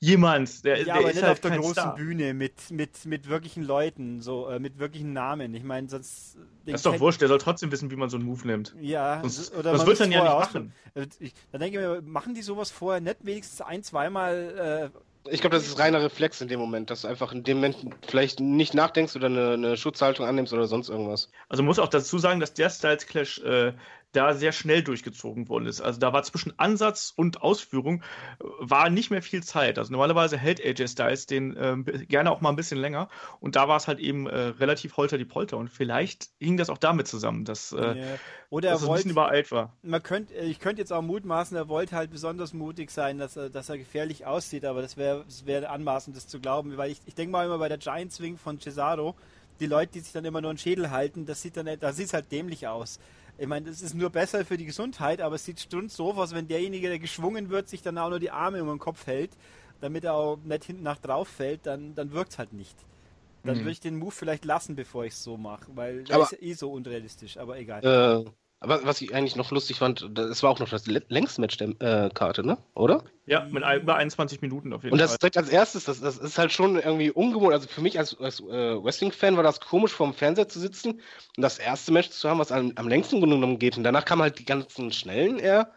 jemand, der, ja, der aber ist nicht halt auf der großen Star. Bühne mit, mit, mit wirklichen Leuten, so äh, mit wirklichen Namen. Ich meine, sonst. Das ist doch wurscht, der soll trotzdem wissen, wie man so einen Move nimmt. Ja, Sonst- oder das man wird dann ja nicht ausprobieren. Äh, Ich, da denke ich mir, machen die sowas vorher nicht wenigstens ein, zweimal? Äh, Ich glaube, das ist reiner Reflex in dem Moment, dass du einfach in dem Moment vielleicht nicht nachdenkst oder eine, eine Schutzhaltung annimmst oder sonst irgendwas. Also muss auch dazu sagen, dass der Styles Clash äh, da sehr schnell durchgezogen worden ist. Also da war zwischen Ansatz und Ausführung äh, war nicht mehr viel Zeit. Also normalerweise hält AJ Styles den ähm, gerne auch mal ein bisschen länger und da war es halt eben äh, relativ holter die Polter und vielleicht hing das auch damit zusammen, dass, äh, ja. Oder dass er es ein bisschen übereilt war. Man könnt, äh, ich könnte jetzt auch mutmaßen, er wollte halt besonders mutig sein, dass er, dass er gefährlich aussieht, aber das wäre wär anmaßend, das zu glauben, weil ich, ich denke mal immer bei der Giant Swing von Cesaro, die Leute, die sich dann immer nur einen Schädel halten, das sieht dann, da sieht halt dämlich aus. Ich meine, das ist nur besser für die Gesundheit, aber es sieht strunzdoof aus, wenn derjenige, der geschwungen wird, sich dann auch nur die Arme um den Kopf hält, damit er auch nicht hinten nach drauf fällt, dann, dann wirkt es halt nicht. Dann Mhm. würde ich den Move vielleicht lassen, bevor ich es so mache, weil der Aber- ist eh so unrealistisch, aber egal. Äh, aber was ich eigentlich noch lustig fand, das war auch noch das längste Match der äh, Karte, ne? Oder? Ja, mit über 21 Minuten auf jeden Und das Fall. direkt als erstes, das, das ist halt schon irgendwie ungewohnt. Also für mich als, als äh, Wrestling-Fan war das komisch, vorm Fernseher zu sitzen und das erste Match zu haben, was am, am längsten im Grunde genommen geht. Und danach kamen halt die ganzen schnellen eher.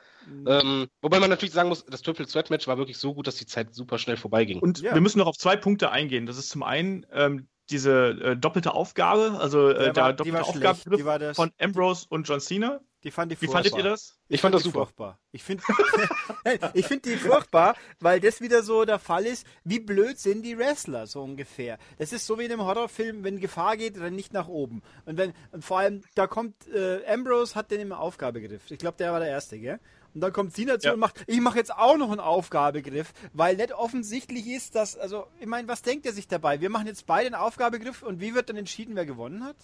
Ähm, wobei man natürlich sagen muss, das Triple Threat Match war wirklich so gut, dass die Zeit super schnell vorbeiging. Und Ja. wir müssen noch auf zwei Punkte eingehen. Das ist zum einen ähm, diese äh, doppelte Aufgabe, also äh, Der der war- die doppelte. Aufgabegriff das- von Ambrose und John Cena. Die fand ich Wie furchtbar. fandet ihr das? ich fand das die super. furchtbar. Ich finde [laughs] ich find die furchtbar, weil das wieder so der Fall ist, wie blöd sind die Wrestler, so ungefähr. Das ist so wie in einem Horrorfilm, wenn Gefahr geht, renn nicht nach oben. Und wenn, und vor allem, da kommt, äh, Ambrose hat den im Aufgabegriff. Ich glaube, der war der Erste, gell? Und dann kommt Cena zu Ja. und macht, ich mache jetzt auch noch einen Aufgabegriff, weil nicht offensichtlich ist, dass, also, ich meine, was denkt er sich dabei? Wir machen jetzt beide einen Aufgabegriff und wie wird dann entschieden, wer gewonnen hat?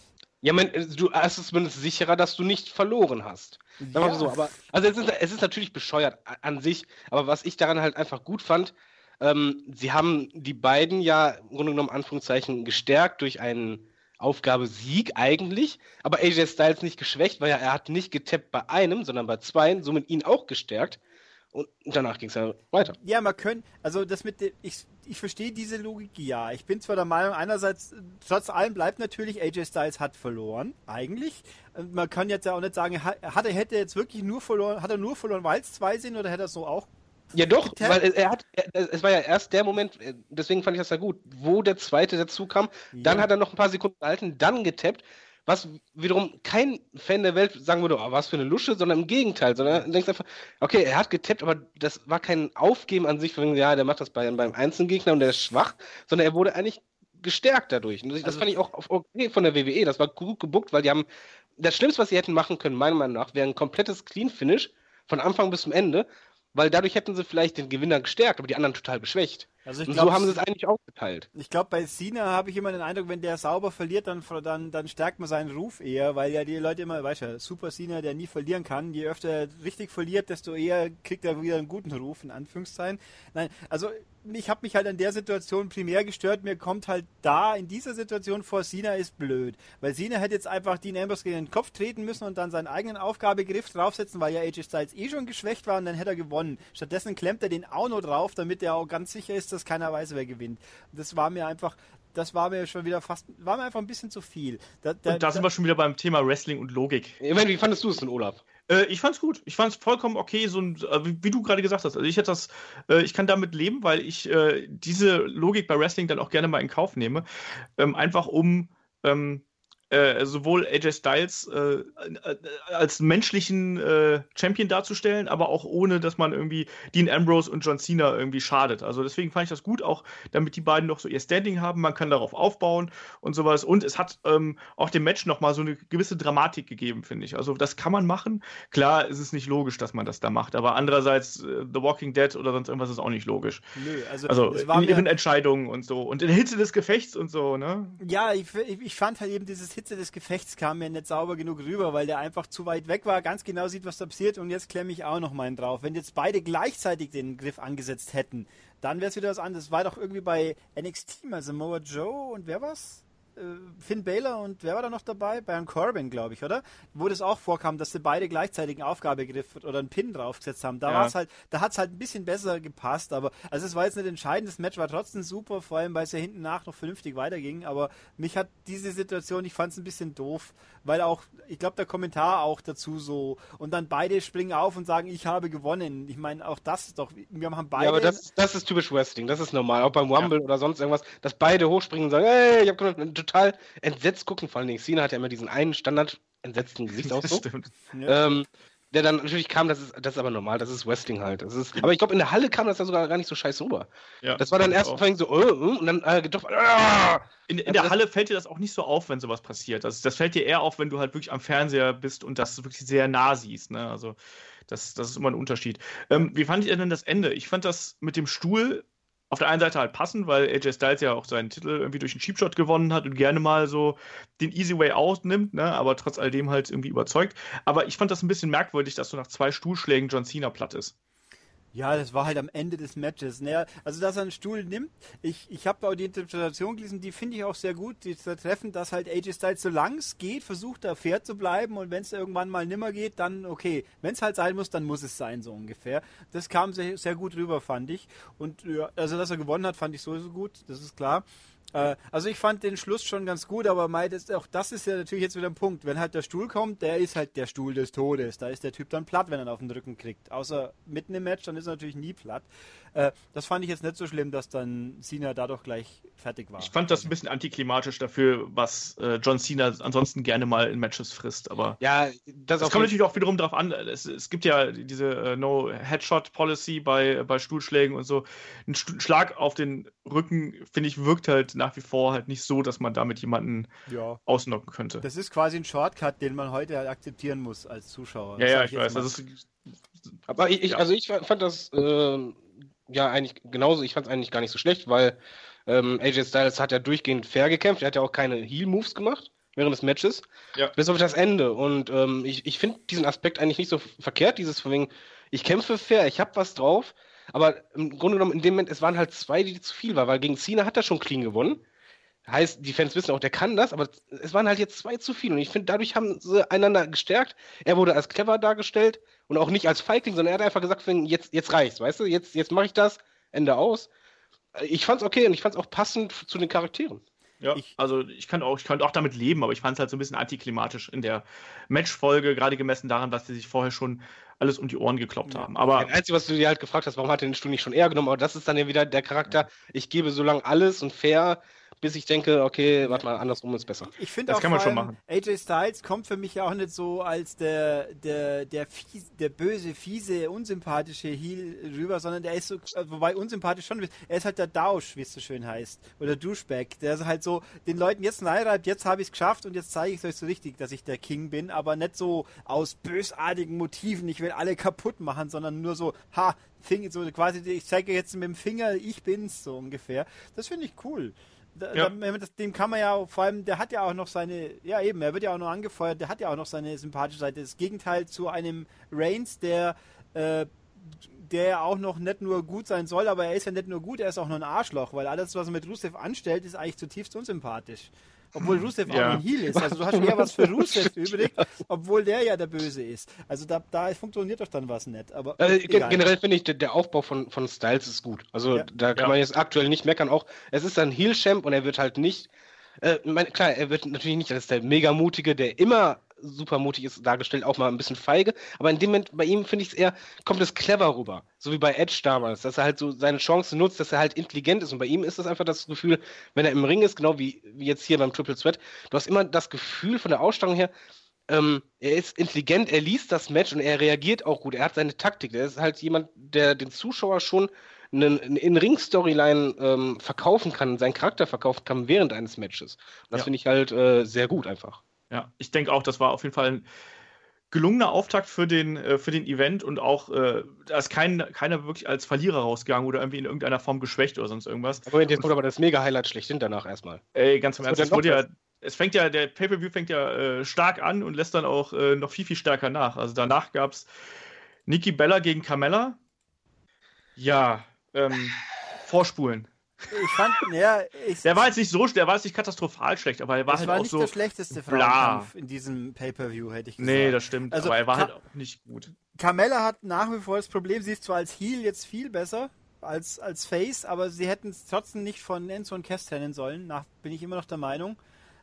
Ja, man, du es ist zumindest sicherer, dass du nicht verloren hast. Ja. so, aber also es ist, es ist natürlich bescheuert an sich, aber was ich daran halt einfach gut fand, ähm, sie haben die beiden ja im Grunde genommen Anführungszeichen gestärkt durch einen Aufgabesieg eigentlich, aber AJ Styles nicht geschwächt, weil er, hat nicht getappt bei einem, sondern bei zweien, somit ihn auch gestärkt. Und danach ging es ja weiter. Ja, man könnte, also das mit, ich, ich verstehe diese Logik ja. Ich bin zwar der Meinung, einerseits, trotz allem bleibt natürlich, AJ Styles hat verloren, eigentlich. Man kann jetzt ja auch nicht sagen, hat, er hätte jetzt wirklich nur verloren, hat er nur verloren, weil es zwei sind oder hätte er so auch? Ja, doch, Getappt? weil er, hat, es war ja erst der Moment, äh, deswegen fand ich das ja gut, wo der zweite dazu kam, dann Ja. hat er noch ein paar Sekunden gehalten, dann getappt, was wiederum kein Fan der Welt sagen würde, oh, was für eine Lusche, sondern im Gegenteil, sondern du denkst einfach, okay, er hat getappt, aber das war kein Aufgeben an sich, von ja, der macht das bei, beim Einzelgegner und der ist schwach, sondern er wurde eigentlich gestärkt dadurch. Und das Also- fand ich auch okay von der WWE, das war gut gebuckt, weil die haben, das Schlimmste, was sie hätten machen können, meiner Meinung nach, wäre ein komplettes Clean-Finish von Anfang bis zum Ende, weil dadurch hätten sie vielleicht den Gewinner gestärkt, aber die anderen total geschwächt. Also glaube, so haben sie es eigentlich aufgeteilt. ich glaube, bei Cena habe ich immer den Eindruck, wenn der sauber verliert, dann, dann, dann stärkt man seinen Ruf eher, weil ja die Leute immer, weißt du, Super Cena, der nie verlieren kann, je öfter er richtig verliert, desto eher kriegt er wieder einen guten Ruf, in Anführungszeichen. Nein, also ich habe mich halt an der Situation primär gestört, mir kommt halt da in dieser Situation vor, Cena ist blöd, weil Cena hätte jetzt einfach Dean Ambrose gegen den Kopf treten müssen und dann seinen eigenen Aufgabegriff draufsetzen, weil ja AJ Styles eh schon geschwächt war und dann hätte er gewonnen. Stattdessen klemmt er den auch noch drauf, damit er auch ganz sicher ist, dass keiner weiß, wer gewinnt. Das war mir einfach, das war mir schon wieder fast, war mir einfach ein bisschen zu viel. Da, da, Und da sind wir schon wieder beim Thema Wrestling und Logik. Ich meine, wie fandest du es denn, Olaf? Äh, ich fand's gut. Ich fand's vollkommen okay, so ein, äh, wie, wie du gerade gesagt hast. Also ich hätte das, äh, ich kann damit leben, weil ich äh, diese Logik bei Wrestling dann auch gerne mal in Kauf nehme. Ähm, einfach um ähm, äh, sowohl AJ Styles äh, äh, als menschlichen äh, Champion darzustellen, aber auch ohne, dass man irgendwie Dean Ambrose und John Cena irgendwie schadet. Also deswegen fand ich das gut, auch damit die beiden noch so ihr Standing haben. Man kann darauf aufbauen und sowas. Und es hat ähm, auch dem Match nochmal so eine gewisse Dramatik gegeben, finde ich. Also das kann man machen. Klar, es ist nicht logisch, dass man das da macht, aber andererseits äh, The Walking Dead oder sonst irgendwas ist auch nicht logisch. nö, also, Also es war in ihren Entscheidungen und so. Und in der Hitze des Gefechts und so, ne? Ja, ich, ich, ich fand halt eben dieses Hitze des Gefechts kam mir nicht sauber genug rüber, weil der einfach zu weit weg war, ganz genau sieht, was da passiert und jetzt klemme ich auch noch meinen drauf. Wenn jetzt beide gleichzeitig den Griff angesetzt hätten, dann wäre es wieder was anderes. War doch irgendwie bei NXT mal Samoa Joe und wer war's? Äh, Finn Baylor und wer war da noch dabei? Baron Corbin, glaube ich, oder? Wo das auch vorkam, dass sie beide gleichzeitig einen Aufgabegriff oder einen Pin draufgesetzt haben. Da ja. war es halt, da hat es halt ein bisschen besser gepasst, aber also es war jetzt nicht entscheidend, das Match war trotzdem super, vor allem weil es ja hinten nach noch vernünftig weiterging, aber mich hat diese Situation, ich fand es ein bisschen doof, weil auch, ich glaube, der Kommentar auch dazu so und dann beide springen auf und sagen, ich habe gewonnen. Ich meine, auch das ist doch, wir haben beide. Ja, aber das, das ist typisch Wrestling, das ist normal, auch beim Rumble ja. oder sonst irgendwas, dass beide hochspringen und sagen, hey, ich habe gewonnen total entsetzt gucken. Vor allem Cena hat ja immer diesen einen Standard entsetzten Gesichtsausdruck. [laughs] Stimmt. Ähm, der dann natürlich kam, das ist, das ist aber normal, das ist Wrestling halt. Das ist, aber ich glaube, in der Halle kam das ja sogar gar nicht so scheiße rüber. Ja, das war dann erst vor so, oh, oh, und dann äh, doch, äh, In, in der Halle fällt dir das auch nicht so auf, wenn sowas passiert. Das, das fällt dir eher auf, wenn du halt wirklich am Fernseher bist und das wirklich sehr nah siehst. Ne? Also, das, das ist immer ein Unterschied. Ähm, wie fand ihr denn das Ende? Ich fand das mit dem Stuhl auf der einen Seite halt passend, weil AJ Styles ja auch seinen Titel irgendwie durch einen Cheapshot gewonnen hat und gerne mal so den Easy Way out nimmt, ne? aber trotz alledem halt irgendwie überzeugt. Aber ich fand das ein bisschen merkwürdig, dass so nach zwei Stuhlschlägen John Cena platt ist. Ja, das war halt am Ende des Matches. Naja, also, dass er einen Stuhl nimmt, ich, ich habe auch die Interpretation gelesen, die finde ich auch sehr gut, die treffen, dass halt AJ Styles, solange es geht, versucht, da fair zu bleiben und wenn es irgendwann mal nimmer geht, dann okay. Wenn es halt sein muss, dann muss es sein, so ungefähr. Das kam sehr, sehr gut rüber, fand ich. Und ja, also, dass er gewonnen hat, fand ich sowieso gut, das ist klar. Äh, also ich fand den Schluss schon ganz gut, aber Mike, auch das ist ja natürlich jetzt wieder ein Punkt. Wenn halt der Stuhl kommt, der ist halt der Stuhl des Todes. Da ist der Typ dann platt, wenn er ihn auf den Rücken kriegt. Außer mitten im Match, dann ist er natürlich nie platt. Äh, das fand ich jetzt nicht so schlimm, dass dann Cena dadurch gleich fertig war. Ich fand das ein bisschen antiklimatisch dafür, was äh, John Cena ansonsten gerne mal in Matches frisst. Aber ja, das, das kommt natürlich auch wiederum darauf an. Es, es gibt ja diese äh, No-Headshot-Policy bei, bei Stuhlschlägen und so. Ein Schlag auf den Rücken, finde ich, wirkt halt nach wie vor halt nicht so, dass man damit jemanden ja. ausnocken könnte. Das ist quasi ein Shortcut, den man heute halt akzeptieren muss als Zuschauer. Ja, ja, ich, ich weiß. Ist, aber ich, ich, also ich fand das äh, ja eigentlich genauso, ich fand es eigentlich gar nicht so schlecht, weil ähm, AJ Styles hat ja durchgehend fair gekämpft, er hat ja auch keine Heal-Moves gemacht während des Matches, ja. bis auf das Ende. Und ähm, ich, ich finde diesen Aspekt eigentlich nicht so verkehrt, dieses von wegen, ich kämpfe fair, ich habe was drauf, aber im Grunde genommen in dem Moment, es waren halt zwei, die zu viel waren, weil gegen Cena hat er schon clean gewonnen. Heißt, die Fans wissen auch, der kann das, aber es waren halt jetzt zwei zu viel. Und ich finde, dadurch haben sie einander gestärkt. Er wurde als clever dargestellt und auch nicht als Feigling, sondern er hat einfach gesagt, jetzt, jetzt reicht's, weißt du, jetzt, jetzt mache ich das, Ende aus. Ich fand's okay und ich fand's auch passend zu den Charakteren. Ja, ich, also ich kann auch, ich könnte auch damit leben, aber ich fand es halt so ein bisschen antiklimatisch in der Matchfolge, gerade gemessen daran, dass sie sich vorher schon alles um die Ohren gekloppt haben. Aber das Einzige, was du dir halt gefragt hast, warum hat er den Stuhl nicht schon eher genommen, aber das ist dann ja wieder der Charakter, ich gebe so lange alles und fair, bis ich denke, okay, warte mal, andersrum ist besser. Ich finde auch, kann man schon machen. AJ Styles kommt für mich ja auch nicht so als der, der, der, fies, der böse, fiese, unsympathische Heel rüber, sondern der ist so, äh, wobei unsympathisch schon, er ist halt der Dausch, wie es so schön heißt, oder Duschback, der ist halt so den Leuten jetzt neireibt, jetzt habe ich es geschafft und jetzt zeige ich es euch so richtig, dass ich der King bin, aber nicht so aus bösartigen Motiven, ich will alle kaputt machen, sondern nur so, ha, Finger, so quasi, ich zeige jetzt mit dem Finger, ich bin's, so ungefähr. Das finde ich cool. Da, ja. da, dem kann man ja vor allem, der hat ja auch noch seine, ja eben, er wird ja auch noch angefeuert, der hat ja auch noch seine sympathische Seite. Das Gegenteil zu einem Reigns, der, äh, der ja auch noch nicht nur gut sein soll, aber er ist ja nicht nur gut, er ist auch noch ein Arschloch, weil alles, was er mit Rusev anstellt, ist eigentlich zutiefst unsympathisch. Obwohl Rusev ja. auch ein Heal ist. Also du hast eher was für Rusev [laughs] übrig, obwohl der ja der Böse ist. Also da, da funktioniert doch dann was nicht. Aber äh, generell finde ich, der, der, Aufbau von, von Styles ist gut. Also ja. da kann ja. man jetzt aktuell nicht meckern. Auch es ist ein Heal-Champ und er wird halt nicht. Äh, mein, klar, er wird natürlich nicht als der mega mutige, der immer super mutig ist dargestellt, auch mal ein bisschen feige. Aber in dem Moment, bei ihm finde ich es eher, kommt es clever rüber. So wie bei Edge damals, dass er halt so seine Chancen nutzt, dass er halt intelligent ist. Und bei ihm ist das einfach das Gefühl, wenn er im Ring ist, genau wie, wie jetzt hier beim Triple Threat, du hast immer das Gefühl von der Ausstrahlung her, ähm, er ist intelligent, er liest das Match und er reagiert auch gut. Er hat seine Taktik. Er ist halt jemand, der den Zuschauer schon eine, eine In-Ring-Storyline ähm, verkaufen kann, seinen Charakter verkaufen kann während eines Matches. Und das ja. finde ich halt äh, sehr gut einfach. Ja, ich denke auch, das war auf jeden Fall ein gelungener Auftakt für den, äh, für den Event und auch, äh, da ist kein, keiner wirklich als Verlierer rausgegangen oder irgendwie in irgendeiner Form geschwächt oder sonst irgendwas. Aber jetzt kommt aber das Mega-Highlight schlechthin danach erstmal. Ey, ganz im Ernst, es wurde ja, es fängt ja, der Pay-Per-View fängt ja äh, stark an und lässt dann auch äh, noch viel, viel stärker nach. Also danach gab es Nikki Bella gegen Carmella. Ja, ähm, vorspulen. Ich fand, ja, ich, Der war jetzt nicht so, der war jetzt nicht katastrophal schlecht, aber er war das halt war auch nicht so. der schlechteste. Frauenkampf in diesem Pay-Per-View, hätte ich gesagt. Nee, das stimmt, Also, aber er war Ka- halt auch nicht gut. Carmella hat nach wie vor das Problem, sie ist zwar als Heel jetzt viel besser als, als Face, aber sie hätten es trotzdem nicht von Enzo und Cass trennen sollen, nach, bin ich immer noch der Meinung.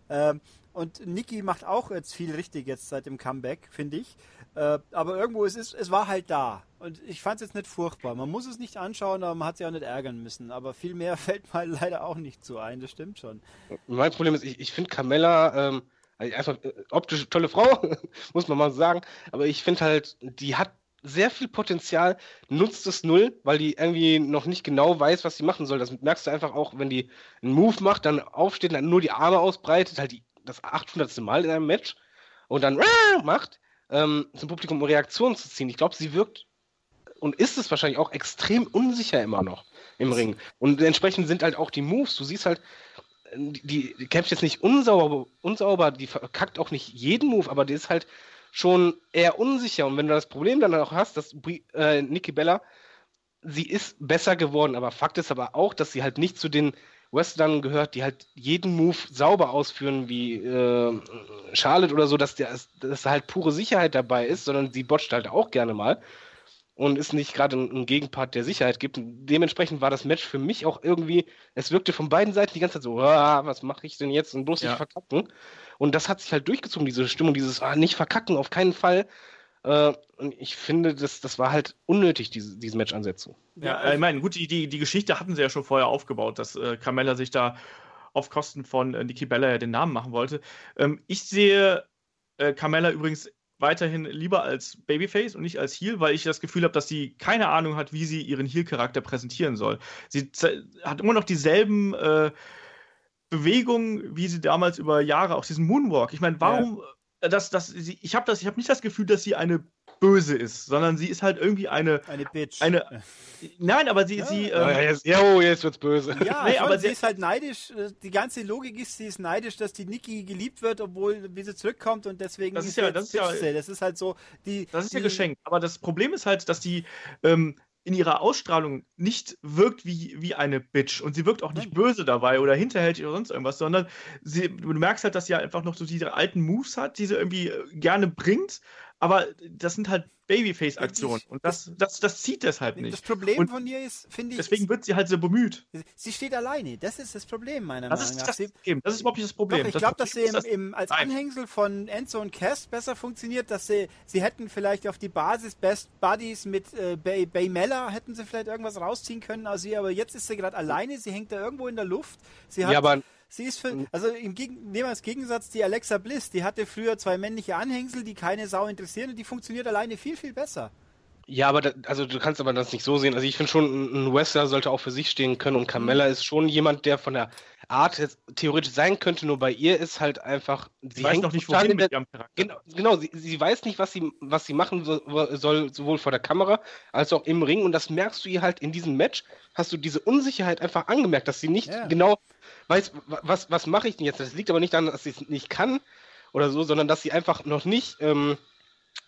Ähm, und Nikki macht auch jetzt viel richtig jetzt seit dem Comeback, finde ich. Äh, aber irgendwo, es, ist, es war halt da. Und ich fand es jetzt nicht furchtbar. Man muss es nicht anschauen, aber man hat sich auch nicht ärgern müssen. Aber viel mehr [laughs] fällt mir leider auch nicht zu ein, das stimmt schon. Mein Problem ist, ich, ich finde Carmella ähm, also einfach äh, optisch tolle Frau, [laughs] muss man mal sagen. Aber ich finde halt, die hat sehr viel Potenzial, nutzt es null, weil die irgendwie noch nicht genau weiß, was sie machen soll. Das merkst du einfach auch, wenn die einen Move macht, dann aufsteht, dann nur die Arme ausbreitet, halt die, das 800. Mal in einem Match und dann [laughs] macht, ähm, zum Publikum um Reaktionen zu ziehen. Ich glaube, sie wirkt und ist es wahrscheinlich auch extrem unsicher immer noch im Ring. Und entsprechend sind halt auch die Moves. Du siehst halt, die, die kämpft jetzt nicht unsauber, unsauber, die verkackt auch nicht jeden Move, aber die ist halt schon eher unsicher. Und wenn du das Problem dann auch hast, dass äh, Nikki Bella, sie ist besser geworden, aber Fakt ist aber auch, dass sie halt nicht zu den Wrestlern gehört, die halt jeden Move sauber ausführen, wie äh, Charlotte oder so, dass, der, dass da halt pure Sicherheit dabei ist, sondern sie botcht halt auch gerne mal und ist nicht gerade ein, Gegenpart, der Sicherheit gibt. Dementsprechend war das Match für mich auch irgendwie, es wirkte von beiden Seiten die ganze Zeit so, ah, was mache ich denn jetzt und bloß Ja. nicht verkacken. Und das hat sich halt durchgezogen, diese Stimmung, dieses ah, nicht verkacken, auf keinen Fall. Äh, und ich finde, das, das war halt unnötig, diese, diese Match-Ansetzung. Ja, äh, ich meine, gut, die, die, die Geschichte hatten sie ja schon vorher aufgebaut, dass äh, Carmella sich da auf Kosten von äh, Nikki Bella ja den Namen machen wollte. Ähm, ich sehe äh, Carmella übrigens weiterhin lieber als Babyface und nicht als Heel, weil ich das Gefühl habe, dass sie keine Ahnung hat, wie sie ihren Heel-Charakter präsentieren soll. Sie hat immer noch dieselben äh, Bewegungen, wie sie damals über Jahre, auch diesen Moonwalk. Ich meine, warum, äh, das, das, sie, ich habe das, ich habe nicht das Gefühl, dass sie eine Böse ist, sondern sie ist halt irgendwie eine, Eine Bitch. eine, nein, aber sie, Ja. sie, Ja, ähm, jetzt, ja, oh, jetzt wird's böse. Ja, Nee, aber sie ist halt neidisch. äh, Die ganze Logik ist, sie ist neidisch, dass die Niki geliebt wird, obwohl wie sie zurückkommt und deswegen Das ist sie ja- das ist ja- das ist halt so die Das ist ja die, geschenkt. Aber das Problem ist halt, dass die ähm, in ihrer Ausstrahlung nicht wirkt wie, wie eine Bitch. Und sie wirkt auch nicht böse dabei oder hinterhältig oder sonst irgendwas, sondern sie, du merkst halt, dass sie einfach noch so diese alten Moves hat, die sie irgendwie äh, gerne bringt. Aber das sind halt Babyface-Aktionen. Und das, das, das zieht deshalb Das nicht. Problem Und von ihr ist, finde ich, Deswegen wird sie halt so bemüht. ist, sie steht alleine. Das ist das Problem meiner Das Meinung ist nach. das Sie, Problem. Das ist überhaupt nicht das Problem. Doch, ich Das glaube, dass sie im, ist, im, als Nein. Anhängsel von Enzo und Cass besser funktioniert, dass sie, sie hätten vielleicht auf die Basis Best Buddies mit äh, Bay, Bay Mella, hätten sie vielleicht irgendwas rausziehen können aus ihr, aber jetzt ist sie gerade alleine, sie hängt da irgendwo in der Luft. Sie hat, Ja, aber sie ist für, also im Gegen, nehmen wir als Gegensatz die Alexa Bliss, die hatte früher zwei männliche Anhängsel, die keine Sau interessieren und die funktioniert alleine viel, viel besser. Ja, aber da, also du kannst aber das nicht so sehen. Also ich finde schon, ein Wrestler sollte auch für sich stehen können und Carmella ist schon jemand, der von der Art jetzt theoretisch sein könnte, nur bei ihr ist halt einfach. Sie Sie weiß hängt noch nicht, wohin mit ihrem Charakter. Genau, genau sie, sie weiß nicht, was sie, was sie machen so, soll, sowohl vor der Kamera als auch im Ring. Und das merkst du ihr halt in diesem Match, hast du diese Unsicherheit einfach angemerkt, dass sie nicht Ja. genau weiß, wa- was, was mache ich denn jetzt. Das liegt aber nicht daran, dass sie es nicht kann oder so, sondern dass sie einfach noch nicht ähm,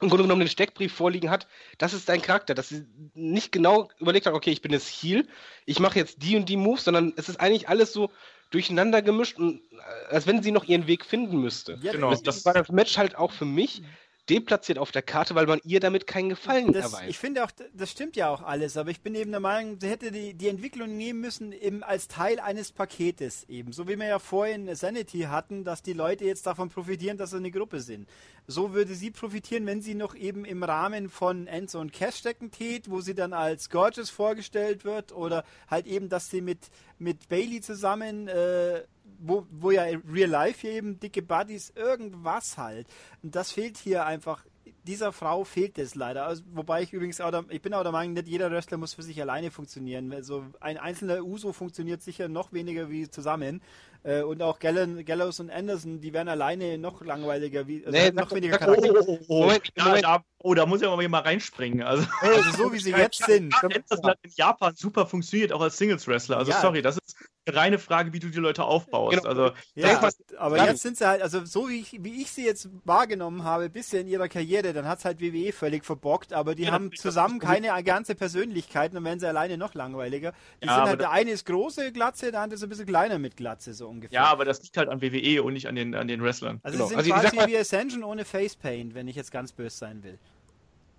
im Grunde genommen den Steckbrief vorliegen hat, das ist dein Charakter, dass sie nicht genau überlegt hat, okay, ich bin jetzt Heal, ich mache jetzt die und die Moves, sondern es ist eigentlich alles so durcheinander gemischt, und, äh, als wenn sie noch ihren Weg finden müsste. Ja, Genau, Das, das war das Match halt auch für mich deplatziert auf der Karte, weil man ihr damit keinen Gefallen Das, erweist. ich finde auch, das stimmt ja auch alles, aber ich bin eben der Meinung, sie hätte die, die Entwicklung nehmen müssen eben als Teil eines Paketes eben. So wie wir ja vorhin Sanity hatten, dass die Leute jetzt davon profitieren, dass sie eine Gruppe sind. So würde sie profitieren, wenn sie noch eben im Rahmen von Enzo und Cash stecken tät, wo sie dann als Gorgeous vorgestellt wird oder halt eben, dass sie mit, mit Bailey zusammen äh, wo, wo ja in Real Life hier eben dicke Buddies, irgendwas halt. Und das fehlt hier einfach. Dieser Frau fehlt es leider. Also, wobei ich übrigens auch der, ich bin auch der Meinung, nicht jeder Wrestler muss für sich alleine funktionieren. Also ein einzelner Uso funktioniert sicher noch weniger wie zusammen. Äh, und auch Gallen, Gallows und Anderson, die werden alleine noch langweiliger, wie, also Nee, noch sag- weniger sag- Charakter. Oh, oh, oh, da. Da, oh, da muss ja mal jemand reinspringen. Also, Also so wie sie jetzt sind. das hat in Japan super funktioniert, auch als Singles-Wrestler. Also Ja. sorry, das ist eine reine Frage, wie du die Leute aufbaust. Genau. Also Ja, mal- aber jetzt sind sie halt, also so wie ich, wie ich sie jetzt wahrgenommen habe, bisher in ihrer Karriere, dann hat's halt WWE völlig verbockt, aber die Ja, haben zusammen keine ganze Persönlichkeit und werden sie alleine noch langweiliger. Die Ja, sind halt, der eine ist große Glatze, der andere ist ein bisschen kleiner mit Glatze, so ungefähr. ja, aber das liegt halt an WWE und nicht an den, an den Wrestlern. also genau. sie sind Also ich quasi sag mal- wie Ascension ohne Facepaint, wenn ich jetzt ganz böse sein will.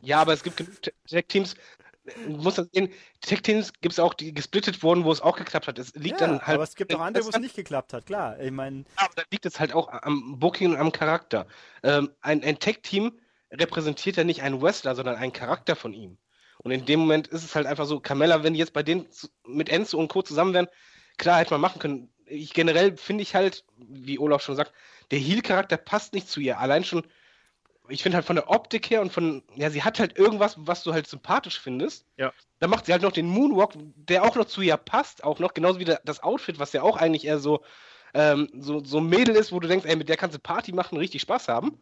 Ja, aber es gibt genug Tech-Teams, muss das sehen, Tech-Teams gibt es auch, die gesplittet wurden, wo es auch geklappt hat. Es liegt ja, dann halt. aber es gibt auch andere, wo es nicht geklappt hat, klar. Ich meine, Aber dann liegt es halt auch am Booking und am Charakter. Ähm, ein ein Tech-Team repräsentiert ja nicht einen Wrestler, sondern einen Charakter von ihm. Und in dem Moment ist es halt einfach so, Carmella, wenn die jetzt bei denen mit Enzo und Co. zusammen wären, klar hätte man machen können. Ich generell finde ich halt, wie Olaf schon sagt, der Heel-Charakter passt nicht zu ihr. Allein schon, ich finde halt von der Optik her und von, ja, sie hat halt irgendwas, was du halt sympathisch findest. Ja. Dann macht sie halt noch den Moonwalk, der auch noch zu ihr passt, auch noch, genauso wie das Outfit, was ja auch eigentlich eher so, ähm, so, so ein Mädel ist, wo du denkst, ey, mit der kannst du Party machen, richtig Spaß haben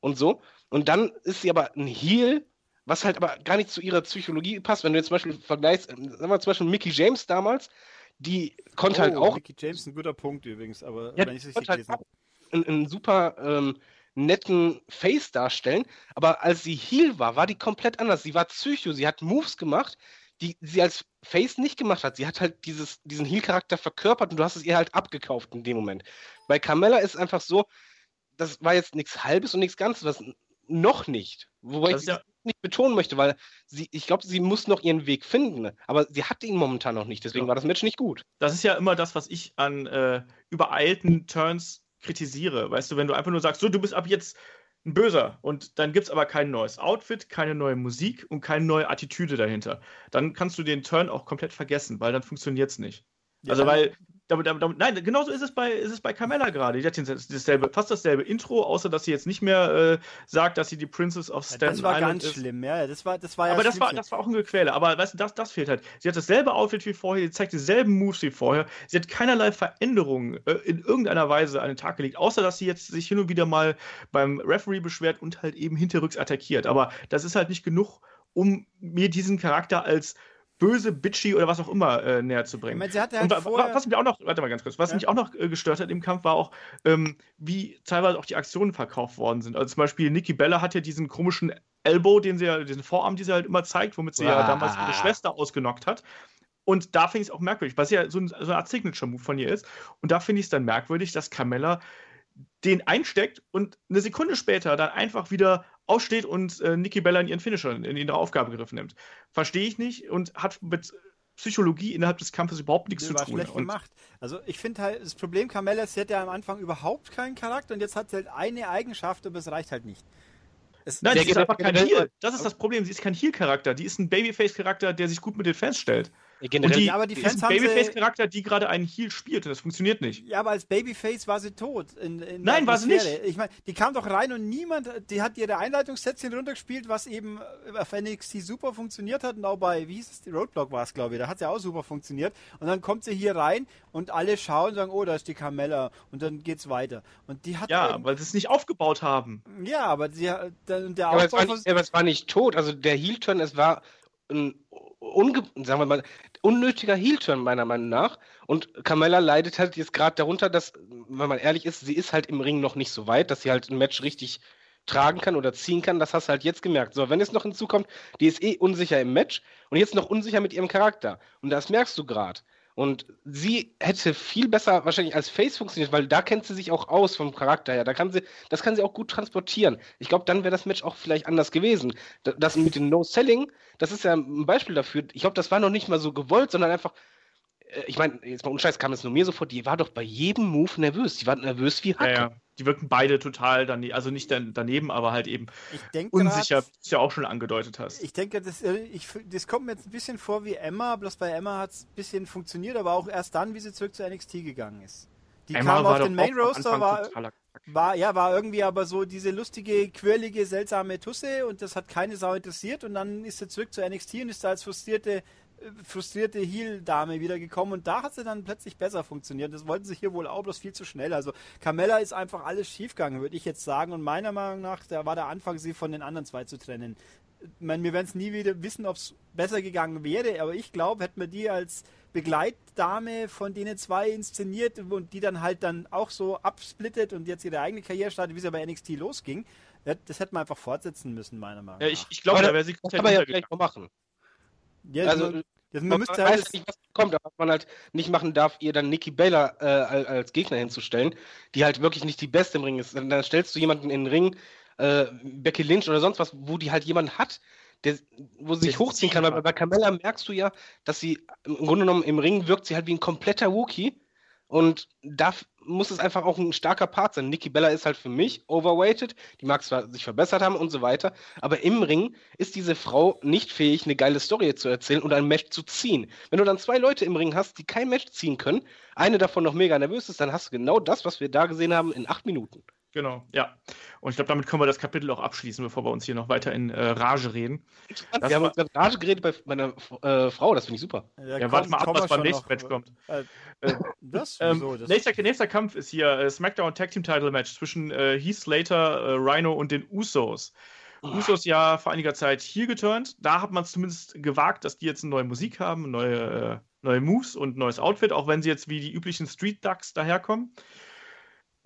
und so. Und dann ist sie aber ein Heel, was halt aber gar nicht zu ihrer Psychologie passt. Wenn du jetzt zum Beispiel vergleichst, ähm, sagen wir zum Beispiel Mickey James damals, die konnte halt auch Mickey James ein guter Punkt übrigens, aber Ja, wenn ich es die richtig konnte halt auch einen, einen super ähm, netten Face darstellen, aber als sie Heel war, war die komplett anders. Sie war Psycho, sie hat Moves gemacht, die sie als Face nicht gemacht hat. Sie hat halt dieses, diesen Heel-Charakter verkörpert und du hast es ihr halt abgekauft in dem Moment. Bei Carmella ist einfach so, das war jetzt nichts Halbes und nichts Ganzes, was noch nicht. Wobei Das ich ist ja- nicht betonen möchte, weil sie, ich glaube, sie muss noch ihren Weg finden, aber sie hat ihn momentan noch nicht, deswegen Ja. war das Match nicht gut. das ist ja immer das, was ich an äh, übereilten Turns kritisiere. Weißt du, wenn du einfach nur sagst, so, du bist ab jetzt ein Böser und dann gibt es aber kein neues Outfit, keine neue Musik und keine neue Attitüde dahinter, dann kannst du den Turn auch komplett vergessen, weil dann funktioniert es nicht. Ja, also, weil, damit, damit, nein, genauso ist es bei, ist es bei Carmella gerade. Die hat dasselbe, fast dasselbe Intro, außer dass sie jetzt nicht mehr äh, sagt, dass sie die Princess of Ja, Staten das war Island ganz ist. schlimm, ja. Das war, das war ja Aber das war, das war auch ein Gequäle. Aber weißt du, das, das fehlt halt. Sie hat dasselbe Outfit wie vorher, sie zeigt dieselben Moves wie vorher. Sie hat keinerlei Veränderungen äh, in irgendeiner Weise an den Tag gelegt, außer dass sie jetzt sich hin und wieder mal beim Referee beschwert und halt eben hinterrücks attackiert. Aber das ist halt nicht genug, um mir diesen Charakter als böse, bitchy oder was auch immer äh, näher zu Ich bringen. meine, sie hatte Und halt vorher... was mich auch noch, warte mal ganz kurz, was Ja. mich auch noch äh, gestört hat im Kampf, war auch, ähm, wie teilweise auch die Aktionen verkauft worden sind. Also zum Beispiel Nikki Bella hat ja diesen komischen Elbow, den sie ja, diesen Vorarm, den sie halt immer zeigt, womit sie ja Ah. damals ihre Schwester ausgenockt hat. Und da finde ich es auch merkwürdig, es ja so, ein, so eine Art Signature-Move von ihr ist. Und da finde ich es dann merkwürdig, dass Carmella den einsteckt und eine Sekunde später dann einfach wieder aufsteht und äh, Nikki Bella in ihren Finisher, in ihre Aufgabegriff nimmt. Verstehe ich nicht und hat mit Psychologie innerhalb des Kampfes überhaupt nichts Das zu tun. schlecht Und gemacht. Also ich finde halt, das Problem Carmella ist, sie hat ja am Anfang überhaupt keinen Charakter und jetzt hat sie halt eine Eigenschaft, aber es reicht halt nicht. Es, Nein, sie ist einfach kein Heel. Das ist das Problem. Sie ist kein Heel-Charakter. Die ist ein Babyface-Charakter, der sich gut mit den Fans stellt. Generell, und die, Ja, aber die die Fans ist ein Babyface-Charakter, die gerade einen Heel spielt das funktioniert nicht. ja, aber als Babyface war sie tot. In, in Nein, war sie nicht. Ich meine, die kam doch rein und niemand, die hat ihre Einleitungssätzchen runtergespielt, was eben auf NXT super funktioniert hat und auch bei, wie hieß es, die Roadblock war es, glaube ich, da hat sie auch super funktioniert. Und dann kommt sie hier rein und alle schauen und sagen, oh, da ist die Carmella und dann geht's weiter. Und die hat Ja, irgend- weil sie es nicht aufgebaut haben. ja, aber sie, hat- der, der aber, es Aufbau war nicht, aber es war nicht tot. Also der Heel-Turn, es war ein unge sagen wir mal, unnötiger Heel-Turn meiner Meinung nach. Und Carmella leidet halt jetzt gerade darunter, dass, wenn man ehrlich ist, sie ist halt im Ring noch nicht so weit, dass sie halt ein Match richtig tragen kann oder ziehen kann. Das hast du halt jetzt gemerkt. So, wenn es noch hinzukommt, die ist eh unsicher im Match und jetzt noch unsicher mit ihrem Charakter. Und das merkst du gerade. Und sie hätte viel besser wahrscheinlich als Face funktioniert, weil da kennt sie sich auch aus vom Charakter her. Da kann sie, das kann sie auch gut transportieren. Ich glaube, dann wäre das Match auch vielleicht anders gewesen. Da- Das mit dem No-Selling, das ist ja ein Beispiel dafür. Ich glaube, das war noch nicht mal so gewollt, sondern einfach, ich meine, jetzt mal unscheiß kam es nur mir so vor, die war doch bei jedem Move nervös. Die war nervös wie Ja, Hacke. ja. Die wirken beide total daneben, also nicht dan daneben, aber halt eben ich denke unsicher, wie du es ja auch schon angedeutet hast. Ich denke, das, äh, ich, das kommt mir jetzt ein bisschen vor wie Emma, bloß bei Emma hat es ein bisschen funktioniert, aber auch erst dann, wie sie zurück zu NXT gegangen ist. Die kam auf den Main Anfang war, war, ja, war irgendwie aber so diese lustige, quirlige, seltsame Tusse und das hat keine Sau interessiert und dann ist sie zurück zu NXT und ist da als frustrierte frustrierte Heel-Dame wieder gekommen und da hat sie dann plötzlich besser funktioniert. Das wollten sie hier wohl auch bloß viel zu schnell. Also Carmella ist einfach alles schiefgegangen, würde ich jetzt sagen. Und meiner Meinung nach, da war der Anfang, sie von den anderen zwei zu trennen. Ich meine, wir werden es nie wieder wissen, ob es besser gegangen wäre, aber ich glaube, hätten wir die als Begleitdame von denen zwei inszeniert und die dann halt dann auch so absplittet und jetzt ihre eigene Karriere startet, wie sie bei NXT losging, das hätte man einfach fortsetzen müssen, meiner Meinung nach. Ja, ich, ich glaube, da wäre sie komplett kann man ja gleich mal machen. Ja, also, man, man, man weiß halt nicht, was kommt, aber was man halt nicht machen darf, ihr dann Nikki Baylor äh, als Gegner hinzustellen, die halt wirklich nicht die Beste im Ring ist. Dann, dann stellst du jemanden in den Ring, äh, Becky Lynch oder sonst was, wo die halt jemanden hat, der, wo sie sich hochziehen kann. Weil bei Carmella merkst du ja, dass sie im Grunde genommen im Ring wirkt sie halt wie ein kompletter Wookie. Und da muss es einfach auch ein starker Part sein. Nikki Bella ist halt für mich overweighted. Die mag zwar sich verbessert haben und so weiter, aber im Ring ist diese Frau nicht fähig, eine geile Story zu erzählen und ein Match zu ziehen. Wenn du dann zwei Leute im Ring hast, die kein Match ziehen können, eine davon noch mega nervös ist, dann hast du genau das, was wir da gesehen haben, in acht Minuten. Genau, ja. Und ich glaube, damit können wir das Kapitel auch abschließen, bevor wir uns hier noch weiter in äh, Rage reden. Wir haben uns in Rage geredet bei meiner äh, Frau, das finde ich super. Ja, ja warte mal ab, was beim nächsten Match kommt. Äh, äh das? Ähm, das? Nächster, nächster Kampf ist hier äh, SmackDown Tag Team Title Match zwischen äh, Heath Slater, Rhino und den Usos. Oh. Usos ja vor einiger Zeit hier geturnt. Da hat man es zumindest gewagt, dass die jetzt eine neue Musik haben, neue, neue Moves und neues Outfit, auch wenn sie jetzt wie die üblichen Street Ducks daherkommen.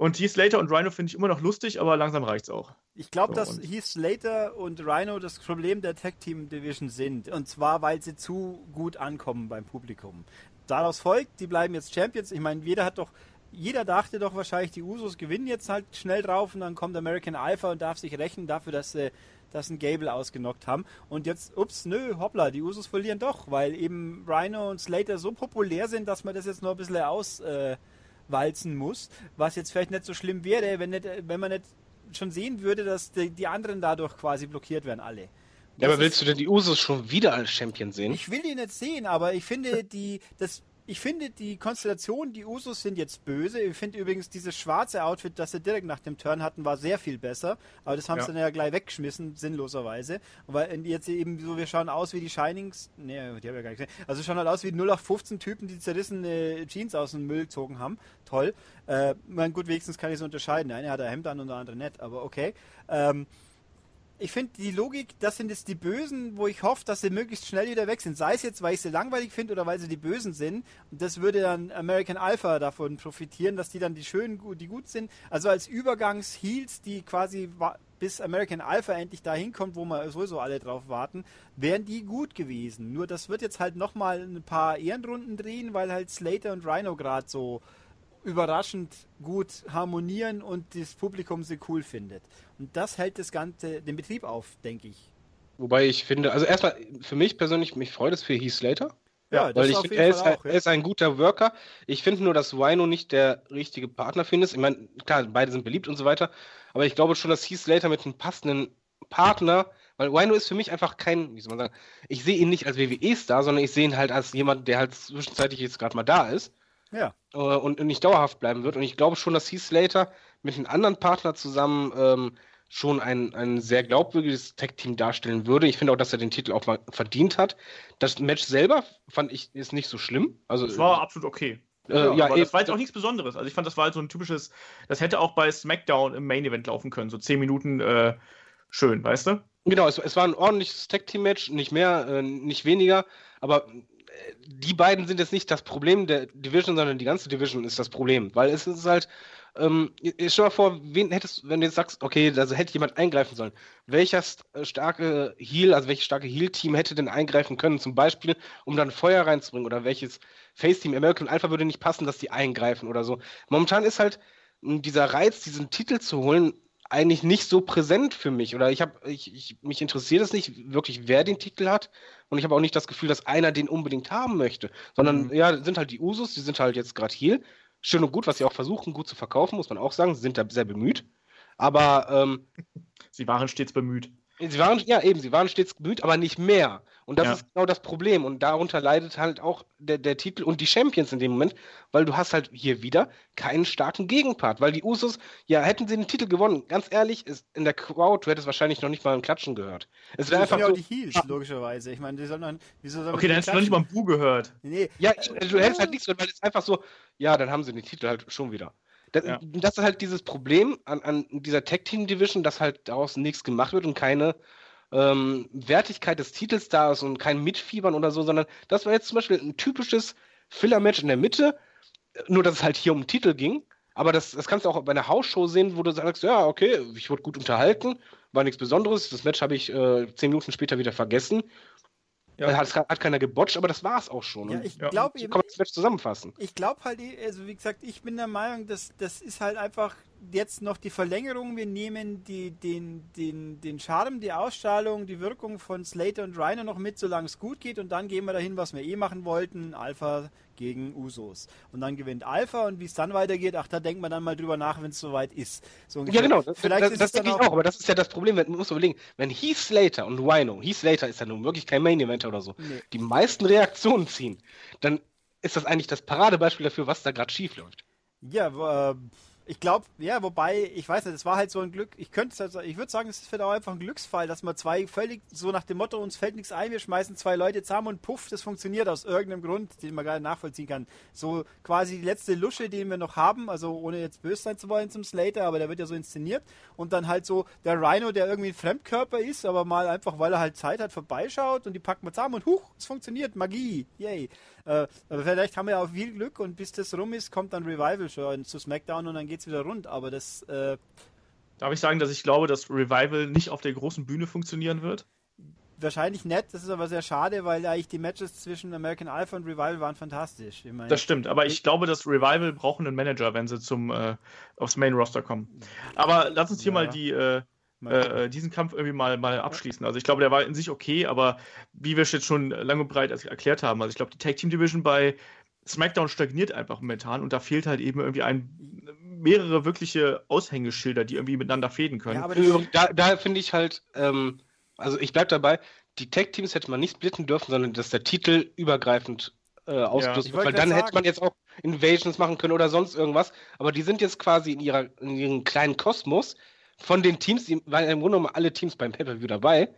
Und Heath Slater und Rhino finde ich immer noch lustig, aber langsam reicht es auch. Ich glaube, so, dass Heath Slater und Rhino das Problem der Tag Team Division sind. Und zwar, weil sie zu gut ankommen beim Publikum. Daraus folgt, die bleiben jetzt Champions. Ich meine, jeder hat doch, jeder dachte doch wahrscheinlich, die Usos gewinnen jetzt halt schnell drauf und dann kommt American Alpha und darf sich rächen dafür, dass sie das ein Gable ausgenockt haben. Und jetzt, ups, nö, hoppla, die Usos verlieren doch, weil eben Rhino und Slater so populär sind, dass man das jetzt noch ein bisschen aus. Äh, walzen muss, was jetzt vielleicht nicht so schlimm wäre, wenn, nicht, wenn man nicht schon sehen würde, dass die, die anderen dadurch quasi blockiert werden, alle. Ja, aber willst du denn die Usos schon wieder als Champion sehen? Ich will die nicht sehen, aber ich finde, die, das ich finde die Konstellation, die Usos sind jetzt böse. Ich finde übrigens dieses schwarze Outfit, das sie direkt nach dem Turn hatten, war sehr viel besser. Aber das haben ja. sie dann ja gleich weggeschmissen, sinnloserweise. Weil jetzt eben so, wir schauen aus wie die Shinings. Nee, die habe ich ja gar nicht gesehen. Also schauen halt aus wie 0815 Typen, die zerrissene Jeans aus dem Müll gezogen haben. Toll. Äh, mein, gut, wenigstens kann ich es unterscheiden. Der eine hat ein Hemd an und der andere nicht, aber okay. Ähm, ich finde die Logik, das sind jetzt die Bösen, wo ich hoffe, dass sie möglichst schnell wieder weg sind. Sei es jetzt, weil ich sie langweilig finde oder weil sie die Bösen sind. Und das würde dann American Alpha davon profitieren, dass die dann die schönen, die gut sind. Also als Übergangs-Heels, die quasi bis American Alpha endlich dahin kommt, wo wir sowieso alle drauf warten, wären die gut gewesen. Nur das wird jetzt halt nochmal ein paar Ehrenrunden drehen, weil halt Slater und Rhino gerade so überraschend gut harmonieren und das Publikum sie cool findet. Und das hält das Ganze, den Betrieb auf, denke ich. Wobei ich finde, also erstmal für mich persönlich, mich freut es für Heath Slater. Ja, weil ich finde, er, ist, auch, ja. er ist ein guter Worker. Ich finde nur, dass Wino nicht der richtige Partner für ihn ist. Ich meine, klar, beide sind beliebt und so weiter, aber ich glaube schon, dass Heath Slater mit einem passenden Partner, weil Wino ist für mich einfach kein, wie soll man sagen, ich sehe ihn nicht als WWE-Star, sondern ich sehe ihn halt als jemand, der halt zwischenzeitlich jetzt gerade mal da ist. Ja. Äh, und, nicht dauerhaft bleiben wird. Und ich glaube schon, dass Heath Slater mit einem anderen Partner zusammen ähm, schon ein, ein sehr glaubwürdiges Tag-Team darstellen würde. Ich finde auch, dass er den Titel auch mal verdient hat. Das Match selber fand ich ist nicht so schlimm. Also, es war absolut okay. Äh, ja, ja aber das war jetzt auch nichts Besonderes. Also ich fand, das war halt so ein typisches, das hätte auch bei SmackDown im Main Event laufen können. So zehn Minuten äh, schön, weißt du? Genau, es, es war ein ordentliches Tag-Team-Match, nicht mehr, äh, nicht weniger, aber die beiden sind jetzt nicht das Problem der Division, sondern die ganze Division ist das Problem. Weil es ist halt, ähm, stell mal vor, wen hättest, wenn du jetzt sagst, okay, also hätte jemand eingreifen sollen. Welcher äh, starke Heal, also welches starke Heal-Team hätte denn eingreifen können, zum Beispiel, um dann Feuer reinzubringen oder welches Face-Team, American Alpha würde nicht passen, dass die eingreifen oder so. Momentan ist halt dieser Reiz, diesen Titel zu holen, eigentlich nicht so präsent für mich. Oder ich habe, ich, ich, mich interessiert es nicht wirklich, wer den Titel hat. Und ich habe auch nicht das Gefühl, dass einer den unbedingt haben möchte. Sondern mhm. ja, sind halt die Usus, die sind halt jetzt gerade hier. Schön und gut, was sie auch versuchen, gut zu verkaufen, muss man auch sagen. Sie sind da sehr bemüht. Aber ähm, [laughs] sie waren stets bemüht. Sie waren, ja eben, sie waren stets bemüht, aber nicht mehr. Und das Ja. ist genau das Problem. Und darunter leidet halt auch der, der Titel und die Champions in dem Moment, weil du hast halt hier wieder keinen starken Gegenpart. Weil die Usos, ja, hätten sie den Titel gewonnen, ganz ehrlich, ist in der Crowd, du hättest wahrscheinlich noch nicht mal ein Klatschen gehört. Es wäre einfach ja auch so, die Heels, logischerweise. Ich meine, die sollen dann, wieso soll man Okay, dann hättest du noch nicht mal ein Bu gehört. Nee, ja, ich, du hättest halt nichts gehört, weil es einfach so, ja, dann haben sie den Titel halt schon wieder. Das, Ja. das ist halt dieses Problem an, an dieser Tag-Team-Division, dass halt daraus nichts gemacht wird und keine ähm, Wertigkeit des Titels da ist und kein Mitfiebern oder so, sondern das war jetzt zum Beispiel ein typisches Filler-Match in der Mitte, nur dass es halt hier um den Titel ging. Aber das, das kannst du auch bei einer Hausshow sehen, wo du sagst, ja, okay, ich wurde gut unterhalten, war nichts Besonderes. Das Match habe ich äh, zehn Minuten später wieder vergessen. Ja. Hat, hat keiner gebotcht, aber das war es auch schon. ja, ich Ja. glaube so eben, kann man das Match zusammenfassen. ich glaube halt, also wie gesagt, ich bin der Meinung, dass das ist halt einfach jetzt noch die Verlängerung. Wir nehmen die, den, den, den Charme, die Ausstrahlung, die Wirkung von Slater und Reiner noch mit, solange es gut geht. Und dann gehen wir dahin, was wir eh machen wollten. Alpha gegen Usos. Und dann gewinnt Alpha und wie es dann weitergeht, ach, da denkt man dann mal drüber nach, wenn es soweit ist. So Ja, genau. Das, Vielleicht das, ist das denke ich auch, aber das ist ja das Problem. Man muss überlegen, wenn Heath Slater und Rhino, Heath Slater ist ja nun wirklich kein Main Eventer oder so, Nee. die meisten Reaktionen ziehen, dann ist das eigentlich das Paradebeispiel dafür, was da gerade schief läuft. Ja, äh, ich glaube, ja, wobei, ich weiß nicht, es war halt so ein Glück. Ich könnte, also, ich würde sagen, es ist vielleicht auch einfach ein Glücksfall, dass man zwei völlig so nach dem Motto, uns fällt nichts ein, wir schmeißen zwei Leute zusammen und puff, das funktioniert aus irgendeinem Grund, den man gar nicht nachvollziehen kann. So quasi die letzte Lusche, den wir noch haben, also ohne jetzt böse sein zu wollen zum Slater, aber der wird ja so inszeniert. Und dann halt so der Rhino, der irgendwie ein Fremdkörper ist, aber mal einfach, weil er halt Zeit hat, vorbeischaut und die packen wir zusammen und huch, es funktioniert, Magie, yay. Äh, aber vielleicht haben wir ja auch viel Glück und bis das rum ist, kommt dann Revival schon zu SmackDown und dann geht's wieder rund. Aber das, äh, Darf ich sagen, dass ich glaube, dass Revival nicht auf der großen Bühne funktionieren wird? wahrscheinlich nett, das ist aber sehr schade, weil eigentlich die Matches zwischen American Alpha und Revival waren fantastisch. Meine, Das stimmt, aber ich glaube, dass Revival brauchen einen Manager, wenn sie zum äh, aufs Main Roster kommen. Aber lass uns hier Ja. mal die äh, äh, diesen Kampf irgendwie mal, mal abschließen. Also ich glaube, der war in sich okay, aber wie wir es jetzt schon lang und breit erklärt haben, also ich glaube, die Tag Team Division bei SmackDown stagniert einfach momentan und da fehlt halt eben irgendwie ein mehrere wirkliche Aushängeschilder, die irgendwie miteinander fäden können. ja, aber Da, da finde ich halt, ähm, also ich bleibe dabei, die Tag-Teams hätte man nicht splitten dürfen, sondern dass der Titel übergreifend äh, ausgerüstet ich wird, weil dann hätte sagen. man jetzt auch Invasions machen können oder sonst irgendwas, aber die sind jetzt quasi in, ihrer, in ihrem kleinen Kosmos von den Teams, die waren im Grunde genommen alle Teams beim Pay-Per-View dabei,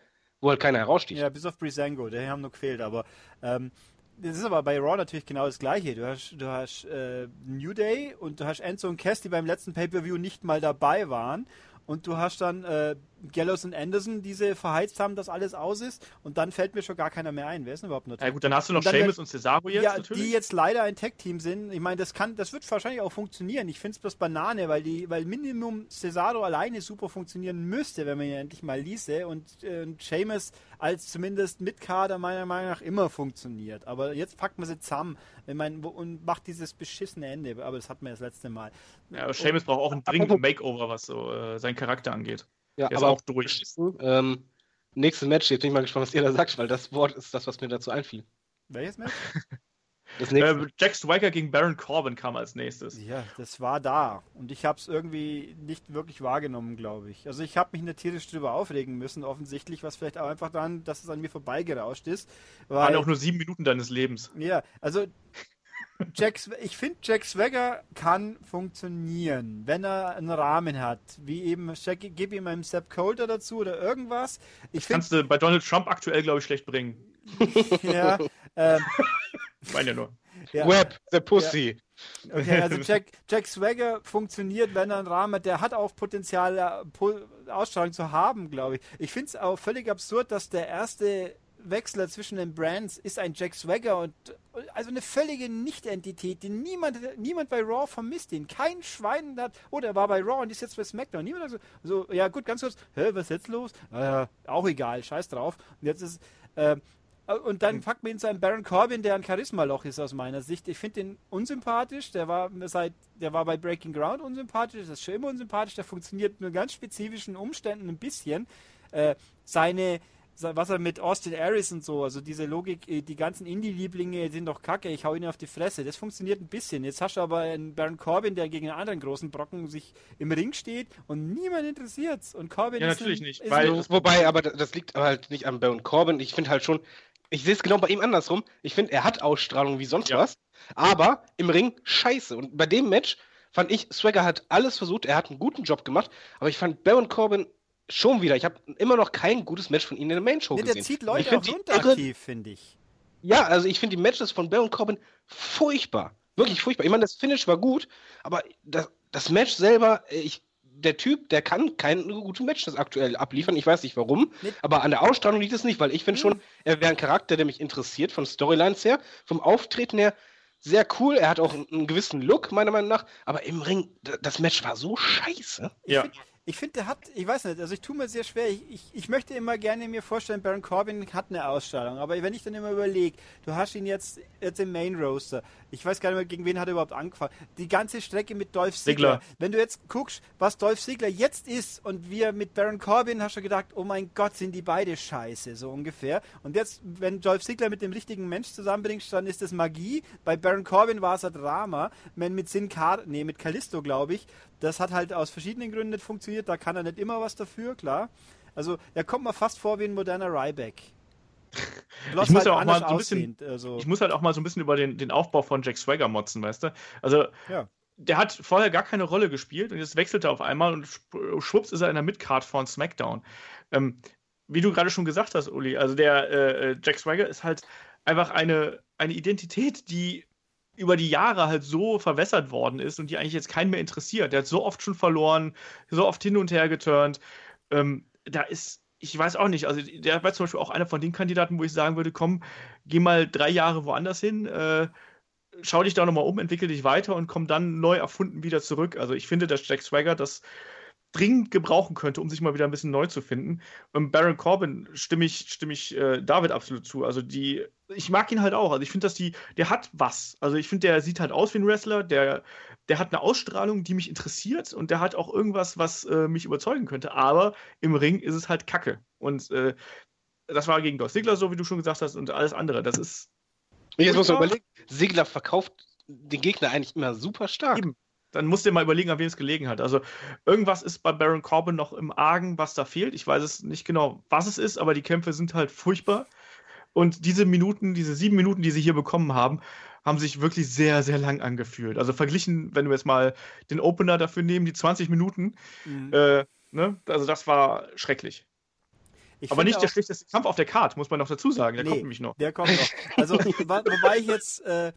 wo halt keiner heraussticht. Ja, bis auf Brisango, der haben nur gefehlt, aber ähm, das ist aber bei Raw natürlich genau das gleiche. Du hast, du hast äh, New Day und du hast Enzo und Cass, die beim letzten Pay-Per-View nicht mal dabei waren. Und du hast dann äh, Gallows und Anderson, die sie verheizt haben, dass alles aus ist. Und dann fällt mir schon gar keiner mehr ein. Wer ist denn überhaupt noch ja gut, dann hast du noch Und wär- und Cesaro jetzt ja, natürlich. die jetzt leider ein Tag-Team sind. Ich meine, das kann, das wird wahrscheinlich auch funktionieren. Ich finde es bloß Banane, weil die, weil Minimum Cesaro alleine super funktionieren müsste, wenn man ihn endlich mal ließe. Und, äh, und Sheamus als zumindest Mitkader meiner Meinung nach immer funktioniert. Aber jetzt packt man sie zusammen. Ich meine, und macht dieses beschissene Ende. Aber das hatten wir das letzte Mal. ja, aber Sheamus braucht auch einen dringenden Makeover, was so äh, seinen Charakter angeht. Ja, Der ist aber auch durch. Ähm, nächstes Match, jetzt bin ich mal gespannt, was ihr da sagt, weil das Wort ist das, was mir dazu einfiel. Welches Match? [laughs] Das nächste. Äh, Jack Swagger gegen Baron Corbin kam als nächstes. Ja, das war da. Und ich habe es irgendwie nicht wirklich wahrgenommen, glaube ich. Also ich habe mich nicht tierisch drüber aufregen müssen, offensichtlich, was vielleicht auch einfach dann, dass es an mir vorbeigerauscht ist. Waren Weil, auch nur sieben Minuten deines Lebens. ja, also Jack, ich finde, Jack Swagger kann funktionieren, wenn er einen Rahmen hat. Wie eben, Jack, gib ihm einen Sepp Coulter dazu oder irgendwas. Ich finde, Kannst du bei Donald Trump aktuell, glaube ich, schlecht bringen. [laughs] ja, ähm, Ich meine ja nur. ja. Web, the Pussy. Okay, also [laughs] Jack, Jack Swagger funktioniert, wenn er einen Rahmen hat. Der hat auch Potenzial, äh, Ausstrahlung zu haben, glaube ich. Ich finde es auch völlig absurd, dass der erste Wechsler zwischen den Brands ist ein Jack Swagger und also eine völlige Nicht-Entität, die niemand, niemand bei Raw vermisst ihn. Kein Schwein hat, oh, der war bei Raw und ist jetzt bei SmackDown. Niemand hat so, so ja gut, ganz kurz, hä, was ist jetzt los? Äh, auch egal, scheiß drauf. Und jetzt ist, äh, und dann packt man ihn zu einem Baron Corbin, der ein Charismaloch ist aus meiner Sicht. Ich finde den unsympathisch. Der war seit, der war bei Breaking Ground unsympathisch. Das ist schon immer unsympathisch. Der funktioniert nur in ganz spezifischen Umständen ein bisschen. Äh, seine was er mit Austin Aries und so, also diese Logik, äh, die ganzen Indie-Lieblinge sind doch kacke, ich hau ihnen auf die Fresse. Das funktioniert ein bisschen. Jetzt hast du aber einen Baron Corbin, der gegen einen anderen großen Brocken sich im Ring steht und niemand interessiert's. Und Corbin ja, ist natürlich ein, nicht. Weil, ein, wobei, aber das liegt halt nicht an Baron Corbin. Ich finde halt schon, ich sehe es genau bei ihm andersrum. Ich finde, er hat Ausstrahlung wie sonst ja. was, aber im Ring scheiße. Und bei dem Match fand ich, Swagger hat alles versucht, er hat einen guten Job gemacht, aber ich fand Baron Corbin schon wieder. Ich habe immer noch kein gutes Match von ihm in der Main Show nee, gesehen. Der zieht Leute auch runter aktiv, finde ich. Ja, also ich finde die Matches von Baron Corbin furchtbar. Wirklich furchtbar. Ich meine, das Finish war gut, aber das, das Match selber, ich, der Typ, der kann keine guten Matches aktuell abliefern. Ich weiß nicht warum, nee. aber an der Ausstrahlung liegt es nicht, weil ich finde schon, er wäre ein Charakter, der mich interessiert, von Storylines her, vom Auftreten her sehr cool. Er hat auch einen gewissen Look, meiner Meinung nach. Aber im Ring, das Match war so scheiße. Ja. Ich, ich finde, der hat, ich weiß nicht, also ich tue mir sehr schwer. Ich, ich, ich, möchte immer gerne mir vorstellen, Baron Corbin hat eine Ausstrahlung. Aber wenn ich dann immer überlege, du hast ihn jetzt, jetzt im Main Roaster. Ich weiß gar nicht mehr, gegen wen hat er überhaupt angefangen. Die ganze Strecke mit Dolph Ziggler. Wenn du jetzt guckst, was Dolph Ziggler jetzt ist und wir mit Baron Corbin, hast du gedacht, oh mein Gott, sind die beide scheiße, so ungefähr. Und jetzt, wenn Dolph Ziggler mit dem richtigen Mensch zusammenbringst, dann ist das Magie. Bei Baron Corbin war es ein Drama. Wenn mit Sin Car nee, mit Callisto, glaube ich, das hat halt aus verschiedenen Gründen nicht funktioniert. Da kann er nicht immer was dafür, klar. Also er kommt mal fast vor wie ein moderner Ryback. ich muss, halt auch mal so ein bisschen, also ich muss halt auch mal so ein bisschen über den, den Aufbau von Jack Swagger motzen, weißt du? Also, ja. der hat vorher gar keine Rolle gespielt und jetzt wechselt er auf einmal und schwupps ist er in der Midcard von SmackDown. Ähm, wie du gerade schon gesagt hast, Uli, also der äh, äh Jack Swagger ist halt einfach eine, eine Identität, die über die Jahre halt so verwässert worden ist und die eigentlich jetzt keinen mehr interessiert. Der hat so oft schon verloren, so oft hin und her geturnt. Ähm, da ist, ich weiß auch nicht, also der war zum Beispiel auch einer von den Kandidaten, wo ich sagen würde, komm, geh mal drei Jahre woanders hin, äh, schau dich da nochmal um, entwickel dich weiter und komm dann neu erfunden wieder zurück. Also ich finde, dass Jack Swagger das dringend gebrauchen könnte, um sich mal wieder ein bisschen neu zu finden. Und Baron Corbin stimme ich, stimme ich äh, David absolut zu. Also die, ich mag ihn halt auch. Also ich finde, dass die, der hat was. Also ich finde, der sieht halt aus wie ein Wrestler, der, der hat eine Ausstrahlung, die mich interessiert und der hat auch irgendwas, was äh, mich überzeugen könnte. Aber im Ring ist es halt Kacke. Und äh, das war gegen Dolph Ziggler so, wie du schon gesagt hast, und alles andere. Das ist. Jetzt muss man überlegen, Ziggler verkauft den Gegner eigentlich immer super stark. Eben dann musst du mal überlegen, an wem es gelegen hat. Also irgendwas ist bei Baron Corbin noch im Argen, was da fehlt. Ich weiß es nicht genau, was es ist, aber die Kämpfe sind halt furchtbar. Und diese Minuten, diese sieben Minuten, die sie hier bekommen haben, haben sich wirklich sehr, sehr lang angefühlt. Also verglichen, wenn wir jetzt mal den Opener dafür nehmen, die 20 Minuten, mhm. äh, ne? also das war schrecklich. Ich aber nicht der schlechteste Kampf auf der Karte, muss man noch dazu sagen. Der nee, kommt nämlich noch. Der kommt noch. Also, wobei ich jetzt äh,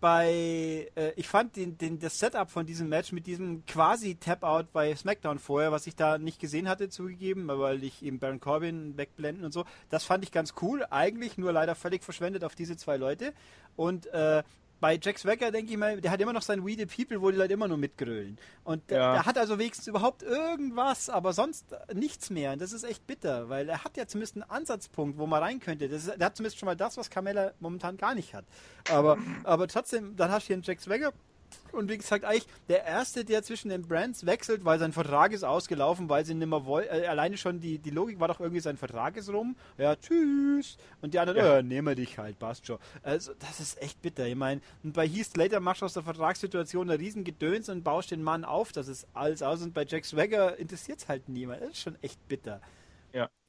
bei, äh, ich fand den, den, das Setup von diesem Match mit diesem quasi Tap-Out bei SmackDown vorher, was ich da nicht gesehen hatte, zugegeben, weil ich eben Baron Corbin wegblenden und so, das fand ich ganz cool, eigentlich nur leider völlig verschwendet auf diese zwei Leute. Und äh, bei Jack Swagger denke ich mal, der hat immer noch sein We the People, wo die Leute immer nur mitgrölen. Und ja. der, hat also wenigstens überhaupt irgendwas, aber sonst nichts mehr. Und das ist echt bitter, weil er hat ja zumindest einen Ansatzpunkt, wo man rein könnte. Das ist, der hat zumindest schon mal das, was Carmella momentan gar nicht hat. Aber, aber trotzdem, dann hast du hier einen Jack Swagger, und wie gesagt, eigentlich der Erste, der zwischen den Brands wechselt, weil sein Vertrag ist ausgelaufen, weil sie nicht mehr wollen. Äh, alleine schon die, die Logik war doch irgendwie, sein Vertrag ist rum. Ja, tschüss. Und die anderen, ja, äh, nehmen wir dich halt, passt schon. Also, das ist echt bitter. Ich meine, bei Heath Slater machst du aus der Vertragssituation ein riesen Gedöns und baust den Mann auf. Das ist alles aus. Und bei Jack Swagger interessiert es halt niemand. Das ist schon echt bitter.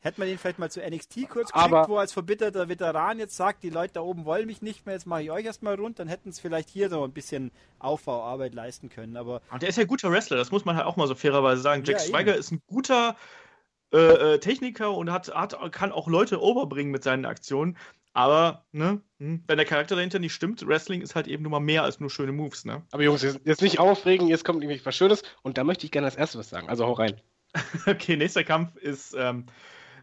Hätte man ihn vielleicht mal zu NXT kurz geschickt, wo als verbitterter Veteran jetzt sagt, die Leute da oben wollen mich nicht mehr, jetzt mache ich euch erstmal rund, dann hätten es vielleicht hier so ein bisschen Aufbauarbeit leisten können. Aber und der ist ja ein guter Wrestler, das muss man halt auch mal so fairerweise sagen. Jack ja, Swagger ist ein guter äh, äh, Techniker und hat, hat, kann auch Leute overbringen mit seinen Aktionen. Aber, ne, hm, wenn der Charakter dahinter nicht stimmt, Wrestling ist halt eben nur mal mehr als nur schöne Moves, ne? Aber Jungs, jetzt, jetzt nicht aufregen, jetzt kommt nämlich was Schönes und da möchte ich gerne als erstes was sagen. Also hau rein. [laughs] okay, nächster Kampf ist ähm,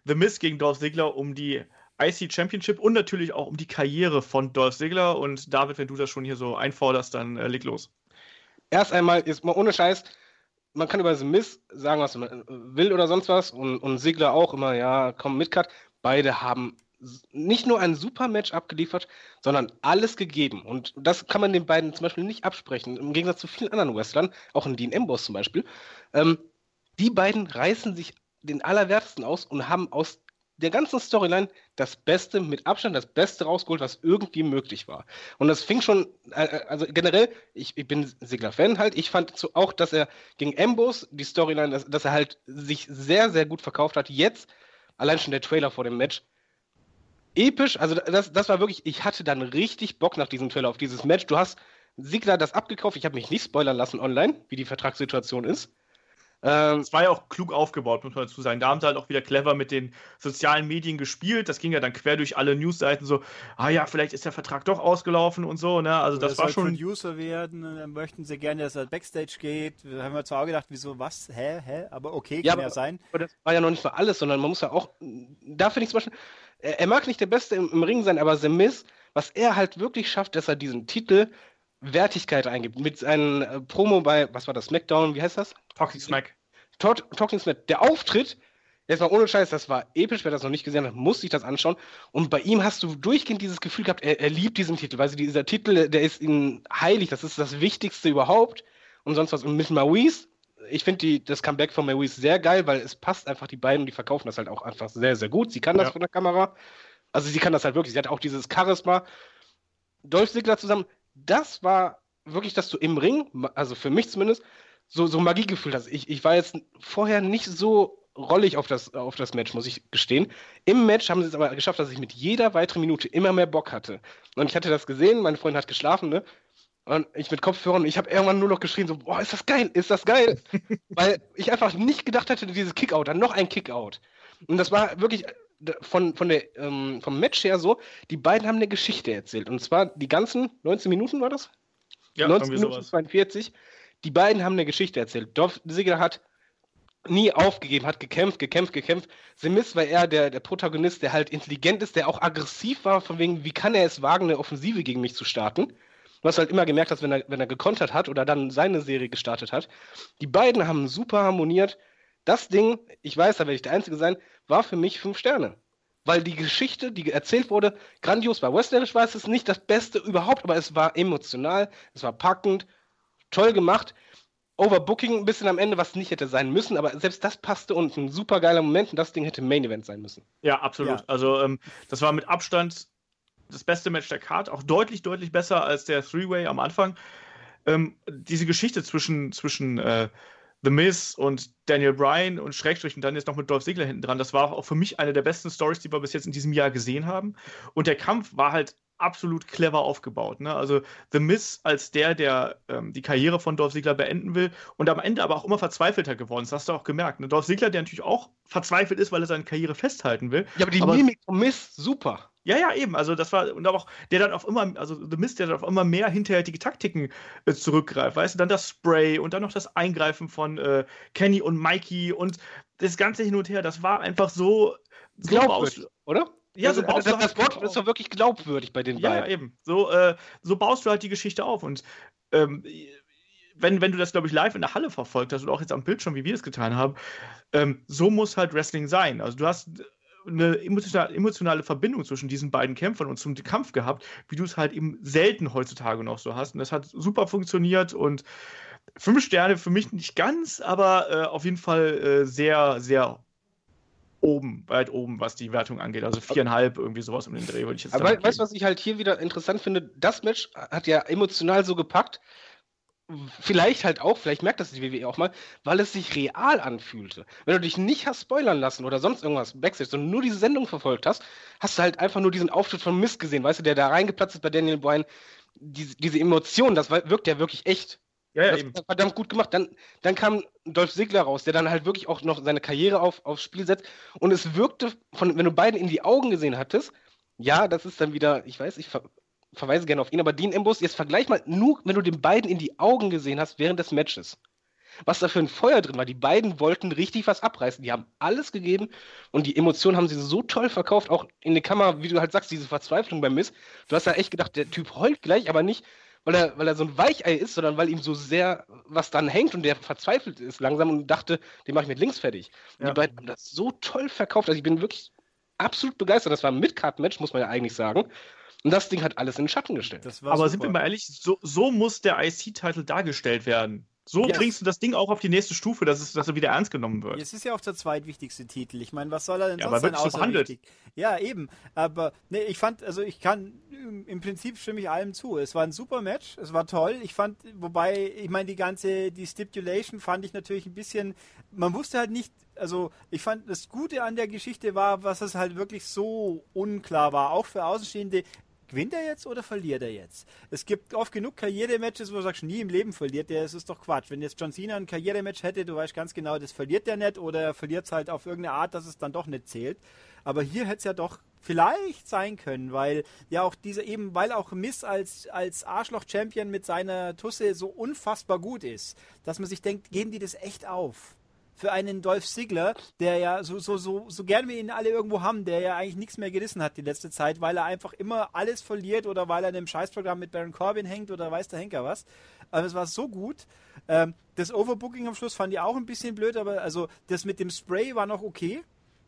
The Miz gegen Dolph Ziggler um die IC Championship und natürlich auch um die Karriere von Dolph Ziggler. Und David, wenn du das schon hier so einforderst, dann äh, leg los. Erst einmal, ist mal ohne Scheiß, man kann über The Miz sagen, was man äh, will oder sonst was. Und, und Ziggler auch immer, ja, komm, Midcard. Beide haben nicht nur ein super Match abgeliefert, sondern alles gegeben. Und das kann man den beiden zum Beispiel nicht absprechen. Im Gegensatz zu vielen anderen Wrestlern, auch in Dean Ambrose zum Beispiel. Ähm, die beiden reißen sich den Allerwertesten aus und haben aus der ganzen Storyline das Beste, mit Abstand das Beste rausgeholt, was irgendwie möglich war. Und das fing schon, äh, äh also generell, ich, ich bin Sigler-Fan halt, ich fand so auch, dass er gegen Ambos die Storyline, dass, dass er halt sich sehr, sehr gut verkauft hat. Jetzt, allein schon der Trailer vor dem Match, episch, also das, das war wirklich, ich hatte dann richtig Bock nach diesem Trailer auf dieses Match. Du hast Sigler das abgekauft, ich habe mich nicht spoilern lassen online, wie die Vertragssituation ist. Ähm, es war ja auch klug aufgebaut, muss man dazu sagen. Da haben sie halt auch wieder clever mit den sozialen Medien gespielt. Das ging ja dann quer durch alle Newsseiten so, ah ja, vielleicht ist der Vertrag doch ausgelaufen und so. Ne? Also das war schon. Producer werden, dann möchten sie gerne, dass er Backstage geht. Da haben wir zwar auch gedacht, wieso, was, hä, hä? Aber okay, ja, kann aber, ja sein. Aber das war ja noch nicht mal alles, sondern man muss ja auch, da finde ich zum Beispiel, er, er, mag nicht der Beste im, im Ring sein, aber The Miz, was er halt wirklich schafft, dass er diesen Titel Wertigkeit eingibt. Mit seinem äh, Promo bei, was war das, SmackDown, wie heißt das? Talking Smack. Talk, Talking Smack. Der Auftritt, jetzt mal ohne Scheiß, das war episch, wer das noch nicht gesehen hat, muss sich das anschauen. Und bei ihm hast du durchgehend dieses Gefühl gehabt, er, er liebt diesen Titel, weil dieser Titel, der ist ihm heilig, das ist das Wichtigste überhaupt. Und sonst was. Und mit Maurice, ich finde das Comeback von Maurice sehr geil, weil es passt einfach, die beiden, die verkaufen das halt auch einfach sehr, sehr gut. Sie kann das ja. von der Kamera. Also sie kann das halt wirklich. Sie hat auch dieses Charisma. Dolph Ziggler zusammen, das war wirklich, dass du im Ring, also für mich zumindest, so, so Magie gefühlt hast. Ich, ich war jetzt vorher nicht so rollig auf das, auf das Match, muss ich gestehen. Im Match haben sie es aber geschafft, dass ich mit jeder weiteren Minute immer mehr Bock hatte. Und ich hatte das gesehen, meine Freundin hat geschlafen, ne? Und ich mit Kopfhörern, ich habe irgendwann nur noch geschrien, so, boah, ist das geil, ist das geil. [laughs] Weil ich einfach nicht gedacht hätte, dieses Kickout, dann noch ein Kickout. Und das war wirklich von, von der, ähm, vom Match her so, die beiden haben eine Geschichte erzählt. Und zwar die ganzen 19 Minuten war das? Ja, 19 Minuten sowas. 42. Die beiden haben eine Geschichte erzählt. Dolph Ziggler hat nie aufgegeben, hat gekämpft, gekämpft, gekämpft. Semis war eher der, der Protagonist, der halt intelligent ist, der auch aggressiv war, von wegen, wie kann er es wagen, eine Offensive gegen mich zu starten? Du hast halt immer gemerkt, dass wenn er, wenn er gekontert hat oder dann seine Serie gestartet hat, die beiden haben super harmoniert. Das Ding, ich weiß, da werde ich der Einzige sein, war für mich fünf Sterne. Weil die Geschichte, die erzählt wurde, grandios war. Wrestlerisch war es nicht das Beste überhaupt, aber es war emotional, es war packend, toll gemacht. Overbooking ein bisschen am Ende, was nicht hätte sein müssen, aber selbst das passte und ein super geiler Moment und das Ding hätte Main Event sein müssen. Ja, absolut. Ja. Also ähm, das war mit Abstand das beste Match der Card, auch deutlich, deutlich besser als der Three-Way am Anfang. Ähm, diese Geschichte zwischen, zwischen äh, The Miz und Daniel Bryan und Schrägstrich und dann jetzt noch mit Dolph Ziggler hinten dran, das war auch für mich eine der besten Stories, die wir bis jetzt in diesem Jahr gesehen haben. Und der Kampf war halt absolut clever aufgebaut. Ne? Also The Miz als der, der ähm, die Karriere von Dolph Ziggler beenden will und am Ende aber auch immer verzweifelter geworden ist. Das hast du auch gemerkt. Ne? Dolph Ziggler, der natürlich auch verzweifelt ist, weil er seine Karriere festhalten will. Ja, aber die aber, Mimik von Miz, super. Ja, ja, eben. Also das war, und auch, der dann auf immer, also The Mist, der dann auf immer mehr hinterhältige Taktiken äh, zurückgreift. Weißt du, dann das Spray und dann noch das Eingreifen von äh, Kenny und Mikey und das ganze hin und her, das war einfach so, so glaubwürdig, oder? Ja, so baust das, du halt das Wort ist doch wirklich glaubwürdig bei den ja, beiden. Ja, eben. So, äh, so baust du halt die Geschichte auf. Und ähm, wenn, wenn du das, glaube ich, live in der Halle verfolgt hast und auch jetzt am Bildschirm, wie wir es getan haben, ähm, so muss halt Wrestling sein. Also du hast eine emotionale, emotionale Verbindung zwischen diesen beiden Kämpfern und zum Kampf gehabt, wie du es halt eben selten heutzutage noch so hast. Und das hat super funktioniert und fünf Sterne für mich nicht ganz, aber äh, auf jeden Fall äh, sehr, sehr oben, weit oben, was die Wertung angeht. Also viereinhalb, irgendwie sowas um den Dreh, würde ich jetzt sagen. Aber weißt du, was ich halt hier wieder interessant finde? Das Match hat ja emotional so gepackt, vielleicht halt auch, vielleicht merkt das die WWE auch mal, weil es sich real anfühlte. Wenn du dich nicht hast spoilern lassen oder sonst irgendwas Backstage, sondern nur diese Sendung verfolgt hast, hast du halt einfach nur diesen Auftritt von Mist gesehen, weißt du, der da reingeplatzt ist bei Daniel Bryan. Diese, diese Emotion, das wirkt ja wirklich echt. Ja, ja, das eben. verdammt gut gemacht. Dann, dann kam Dolph Ziggler raus, der dann halt wirklich auch noch seine Karriere auf, aufs Spiel setzt. Und es wirkte, von, wenn du beiden in die Augen gesehen hattest, ja, das ist dann wieder, ich weiß, ich ver verweise gerne auf ihn, aber Dean Ambrose, jetzt vergleich mal nur, wenn du den beiden in die Augen gesehen hast während des Matches. Was da für ein Feuer drin war. Die beiden wollten richtig was abreißen. Die haben alles gegeben und die Emotionen haben sie so toll verkauft. Auch in der Kamera, wie du halt sagst, diese Verzweiflung beim Miss. Du hast ja echt gedacht, der Typ heult gleich, aber nicht, weil er, weil er so ein Weichei ist, sondern weil ihm so sehr was dran hängt und der verzweifelt ist langsam und dachte, den mache ich mit links fertig. Ja. Die beiden haben das so toll verkauft. Also ich bin wirklich absolut begeistert. Das war ein Mid-Card-Match, muss man ja eigentlich sagen. Und das Ding hat alles in den Schatten gestellt. Aber super. sind wir mal ehrlich, so, so muss der IC-Titel dargestellt werden. So yes. bringst du das Ding auch auf die nächste Stufe, dass, es, dass er wieder ernst genommen wird. Es ist ja auch der zweitwichtigste Titel. Ich meine, was soll er denn ja, sonst sein außer wichtig? Ja, eben. Aber nee, ich fand, also ich kann, im Prinzip stimme ich allem zu. Es war ein super Match, es war toll. Ich fand, wobei, ich meine, die ganze, die Stipulation fand ich natürlich ein bisschen, man wusste halt nicht, also ich fand, das Gute an der Geschichte war, was es halt wirklich so unklar war, auch für Außenstehende, gewinnt er jetzt oder verliert er jetzt? Es gibt oft genug Karrierematches, wo du sagst, nie im Leben verliert der, es ist doch Quatsch. Wenn jetzt John Cena ein Karrierematch hätte, du weißt ganz genau, das verliert der nicht oder er verliert es halt auf irgendeine Art, dass es dann doch nicht zählt. Aber hier hätte es ja doch vielleicht sein können, weil ja auch diese eben, weil auch Miss als, als Arschloch-Champion mit seiner Tusse so unfassbar gut ist, dass man sich denkt, geben die das echt auf? Für einen Dolph Ziggler, der ja so, so, so, so gern wir ihn alle irgendwo haben, der ja eigentlich nichts mehr gerissen hat die letzte Zeit, weil er einfach immer alles verliert oder weil er in einem Scheißprogramm mit Baron Corbin hängt oder weiß der Henker was. Aber es war so gut. Ähm, das Overbooking am Schluss fand ich auch ein bisschen blöd, aber also das mit dem Spray war noch okay.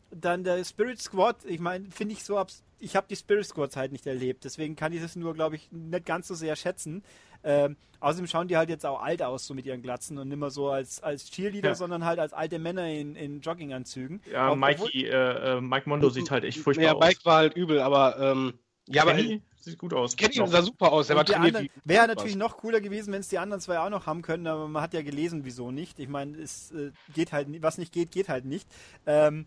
Dann der Spirit Squad, ich meine, finde ich so, ich habe die Spirit Squads halt nicht erlebt, deswegen kann ich das nur, glaube ich, nicht ganz so sehr schätzen. Ähm, außerdem schauen die halt jetzt auch alt aus, so mit ihren Glatzen und nicht mehr so als, als Cheerleader, ja. sondern halt als alte Männer in, in Jogginganzügen. Ja, Ob, Mikey, äh, äh, Mike Mondo sieht halt echt furchtbar ja, aus. Ja, Mike war halt übel, aber ähm, ja, aber Kenny sieht gut aus. Kenny sah super aus, der war trainiert. Wäre natürlich was. noch cooler gewesen, wenn es die anderen zwei auch noch haben können, aber man hat ja gelesen, wieso nicht. Ich meine, es äh, geht halt, was nicht geht, geht halt nicht. Ähm,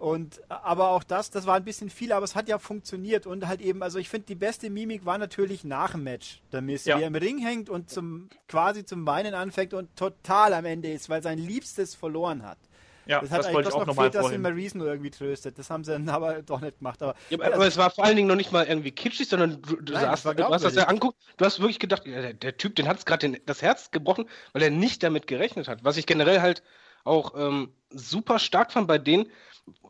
und aber auch das, das war ein bisschen viel, aber es hat ja funktioniert und halt eben, also ich finde die beste Mimik war natürlich nach dem Match, der Mist, ja. wie er im Ring hängt und zum quasi zum Weinen anfängt und total am Ende ist, weil sein Liebstes verloren hat. Ja, das hat das wollte ich auch noch fehlt, dass ihn Maurice nur irgendwie tröstet. Das haben sie dann [laughs] aber doch nicht gemacht. Aber, ja, aber, aber es war vor allen Dingen noch nicht mal irgendwie kitschig, sondern du, du, Nein, hast, du hast das ja anguckt, du hast wirklich gedacht, der, der Typ, den hat es gerade das Herz gebrochen, weil er nicht damit gerechnet hat. Was ich generell halt auch ähm, super stark fand bei denen,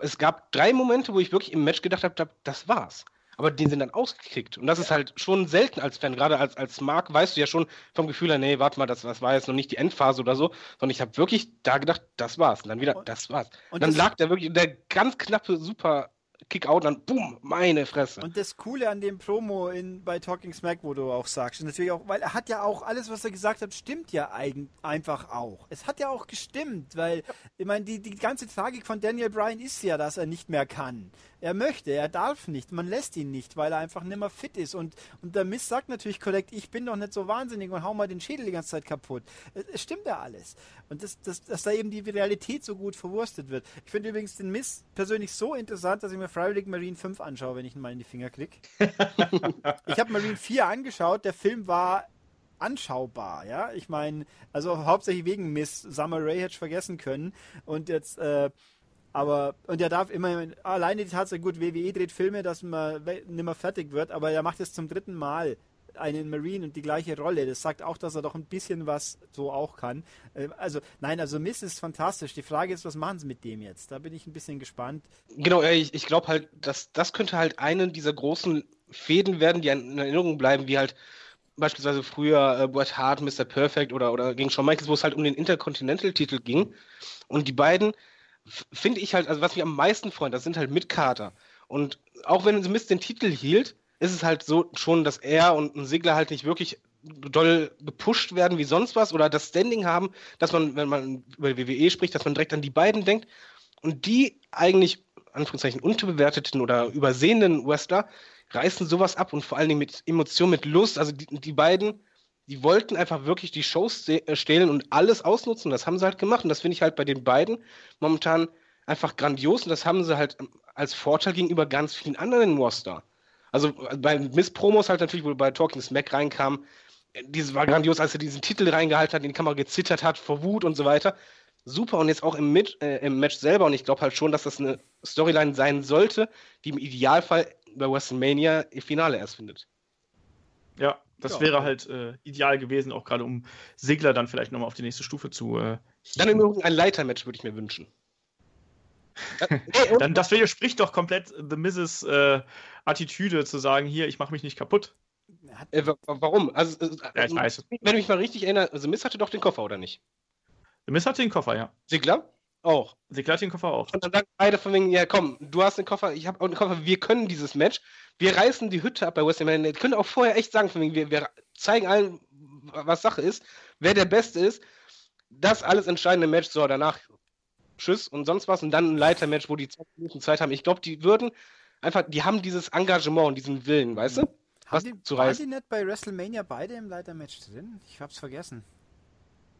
es gab drei Momente, wo ich wirklich im Match gedacht habe, das war's. Aber die sind dann ausgekickt. Und das ist halt schon selten als Fan. Gerade als, als Mark weißt du ja schon vom Gefühl her, nee, warte mal, das, das war jetzt noch nicht die Endphase oder so. Sondern ich habe wirklich da gedacht, das war's. Und dann wieder, das war's. Und dann lag der wirklich der ganz knappe, super Kickout, dann boom, meine Fresse. Und das Coole an dem Promo in, bei Talking Smack, wo du auch sagst, natürlich auch, weil er hat ja auch alles, was er gesagt hat, stimmt ja eigen, einfach auch. Es hat ja auch gestimmt, weil, ich meine, die, die ganze Tragik von Daniel Bryan ist ja, dass er nicht mehr kann. Er möchte, er darf nicht, man lässt ihn nicht, weil er einfach nicht mehr fit ist. Und, und der Miss sagt natürlich korrekt, ich bin doch nicht so wahnsinnig und hau mal den Schädel die ganze Zeit kaputt. Es, stimmt ja alles. Und das, das, dass da eben die Realität so gut verwurstet wird. Ich finde übrigens den Miss persönlich so interessant, dass ich mir freiwillig Marine 5 anschaue, wenn ich ihn mal in die Finger kriege. [laughs] ich habe Marine 4 angeschaut, der Film war anschaubar, ja. Ich meine, also hauptsächlich wegen Miss Summer Ray hätte ich vergessen können. Und jetzt, äh, aber, und er darf immer, alleine die Tatsache, gut, WWE dreht Filme, dass man nicht mehr fertig wird, aber er macht es zum dritten Mal einen Marine und die gleiche Rolle. Das sagt auch, dass er doch ein bisschen was so auch kann. Äh, also, nein, also Miss ist fantastisch. Die Frage ist, was machen sie mit dem jetzt? Da bin ich ein bisschen gespannt. Genau, ich, ich glaube halt, dass das könnte halt eine dieser großen Fäden werden, die in Erinnerung bleiben, wie halt beispielsweise früher äh, Bret Hart, Mr. Perfect oder, oder gegen Shawn Michaels, wo es halt um den Intercontinental-Titel ging. Und die beiden finde ich halt, also was mich am meisten freut, das sind halt Mitkater. Und auch wenn Mist den Titel hielt, ist es halt so schon, dass er und ein Segler halt nicht wirklich doll gepusht werden wie sonst was oder das Standing haben, dass man, wenn man über WWE spricht, dass man direkt an die beiden denkt. Und die eigentlich, Anführungszeichen, unterbewerteten oder übersehenen Wrestler reißen sowas ab und vor allen Dingen mit Emotion, mit Lust. Also die, die beiden die wollten einfach wirklich die Shows äh, stehlen und alles ausnutzen. Das haben sie halt gemacht. Und das finde ich halt bei den beiden momentan einfach grandios. Und das haben sie halt ähm, als Vorteil gegenüber ganz vielen anderen im Roster. Also äh, bei Miss Promos halt natürlich, wo bei Talking Smack reinkam, äh, dieses war grandios, als er diesen Titel reingehalten hat, in die Kamera gezittert hat vor Wut und so weiter. Super und jetzt auch im, Mit, äh, im Match selber und ich glaube halt schon, dass das eine Storyline sein sollte, die im Idealfall bei WrestleMania im Finale erst findet. Ja, das ja, wäre halt äh, ideal gewesen, auch gerade um Segler dann vielleicht nochmal auf die nächste Stufe zu. Äh, dann im Übrigen ein Leitermatch würde ich mir wünschen. [laughs] dann, das spricht doch komplett The Mrs. Äh, Attitüde zu sagen, hier, ich mache mich nicht kaputt. Äh, warum? Also, äh, ja, ich weiß. Wenn ich mich mal richtig erinnere, The Miz hatte doch den Koffer, oder nicht? The Miz hatte den Koffer, ja. Segler? Auch. Segler hat den Koffer auch. Und dann sagen beide von wegen, ja komm, du hast den Koffer, ich habe auch den Koffer, wir können dieses Match wir reißen die Hütte ab bei West Ham. Wir können auch vorher echt sagen, wir, wir zeigen allen, was Sache ist, wer der Beste ist. das alles entscheidende Match, so danach Tschüss und sonst was und dann ein Leitermatch, wo die 20 Minuten Zeit haben. Ich glaube, die würden einfach, die haben dieses Engagement und diesen Willen, weißt du? Was die, zu reißen. Waren die nicht bei WrestleMania beide im Leitermatch drin? Ich hab's vergessen.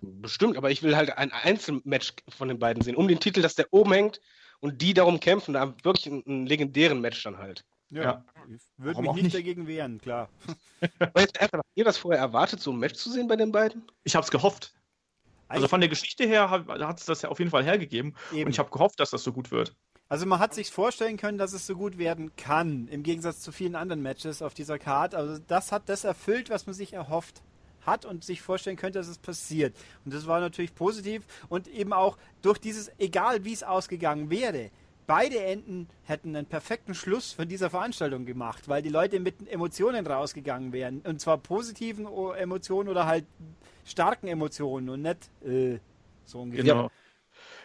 Bestimmt, aber ich will halt ein Einzelmatch von den beiden sehen, um den Titel, dass der oben hängt und die darum kämpfen, da wirklich einen legendären Match dann halt. Ja, ja. ich würde mich nicht, nicht, dagegen wehren, klar. [laughs] Habt ihr das vorher erwartet, so ein Match zu sehen bei den beiden? Ich hab's gehofft. Also von der Geschichte her hat es das ja auf jeden Fall hergegeben Eben. und ich habe gehofft, dass das so gut wird. Also man hat sich vorstellen können, dass es so gut werden kann, im Gegensatz zu vielen anderen Matches auf dieser Karte. Also das hat das erfüllt, was man sich erhofft hat und sich vorstellen könnte, dass es passiert. Und das war natürlich positiv und eben auch durch dieses, egal wie es ausgegangen wäre, beide Enden hätten einen perfekten Schluss von dieser Veranstaltung gemacht, weil die Leute mit Emotionen rausgegangen wären. Und zwar positiven Emotionen oder halt starken Emotionen und nicht äh, so ungefähr. Genau.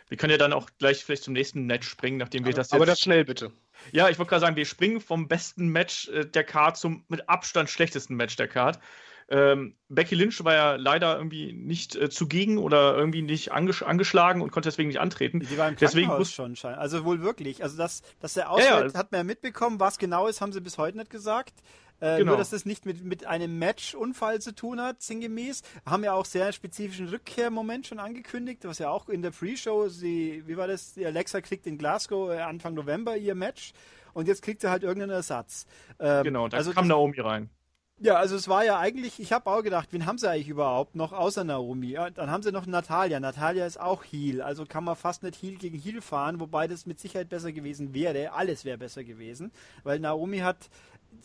Wir können ja dann auch gleich vielleicht zum nächsten Match springen, nachdem wir aber, das jetzt. Aber das schnell bitte. Ja, ich wollte gerade sagen, wir springen vom besten Match äh, der Card zum mit Abstand schlechtesten Match der Card. Ähm, Becky Lynch war ja leider irgendwie nicht äh, zugegen oder irgendwie nicht anges angeschlagen und konnte deswegen nicht antreten. Die war im deswegen muss schon scheinen. Also wohl wirklich. Also dass, dass der ausfällt, ja, ja. hat man ja mitbekommen. Was genau ist, haben sie bis heute nicht gesagt. Äh, genau. Nur, dass das nicht mit, mit einem Match-Unfall zu tun hat, sinngemäß. Haben ja auch sehr spezifischen Rückkehrmoment schon angekündigt, was ja auch in der Pre-Show, sie, wie war das, die Alexa kriegt in Glasgow äh, Anfang November ihr Match und jetzt kriegt sie halt irgendeinen Ersatz. Ähm, genau, da also kam das, Naomi rein. Ja, also es war ja eigentlich, ich habe auch gedacht, wen haben sie eigentlich überhaupt noch außer Naomi? Ja, dann haben sie noch Natalia. Natalia ist auch Heal, also kann man fast nicht Heal gegen Heal fahren, wobei das mit Sicherheit besser gewesen wäre. Alles wäre besser gewesen, weil Naomi hat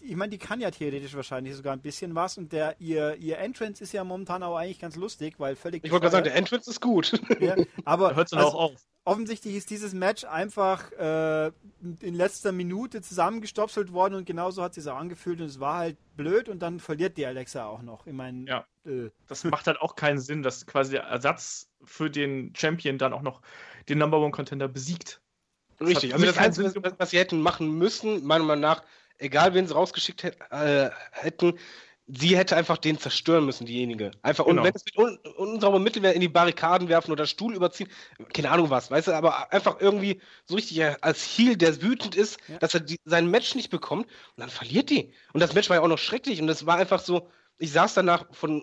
ich meine, die kann ja theoretisch wahrscheinlich sogar ein bisschen was und der ihr, ihr Entrance ist ja momentan auch eigentlich ganz lustig, weil völlig. Ich wollte gerade sagen, der Entrance ist gut. [laughs] Ja, aber hört also, auch auf. Offensichtlich ist dieses Match einfach äh, in letzter Minute zusammengestopselt worden und genauso hat sie es auch angefühlt und es war halt blöd und dann verliert die Alexa auch noch. Ich meine, ja. Äh. das macht halt auch keinen Sinn, dass quasi der Ersatz für den Champion dann auch noch den Number One Contender besiegt. Richtig, also das Einzige, was sie hätten machen müssen, meiner Meinung nach, egal wen sie rausgeschickt äh, hätten, sie hätte einfach den zerstören müssen, diejenige. Einfach, genau. und wenn es mit un unsauberen Mitteln wäre, in die Barrikaden werfen oder Stuhl überziehen, keine Ahnung was, weißt du, aber einfach irgendwie so richtig als Heal, der wütend ist, ja. dass er die, sein Match nicht bekommt und dann verliert die. Und das Match war ja auch noch schrecklich und das war einfach so, ich saß danach von,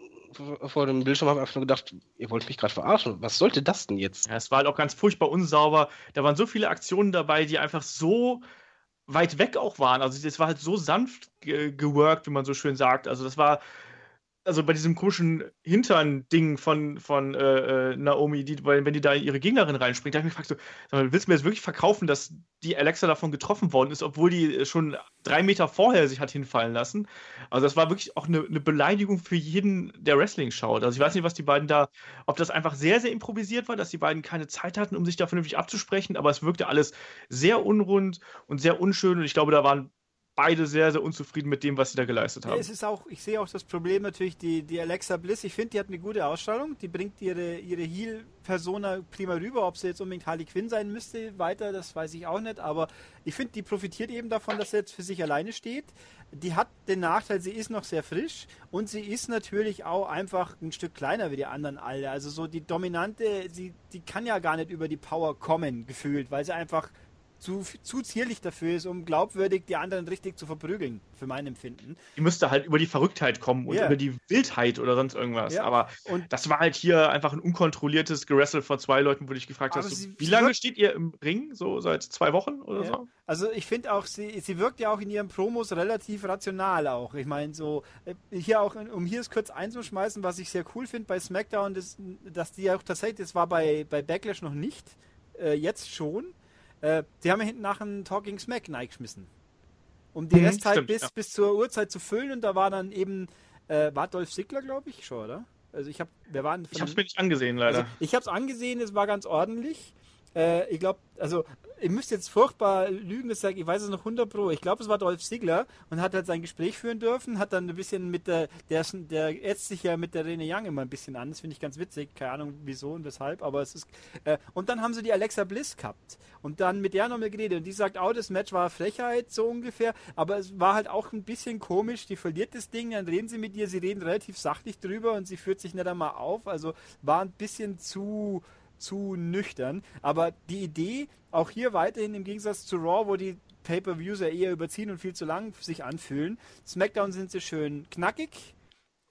vor dem Bildschirm habe einfach nur gedacht, ihr wollt mich gerade verarschen. Was sollte das denn jetzt? Ja, es war halt auch ganz furchtbar unsauber. Da waren so viele Aktionen dabei, die einfach so weit weg auch waren. Also das war halt so sanft ge geworkt, wie man so schön sagt. Also das war also bei diesem komischen Hintern-Ding von, von äh, äh Naomi, die, wenn die da in ihre Gegnerin reinspringt, da habe ich mich gefragt, so, willst du mir jetzt wirklich verkaufen, dass die Alexa davon getroffen worden ist, obwohl die schon drei Meter vorher sich hat hinfallen lassen? Also das war wirklich auch eine, eine Beleidigung für jeden, der Wrestling schaut. Also ich weiß nicht, was die beiden da, ob das einfach sehr, sehr improvisiert war, dass die beiden keine Zeit hatten, um sich da vernünftig abzusprechen, aber es wirkte alles sehr unrund und sehr unschön und ich glaube, da waren beide sehr, sehr unzufrieden mit dem, was sie da geleistet haben. Es ist auch, ich sehe auch das Problem natürlich, die, die Alexa Bliss, ich finde, die hat eine gute Ausstrahlung, die bringt ihre, ihre Heel-Persona prima rüber, ob sie jetzt unbedingt Harley Quinn sein müsste, weiter, das weiß ich auch nicht, aber ich finde, die profitiert eben davon, dass sie jetzt für sich alleine steht. Die hat den Nachteil, sie ist noch sehr frisch und sie ist natürlich auch einfach ein Stück kleiner wie die anderen alle. Also so die dominante, sie, die kann ja gar nicht über die Power kommen, gefühlt, weil sie einfach zu, zu zierlich dafür ist, um glaubwürdig die anderen richtig zu verprügeln, für mein Empfinden. Die müsste halt über die Verrücktheit kommen und yeah. über die Wildheit oder sonst irgendwas. Ja. Aber und das war halt hier einfach ein unkontrolliertes Geressel von zwei Leuten, wo du dich gefragt hast, so, wie lange steht ihr im Ring? So seit zwei Wochen oder ja. so? Also ich finde auch, sie, sie wirkt ja auch in ihren Promos relativ rational auch. Ich meine, so, äh, hier auch, um hier es kurz einzuschmeißen, was ich sehr cool finde bei SmackDown, das, dass die auch tatsächlich, das war bei, bei Backlash noch nicht, äh, jetzt schon, äh, die haben ja hinten nach einen Talking Smack reingeschmissen. Um die mhm, Restzeit stimmt, bis, ja. bis zur Uhrzeit zu füllen und da war dann eben, äh, war Dolph Ziggler, glaube ich, schon, oder? Also ich habe, wir waren. Ich habe es mir nicht angesehen, leider. Also ich habe es angesehen, es war ganz ordentlich. Äh, ich glaube, also ihr müsst jetzt furchtbar lügen, das sage ich weiß es noch 100 pro. Ich glaube, es war Dolph Ziggler und hat halt sein Gespräch führen dürfen, hat dann ein bisschen mit der, der, der ätzt sich ja mit der Rene Young immer ein bisschen an. Das finde ich ganz witzig. Keine Ahnung wieso und weshalb, aber es ist. Äh, und dann haben sie die Alexa Bliss gehabt und dann mit der nochmal geredet und die sagt, oh, das Match war Frechheit, so ungefähr, aber es war halt auch ein bisschen komisch. Die verliert das Ding, dann reden sie mit ihr, sie reden relativ sachlich drüber und sie führt sich nicht einmal auf. Also war ein bisschen zu zu nüchtern. Aber die Idee, auch hier weiterhin im Gegensatz zu Raw, wo die Pay-Per-Views ja eher überziehen und viel zu lang sich anfühlen. SmackDown sind sie schön knackig,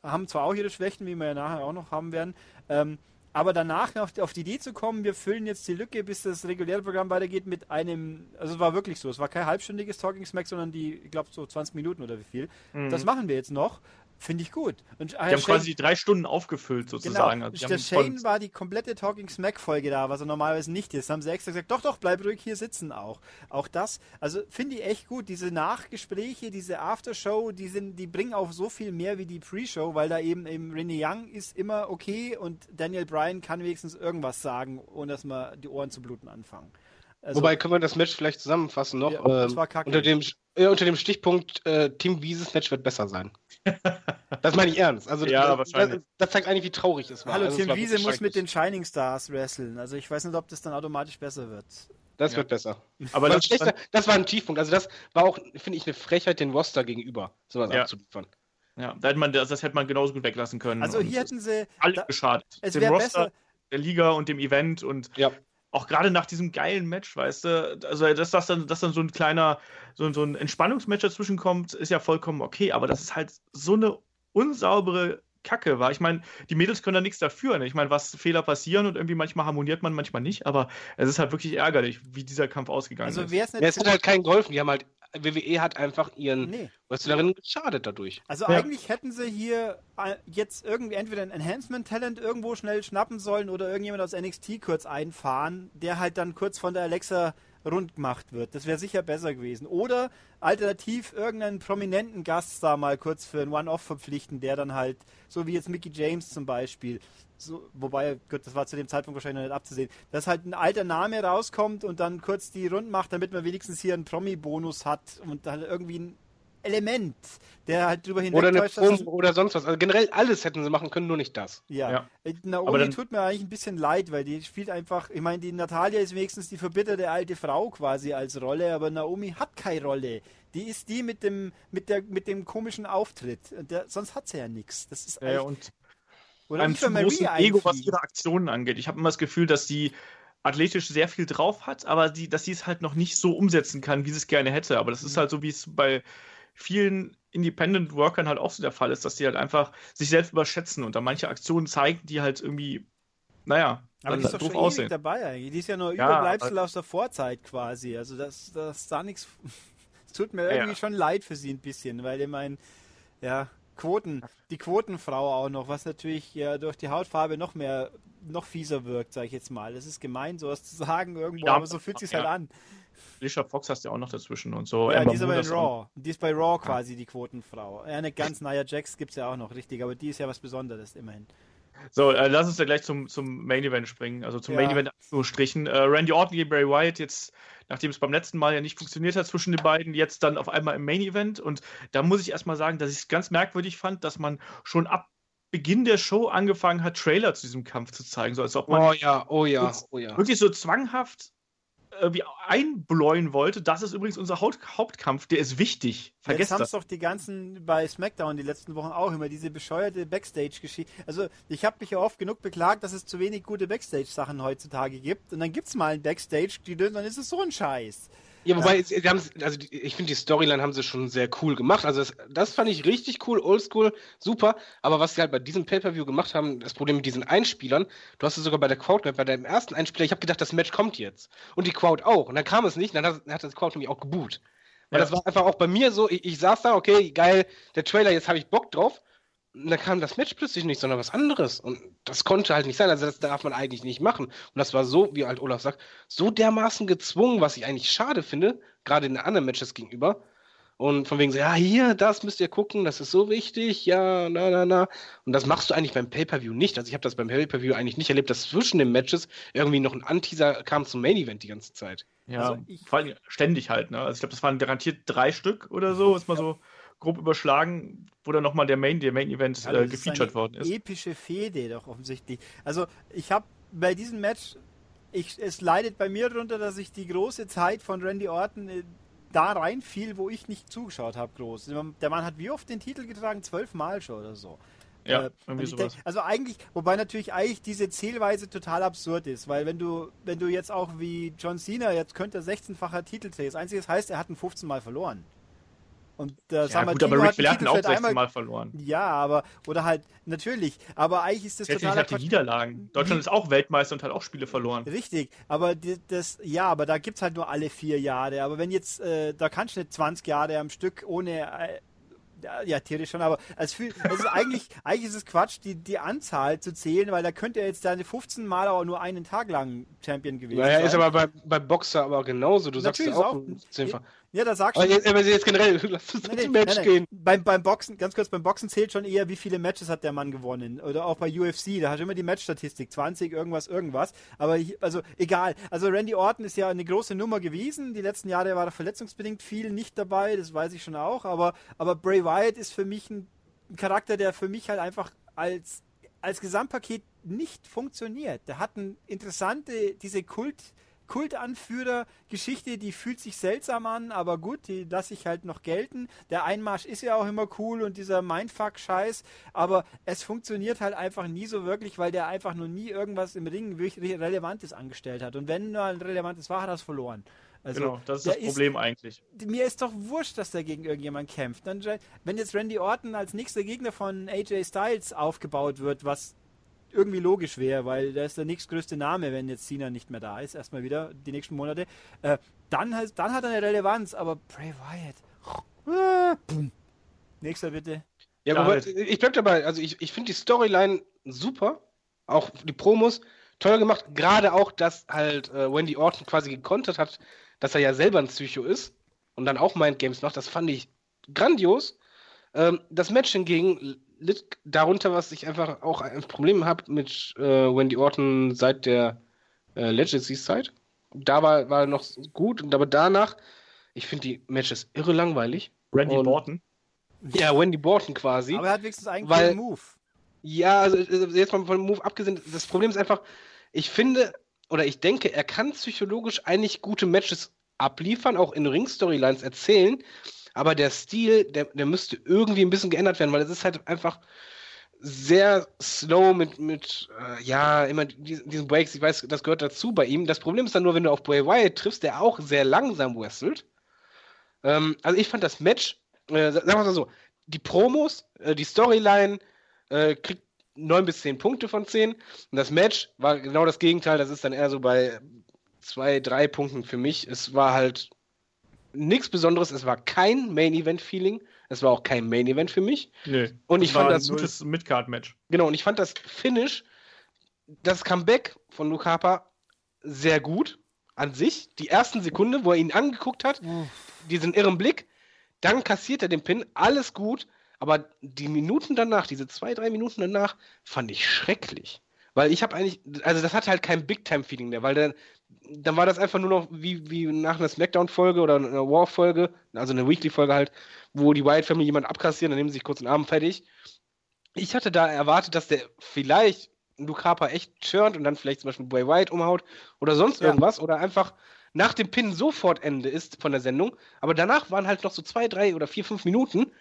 haben zwar auch ihre Schwächen, wie wir ja nachher auch noch haben werden, ähm, aber danach auf die, auf die, Idee zu kommen, wir füllen jetzt die Lücke, bis das reguläre Programm weitergeht mit einem, also es war wirklich so, es war kein halbstündiges Talking Smack, sondern die, ich glaube so 20 Minuten oder wie viel. Mhm. Das machen wir jetzt noch Finde ich gut. Und, die haben Shane, quasi drei Stunden aufgefüllt sozusagen. Genau. Also der Shane war die komplette Talking Smack Folge da, was er normalerweise nicht ist. Da haben sie extra gesagt, doch, doch, bleib ruhig hier sitzen auch. Auch das, also finde ich echt gut. Diese Nachgespräche, diese Aftershow, die sind, die bringen auch so viel mehr wie die Pre-Show, weil da eben, eben Renee Young ist immer okay und Daniel Bryan kann wenigstens irgendwas sagen, ohne dass man die Ohren zu bluten anfangen. Also, Wobei können wir das Match vielleicht zusammenfassen noch. Ja, ähm, unter, dem, äh, unter dem Stichpunkt äh, Team Wieses Match wird besser sein. Das meine ich ernst. Also [laughs] ja, das, das, das, zeigt eigentlich, wie traurig es war. Hallo, also, Team Wiese muss mit den Shining Stars wresteln. Also ich weiß nicht, ob das dann automatisch besser wird. Das ja. wird besser. Aber das, schlechter, das, war ein Tiefpunkt. Also das war auch, finde ich, eine Frechheit den Roster gegenüber, sowas ja. abzuliefern. Ja, da hätte man, das, das hätte man genauso gut weglassen können. Also hier hätten sie alle geschadet. Es wäre besser der Liga und dem Event und ja auch gerade nach diesem geilen Match, weißt du, also dass, dass, dann, dass dann so ein kleiner, so, so ein Entspannungsmatch dazwischen kommt, ist ja vollkommen okay, aber das ist halt so eine unsaubere Kacke war. Ich meine, die Mädels können da nichts dafür. Ne? Ich meine, was Fehler passieren und irgendwie manchmal harmoniert man, manchmal nicht, aber es ist halt wirklich ärgerlich, wie dieser Kampf ausgegangen also, ist. Ja, es hat halt keinen geholfen. Die haben halt WWE hat einfach ihren nee. Wrestlerinnen geschadet dadurch. Also ja. eigentlich hätten sie hier äh, jetzt irgendwie entweder ein Enhancement-Talent irgendwo schnell schnappen sollen oder irgendjemand aus NXT kurz einfahren, der halt dann kurz von der Alexa rund gemacht wird. Das wäre sicher besser gewesen. Oder alternativ irgendeinen prominenten Gast da mal kurz für ein One-Off verpflichten, der dann halt, so wie jetzt Mickey James zum Beispiel, so, wobei, gut, das war zu dem Zeitpunkt wahrscheinlich noch nicht abzusehen, dass halt ein alter Name rauskommt und dann kurz die Rund macht, damit man wenigstens hier einen Promi-Bonus hat und dann irgendwie ein Element, der halt drüber hinweg Oder eine Promo oder sonst was. Also generell alles hätten sie machen können, nur nicht das. Ja. ja. Äh, Naomi dann, tut mir eigentlich ein bisschen leid, weil die spielt einfach, ich meine, die Natalia ist wenigstens die verbitterte alte Frau quasi als Rolle, aber Naomi hat keine Rolle. Die ist die mit dem, mit der, mit dem komischen Auftritt. Der, sonst hat sie ja nichts. Das ist ja, und oder einem zu großen Ego, was ihre Aktionen angeht. Ich habe immer das Gefühl, dass sie athletisch sehr viel drauf hat, aber die, dass sie es halt noch nicht so umsetzen kann, wie sie es gerne hätte. Aber das ist mhm. halt so, wie es bei vielen Independent Workern halt auch so der Fall ist, dass sie halt einfach sich selbst überschätzen und da manche Aktionen zeigen, die halt irgendwie, naja, aber die ist doch schon aussehen. dabei eigentlich. Die ist ja nur ja, Überbleibsel aus der Vorzeit quasi. Also das, das da nichts. [laughs] Es tut mir irgendwie ja. schon leid für sie ein bisschen, weil ich meine, ja, Quoten, die Quotenfrau auch noch, was natürlich ja durch die Hautfarbe noch mehr, noch fieser wirkt, sage ich jetzt mal. Das ist gemein, sowas zu sagen irgendwo, ja, aber so fühlt sich ja. halt an. Alicia Fox hast du ja auch noch dazwischen und so. Ja, Amber die ist aber in Raw. Die ist bei Raw quasi die Quotenfrau. Ja, eine ganz Nia Jax gibt es ja auch noch, richtig, aber die ist ja was Besonderes immerhin. So, äh, lass uns ja gleich zum, zum Main Event springen. Also zum ja. Main Event nur strichen. Äh, Randy Orton gegen Bray Wyatt jetzt, nachdem es beim letzten Mal ja nicht funktioniert hat zwischen den beiden, jetzt dann auf einmal im Main Event. Und da muss ich erstmal sagen, dass ich es ganz merkwürdig fand, dass man schon ab Beginn der Show angefangen hat, Trailer zu diesem Kampf zu zeigen. So als ob man oh ja, oh ja, oh ja. wirklich so zwanghaft irgendwie einbläuen wollte. Das ist übrigens unser Haupt Hauptkampf, der ist wichtig. Vergesst Jetzt haben es doch die ganzen bei SmackDown die letzten Wochen auch immer diese bescheuerte Backstage-Geschichte. Also ich habe mich ja oft genug beklagt, dass es zu wenig gute Backstage-Sachen heutzutage gibt. Und dann gibt es mal ein Backstage, die, dann ist es so ein Scheiß. Ja, wobei, sie haben, also die, ich finde, die Storyline haben sie schon sehr cool gemacht. Also das, das fand ich richtig cool, oldschool, super. Aber was sie halt bei diesem Pay-Per-View gemacht haben, das Problem mit diesen Einspielern, du hast es sogar bei der Crowd bei deinem ersten Einspieler, ich habe gedacht, das Match kommt jetzt. Und die Crowd auch. Und dann kam es nicht, und dann hat, hat das Crowd nämlich auch geboot. Weil ja. das war einfach auch bei mir so, ich, ich saß da, okay, geil, der Trailer, jetzt habe ich Bock drauf. Und dann kam das Match plötzlich nicht, sondern was anderes. Und das konnte halt nicht sein. Also das darf man eigentlich nicht machen. Und das war so, wie halt Olaf sagt, so dermaßen gezwungen, was ich eigentlich schade finde, gerade in den anderen Matches gegenüber. und von wegen so, ja, hier, das müsst ihr gucken, das ist so wichtig, ja, na, na, na. Und das machst du eigentlich beim Pay-Per-View nicht. Also ich habe das beim Pay-Per-View eigentlich nicht erlebt, dass zwischen den Matches irgendwie noch ein Anteaser kam zum Main-Event die ganze Zeit. Ja, also ich, vor allem ständig halt, ne? Also ich glaube, das waren garantiert drei Stück oder so, [laughs] ist mal ja. so grob überschlagen, wo dann nochmal der Main, der Main-Event also äh, gefeatured worden ist. Epische Fehde doch offensichtlich. Also ich habe bei diesem Match ich, es leidet bei mir darunter, dass ich die große Zeit von Randy Orton äh, da reinfiel, wo ich nicht zugeschaut habe, groß. Der Mann hat wie oft den Titel getragen? Zwölfmal schon oder so. Ja, äh, irgendwie sowas. Also eigentlich, wobei natürlich eigentlich diese Zählweise total absurd ist, weil wenn du, wenn du jetzt auch wie John Cena, jetzt könnte er 16-facher Titelträger, das Einzige, das heißt, er hat ihn 15 Mal verloren. Und äh, ja, gut, aber Ric Flair hat auch 16 einmal, Mal verloren. Ja, aber, oder halt, natürlich, aber eigentlich ist das total. hatte Niederlagen. Deutschland ist auch Weltmeister und hat auch Spiele verloren. Richtig, aber die, das, ja, aber da gibt es halt nur alle vier Jahre. Aber wenn jetzt, äh, da kannst du nicht 20 Jahre am Stück ohne. Äh, ja, theoretisch schon, aber es also eigentlich, [laughs] eigentlich ist es Quatsch, die, die Anzahl zu zählen, weil da könnte er jetzt seine 15 Mal aber nur einen Tag lang Champion gewesen naja, sein. Naja, ist aber bei, bei Boxer aber genauso. Du Natürlich sagst ja auch, auch ja, da sagst du. Jetzt, aber jetzt generell, [laughs] lass uns nee, zum Match nein, nein. gehen. Beim, beim Boxen, ganz kurz, beim Boxen zählt schon eher, wie viele Matches hat der Mann gewonnen. Oder auch bei UFC, da hat immer die Matchstatistik, 20, irgendwas, irgendwas. Aber ich, also egal. Also Randy Orton ist ja eine große Nummer gewesen. Die letzten Jahre war er verletzungsbedingt viel nicht dabei, das weiß ich schon auch. Aber, aber Bray Wyatt ist für mich ein Charakter, der für mich halt einfach als, als Gesamtpaket nicht funktioniert. Der hat eine interessante, diese Kult- Kultanführer-Geschichte, die fühlt sich seltsam an, aber gut, die lasse ich halt noch gelten. Der Einmarsch ist ja auch immer cool und dieser Mindfuck-Scheiß, aber es funktioniert halt einfach nie so wirklich, weil der einfach noch nie irgendwas im Ring wirklich Relevantes angestellt hat. Und wenn nur ein relevantes war, hat er es verloren. Also, genau, das ist das Problem ist, eigentlich. Mir ist doch wurscht, dass der gegen irgendjemand kämpft. Dann, wenn jetzt Randy Orton als nächster Gegner von AJ Styles aufgebaut wird, was irgendwie logisch wäre, weil der ist der nächstgrößte Name, wenn jetzt Cena nicht mehr da ist, erstmal wieder die nächsten Monate. Äh, dann, dann hat er eine Relevanz, aber Bray Wyatt. Nächster bitte. Ja, aber ich bleib dabei. Also ich, ich finde die Storyline super. Auch die Promos toll gemacht. Gerade auch, dass halt äh, Wendy Orton quasi gekontert hat, dass er ja selber ein Psycho ist und dann auch Mindgames macht. Das fand ich grandios. Ähm, das Match hingegen litt darunter, was ich einfach auch ein Problem habe mit äh, Wendy Orton seit der äh, Legacy-Zeit. Da war, war noch gut, aber danach, ich finde die Matches irre langweilig. Randy Orton? Ja, Wendy Borton quasi. Aber er hat wenigstens einen weil, Move. Ja, also, also jetzt mal von dem Move abgesehen, das Problem ist einfach, ich finde oder ich denke, er kann psychologisch eigentlich gute Matches abliefern, auch in Ring-Storylines erzählen, aber der Stil, der, der müsste irgendwie ein bisschen geändert werden, weil es ist halt einfach sehr slow mit, mit äh, ja, immer diesen Breaks. Ich weiß, das gehört dazu bei ihm. Das Problem ist dann nur, wenn du auf Bray Wyatt triffst, der auch sehr langsam wrestelt. Ähm, also ich fand das Match, äh, sagen wir mal so, die Promos, äh, die Storyline äh, kriegt 9 bis 10 Punkte von 10. Und das Match war genau das Gegenteil. Das ist dann eher so bei 2, 3 Punkten für mich. Es war halt nichts Besonderes. Es war kein Main-Event-Feeling. Es war auch kein Main-Event für mich. Nö. Und ich fand das. gutes Midcard-Match. Genau, und ich fand das Finish, das Comeback von Luke Harper sehr gut an sich. Die ersten Sekunde, wo er ihn angeguckt hat, Uff. diesen irren Blick, dann kassiert er den Pin, alles gut. Aber die Minuten danach, diese zwei, drei Minuten danach, fand ich schrecklich. Weil ich habe eigentlich, also das hat halt kein Big-Time-Feeling mehr, weil dann, dann war das einfach nur noch wie, wie nach einer Smackdown-Folge oder einer War-Folge, also eine Weekly-Folge halt, wo die Wyatt Family jemand abkassieren, dann nehmen sie sich kurz den Arm fertig. Ich hatte da erwartet, dass der vielleicht Luke Harper echt turnt und dann vielleicht zum Beispiel Bray Wyatt umhaut oder sonst ja. irgendwas oder einfach nach dem Pin sofort Ende ist von der Sendung. Aber danach waren halt noch so zwei, drei oder vier, fünf Minuten,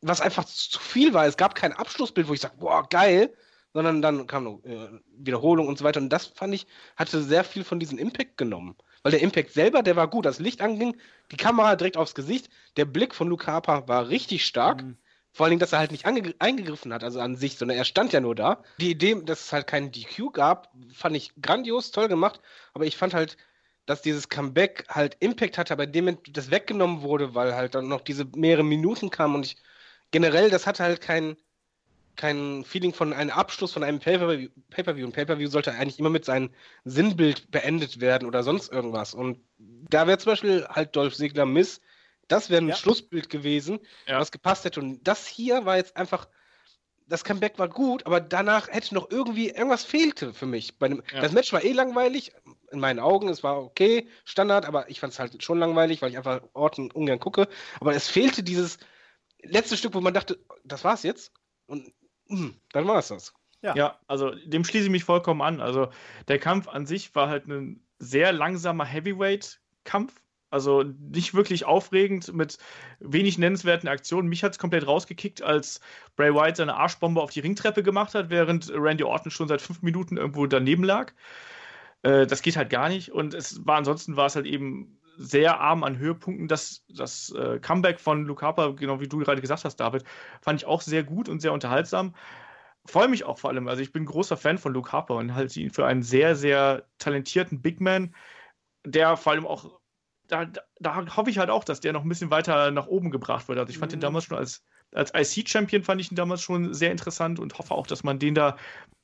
was einfach zu viel war. Es gab kein Abschlussbild, wo ich sage, boah, geil, sondern dann kam äh, Wiederholung und so weiter. Und das fand ich, hatte sehr viel von diesem Impact genommen. Weil der Impact selber, der war gut. Das Licht anging, die Kamera direkt aufs Gesicht. Der Blick von Luke Harper war richtig stark. Mhm. Vor allen Dingen, dass er halt nicht eingegriffen hat, also an sich, sondern er stand ja nur da. Die Idee, dass es halt keinen DQ gab, fand ich grandios, toll gemacht. Aber ich fand halt, dass dieses Comeback halt Impact hatte, bei dem das weggenommen wurde, weil halt dann noch diese mehrere Minuten kamen und ich generell, das hatte halt kein, kein Feeling von einem Abschluss von einem Pay-Per-View. Pay-Per-View. Ein Pay-Per-View sollte eigentlich immer mit seinem Sinnbild beendet werden oder sonst irgendwas. Und da wäre zum Beispiel halt Dolph Ziggler Miss Das wäre ein Ja. Schlussbild gewesen, Ja. was gepasst hätte. Und das hier war jetzt einfach. Das Comeback war gut, aber danach hätte noch irgendwie irgendwas fehlte für mich. Dem, Ja. Das Match war eh langweilig, in meinen Augen. Es war okay, Standard, aber ich fand es halt schon langweilig, weil ich einfach Orten ungern gucke. Aber es fehlte dieses letzte Stück, wo man dachte, das war's jetzt. Und [clears throat] dann war es das. Ja. Ja, also dem schließe ich mich vollkommen an. Also der Kampf an sich war halt ein sehr langsamer Heavyweight-Kampf. Also nicht wirklich aufregend mit wenig nennenswerten Aktionen. Mich hat es komplett rausgekickt, als Bray Wyatt seine Arschbombe auf die Ringtreppe gemacht hat, während Randy Orton schon seit fünf Minuten irgendwo daneben lag. Äh, das geht halt gar nicht. Und es war ansonsten war es halt eben sehr arm an Höhepunkten. Das, das äh, Comeback von Luke Harper, genau wie du gerade gesagt hast, David, fand ich auch sehr gut und sehr unterhaltsam freue mich auch vor allem. Also ich bin großer Fan von Luke Harper und halte ihn für einen sehr, sehr talentierten Big Man, der vor allem auch, da, da, da hoffe ich halt auch, dass der noch ein bisschen weiter nach oben gebracht wird. Also ich fand Mhm. den damals schon als, als IC-Champion fand ich ihn damals schon sehr interessant und hoffe auch, dass man den da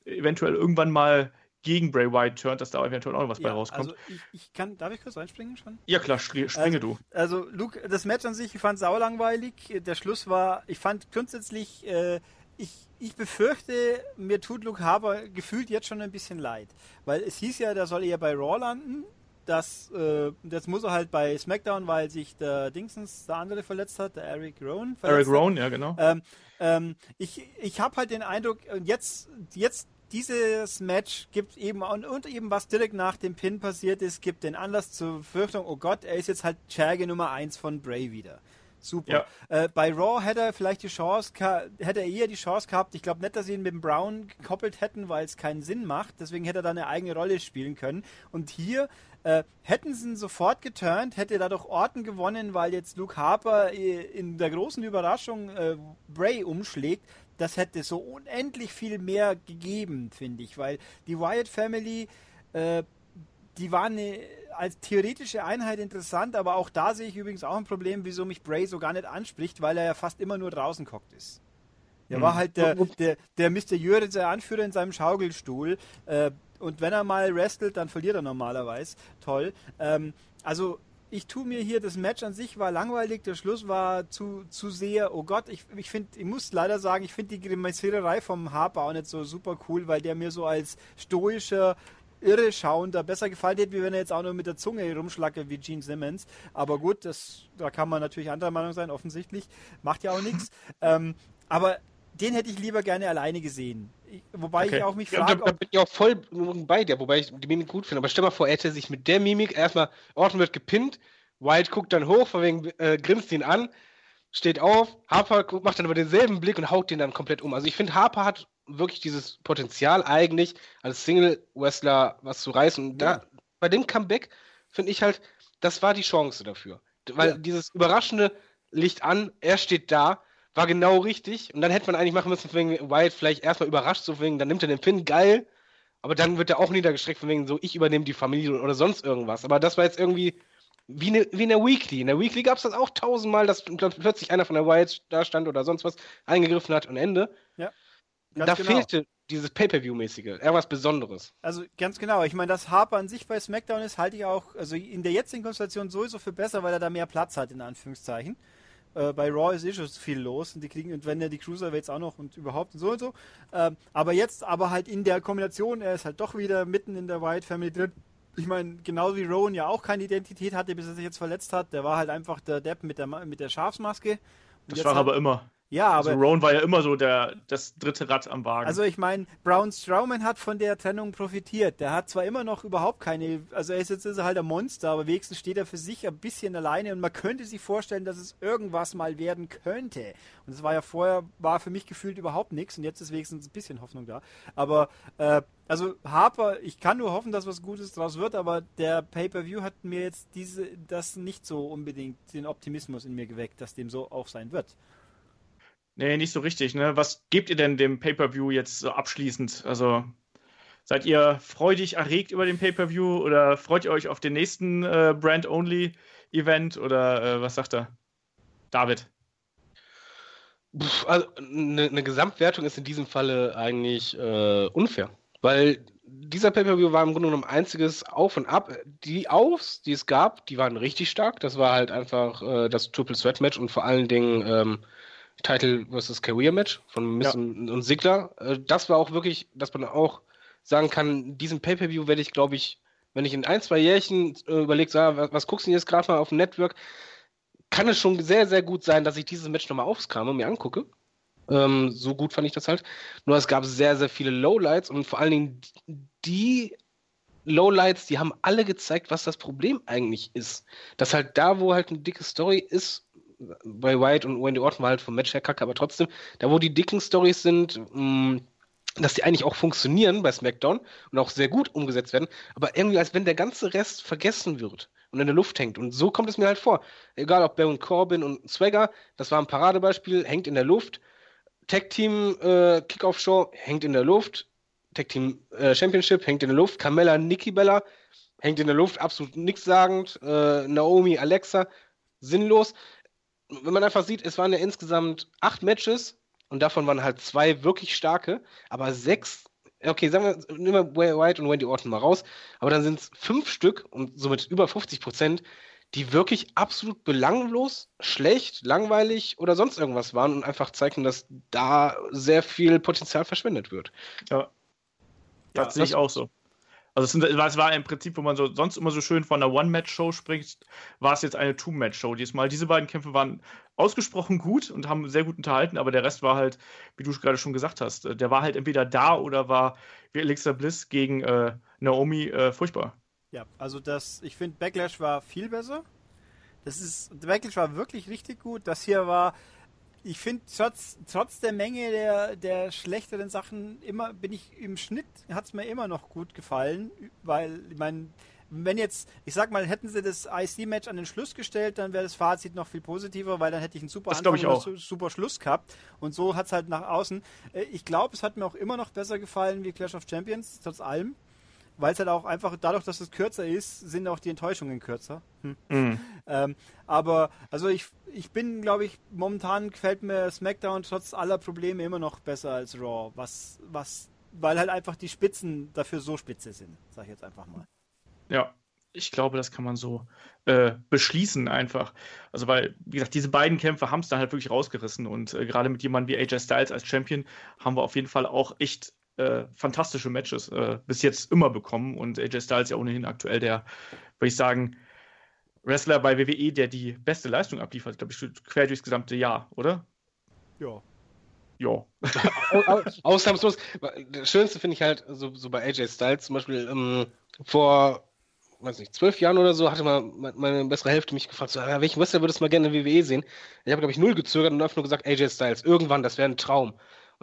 eventuell irgendwann mal gegen Bray Wyatt turnt, dass da eventuell auch noch was bei Ja, rauskommt. also ich, ich kann, darf ich kurz einspringen schon? ja klar, springe, springe du. Also, Luke, das Match an sich, ich fand saulangweilig. Der Schluss war, ich fand grundsätzlich, äh, ich, ich befürchte, mir tut Luke Harper gefühlt jetzt schon ein bisschen leid. Weil es hieß ja, der soll eher bei Raw landen. Das, äh, das muss er halt bei SmackDown, weil sich der Dingsens, der andere verletzt hat, der Eric Rowan. Eric. Rowan, ja genau. Ähm, ähm, ich ich habe halt den Eindruck, und jetzt, jetzt dieses Match gibt eben und, und eben was direkt nach dem Pin passiert ist, gibt den Anlass zur Befürchtung, oh Gott, er ist jetzt halt Cherge Nummer 1 von Bray wieder. Super. Äh, bei Raw hätte er vielleicht die Chance, hätte er eher die Chance gehabt. Ich glaube nicht, dass sie ihn mit dem Brown gekoppelt hätten, weil es keinen Sinn macht. Deswegen hätte er da eine eigene Rolle spielen können. Und hier äh, hätten sie ihn sofort geturnt, hätte dadurch Orton gewonnen, weil jetzt Luke Harper äh, in der großen Überraschung äh, Bray umschlägt. Das hätte so unendlich viel mehr gegeben, finde ich, weil die Wyatt Family äh, die waren als theoretische Einheit interessant, aber auch da sehe ich übrigens auch ein Problem, wieso mich Bray so gar nicht anspricht, weil er ja fast immer nur draußen gehockt ist. Er war Hm. halt der, der, der mysteriöse der Anführer in seinem Schaukelstuhl. Äh, und wenn er mal wrestelt, dann verliert er normalerweise. Toll. Ähm, also ich tue mir hier, das Match an sich war langweilig, der Schluss war zu, zu sehr, oh Gott, ich, ich finde, ich muss leider sagen, ich finde die Grimassiererei vom Harper auch nicht so super cool, weil der mir so als stoischer, irre schauender besser gefallen hätte, wie wenn er jetzt auch nur mit der Zunge rumschlacke wie Gene Simmons. Aber gut, das, da kann man natürlich anderer Meinung sein, offensichtlich. Macht ja auch nichts. [laughs] Ähm, aber den hätte ich lieber gerne alleine gesehen. Wobei Okay. ich auch mich Ja, da, frage, da bin ich auch voll bei dir, wobei ich die Mimik gut finde. Aber stell mal vor, er hätte sich mit der Mimik erstmal, Orton wird gepinnt, White guckt dann hoch, von wegen, äh, grinst ihn an, steht auf, Harper guckt, macht dann aber denselben Blick und haut den dann komplett um. Also ich finde, Harper hat wirklich dieses Potenzial eigentlich, als Single-Wrestler was zu reißen. Und da, Ja. bei dem Comeback finde ich halt, das war die Chance dafür. Weil Ja. dieses überraschende Licht an, er steht da, war genau richtig. Und dann hätte man eigentlich machen müssen, wegen Wyatt vielleicht erstmal überrascht, so wegen, dann nimmt er den Pin, geil. Aber dann wird er auch niedergestreckt, von wegen so, ich übernehme die Familie oder sonst irgendwas. Aber das war jetzt irgendwie wie, eine, wie in der Weekly. In der Weekly gab es das auch tausendmal, dass pl- plötzlich einer von der Wyatt da stand oder sonst was eingegriffen hat und Ende. Ja, da genau. fehlte dieses Pay-Per-View-mäßige, irgendwas Besonderes. Also ganz genau. Ich meine, dass Harper an sich bei SmackDown ist, halte ich auch, also in der jetzigen Konstellation sowieso für besser, weil er da mehr Platz hat, in Anführungszeichen. Äh, bei Raw ist eh schon viel los und die kriegen, und wenn er die Cruiserweights auch noch und überhaupt und so und so. Ähm, aber jetzt, aber halt in der Kombination, er ist halt doch wieder mitten in der Wyatt Family drin. Ich meine, genau wie Rowan ja auch keine Identität hatte, bis er sich jetzt verletzt hat. Der war halt einfach der Depp mit der, mit der Schafsmaske. Und Das jetzt war halt- aber immer. Ja, aber also Rowan war ja immer so der, das dritte Rad am Wagen. Also ich meine, Braun Strowman hat von der Trennung profitiert. Der hat zwar immer noch überhaupt keine, also er ist jetzt ist er halt ein Monster, aber wenigstens steht er für sich ein bisschen alleine und man könnte sich vorstellen, dass es irgendwas mal werden könnte. Und es war ja vorher, war für mich gefühlt überhaupt nichts und jetzt ist wenigstens ein bisschen Hoffnung da. Aber äh, also Harper, ich kann nur hoffen, dass was Gutes draus wird, aber der Pay-per-View hat mir jetzt diese, das nicht so unbedingt den Optimismus in mir geweckt, dass dem so auch sein wird. Nee, nicht so richtig. Ne? Was gebt ihr denn dem Pay-Per-View jetzt so abschließend? Also seid ihr freudig erregt über den Pay-Per-View oder freut ihr euch auf den nächsten äh, Brand-Only-Event oder äh, was sagt er? David. Pff, also eine, eine Gesamtwertung ist in diesem Falle eigentlich äh, unfair. Weil dieser Pay-Per-View war im Grunde genommen einziges Auf und Ab. Die Aufs, die es gab, die waren richtig stark. Das war halt einfach äh, das Triple Threat Match und vor allen Dingen ähm, Title vs. Career Match von Miss ja. und, und Sigler. Äh, das war auch wirklich, dass man auch sagen kann, diesen Pay-Per-View werde ich, glaube ich, wenn ich in ein, zwei Jährchen äh, überlege, so, was, was guckst du jetzt gerade mal auf dem Network, kann es schon sehr, sehr gut sein, dass ich dieses Match nochmal aufkam und mir angucke. Ähm, so gut fand ich das halt. Nur es gab sehr, sehr viele Lowlights und vor allen Dingen die Lowlights, die haben alle gezeigt, was das Problem eigentlich ist. Dass halt da, wo halt eine dicke Story ist, bei White und Wendy Orton war halt vom Match her kacke, aber trotzdem, da wo die dicken Stories sind, mh, mm, dass die eigentlich auch funktionieren bei SmackDown und auch sehr gut umgesetzt werden, aber irgendwie als wenn der ganze Rest vergessen wird und in der Luft hängt. Und so kommt es mir halt vor. Egal ob Baron Corbin und Swagger, das war ein Paradebeispiel, hängt in der Luft. Tag Team äh, Kickoff Show hängt in der Luft. Tag Team äh, Championship hängt in der Luft. Carmella, Nikki Bella hängt in der Luft, absolut nichtssagend. Äh, Naomi, Alexa, sinnlos. Wenn man einfach sieht, es waren ja insgesamt acht Matches und davon waren halt zwei wirklich starke, aber sechs, okay, sagen wir, nehmen wir White und Wendy Orton mal raus, aber dann sind es fünf Stück und somit über 50 Prozent, die wirklich absolut belanglos, schlecht, langweilig oder sonst irgendwas waren und einfach zeigen, dass da sehr viel Potenzial verschwendet wird. Ja. Das ja, sehe ich auch so. Also es, war im Prinzip, wo man so, sonst immer so schön von einer One-Match-Show spricht, war es jetzt eine Two-Match-Show. Diesmal, diese beiden Kämpfe waren ausgesprochen gut und haben sehr gut unterhalten, aber der Rest war halt, wie du gerade schon gesagt hast, äh, der war halt entweder da oder war wie Alexa Bliss gegen äh, Naomi äh, furchtbar. Ja, also das, ich finde Backlash war viel besser. Das ist, Backlash war wirklich richtig gut. Das hier war, ich finde, trotz, trotz der Menge der, der schlechteren Sachen immer, bin ich im Schnitt, hat es mir immer noch gut gefallen, weil, ich meine, wenn jetzt, ich sag mal, hätten sie das IC-Match an den Schluss gestellt, dann wäre das Fazit noch viel positiver, weil dann hätte ich einen super das Anfang und super Schluss gehabt. Und so hat es halt nach außen. Äh, ich glaube, es hat mir auch immer noch besser gefallen wie Clash of Champions, trotz allem weil es halt auch einfach, dadurch, dass es kürzer ist, sind auch die Enttäuschungen kürzer. Hm. Mhm. Ähm, aber, also ich, ich bin, glaube ich, momentan gefällt mir SmackDown trotz aller Probleme immer noch besser als Raw, was, was, weil halt einfach die Spitzen dafür so spitze sind, sag ich jetzt einfach mal. Ja, ich glaube, das kann man so äh, beschließen einfach. Also, weil, wie gesagt, diese beiden Kämpfe haben es dann halt wirklich rausgerissen und äh, gerade mit jemandem wie AJ Styles als Champion haben wir auf jeden Fall auch echt äh, fantastische Matches äh, bis jetzt immer bekommen und AJ Styles ja ohnehin aktuell der, würde ich sagen, Wrestler bei WWE, der die beste Leistung abliefert, glaube ich, quer durchs gesamte Jahr, oder? Ja. Ja. [laughs] Ausnahmslos. Das Schönste finde ich halt, so, so, bei AJ Styles zum Beispiel, ähm, vor, weiß nicht, zwölf Jahren oder so, hatte mal meine bessere Hälfte mich gefragt, so, ja, welchen Wrestler würdest du mal gerne in WWE sehen? Ich habe, glaube ich, null gezögert und einfach nur gesagt, AJ Styles. Irgendwann, das wäre ein Traum.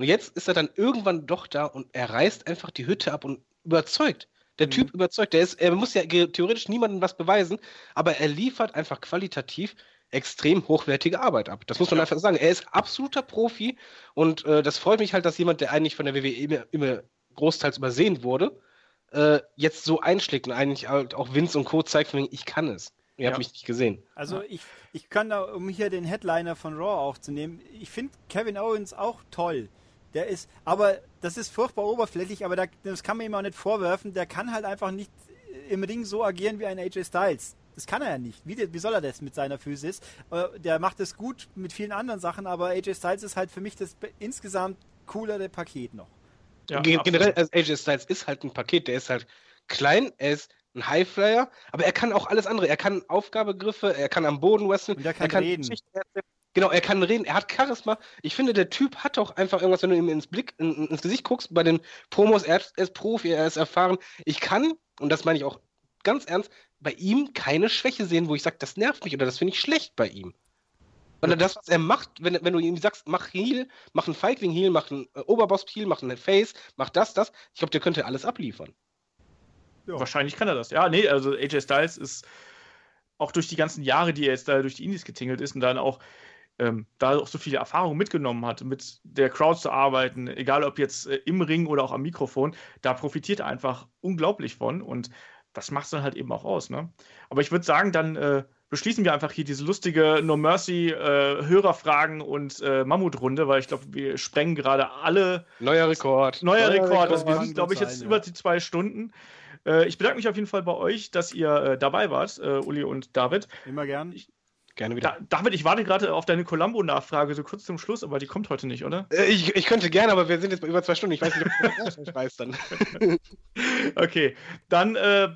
Und jetzt ist er dann irgendwann doch da und er reißt einfach die Hütte ab und überzeugt. Der mhm. Typ überzeugt. Der ist, er muss ja theoretisch niemandem was beweisen, aber er liefert einfach qualitativ extrem hochwertige Arbeit ab. Das muss man ja. einfach sagen. Er ist absoluter Profi und äh, das freut mich halt, dass jemand, der eigentlich von der WWE immer, immer großteils übersehen wurde, äh, jetzt so einschlägt und eigentlich halt auch Vince und Co. zeigt, ich kann es. Ihr ja. habt mich nicht gesehen. Also ich, ich kann da, um hier den Headliner von Raw aufzunehmen, ich finde Kevin Owens auch toll. Der ist, aber das ist furchtbar oberflächlich, aber da, das kann man ihm auch nicht vorwerfen. Der kann halt einfach nicht im Ring so agieren wie ein AJ Styles. Das kann er ja nicht. Wie, wie soll er das mit seiner Physis? Äh, der macht es gut mit vielen anderen Sachen, aber AJ Styles ist halt für mich das insgesamt coolere Paket noch. Ja, Generell, also AJ Styles ist halt ein Paket, der ist halt klein, er ist ein Highflyer, aber er kann auch alles andere. Er kann Aufgabegriffe, er kann am Boden wrestlen, er kann, er kann reden. Genau, er kann reden, er hat Charisma. Ich finde, der Typ hat doch einfach irgendwas, wenn du ihm ins Blick, in, ins Gesicht guckst, bei den Promos, er ist Profi, er ist erfahren. Ich kann, und das meine ich auch ganz ernst, bei ihm keine Schwäche sehen, wo ich sage, das nervt mich oder das finde ich schlecht bei ihm. Weil das, was er macht, wenn, wenn du ihm sagst, mach Heal, mach einen Feigling Heal, mach einen äh, Oberboss Heal, mach einen Face, mach das, das, ich glaube, der könnte alles abliefern. Ja. Wahrscheinlich kann er das. Ja, nee, also AJ Styles ist auch durch die ganzen Jahre, die er jetzt da durch die Indies getingelt ist und dann auch ähm, da auch so viele Erfahrungen mitgenommen hat, mit der Crowd zu arbeiten, egal ob jetzt äh, im Ring oder auch am Mikrofon, da profitiert er einfach unglaublich von und das macht es dann halt eben auch aus. Ne? Aber ich würde sagen, dann äh, beschließen wir einfach hier diese lustige No Mercy äh, Hörerfragen und äh, Mammutrunde, weil ich glaube, wir sprengen gerade alle. Neuer Rekord. Neuer, Neuer Rekord. Rekord. Also wir sind, glaube ich, jetzt sein, über ja. die zwei Stunden. Äh, ich bedanke mich auf jeden Fall bei euch, dass ihr äh, dabei wart, äh, Uli und David. Immer gern. Gerne wieder. Da, David, ich warte gerade auf deine Columbo-Nachfrage so kurz zum Schluss, aber die kommt heute nicht, oder? Äh, Ich, ich könnte gerne, aber wir sind jetzt bei über zwei Stunden. Ich weiß nicht, ob du das auch weißt dann. [laughs] Okay, dann äh,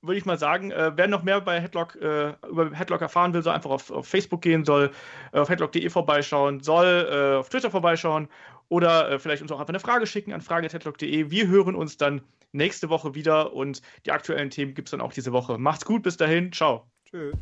würde ich mal sagen, äh, wer noch mehr bei Headlock, äh, über Headlock erfahren will, soll einfach auf, auf Facebook gehen, soll äh, auf headlock.de vorbeischauen, soll äh, auf Twitter vorbeischauen oder äh, vielleicht uns auch einfach eine Frage schicken an frage.headlock.de. Wir hören uns dann nächste Woche wieder und die aktuellen Themen gibt es dann auch diese Woche. Macht's gut, bis dahin, ciao. Tschö.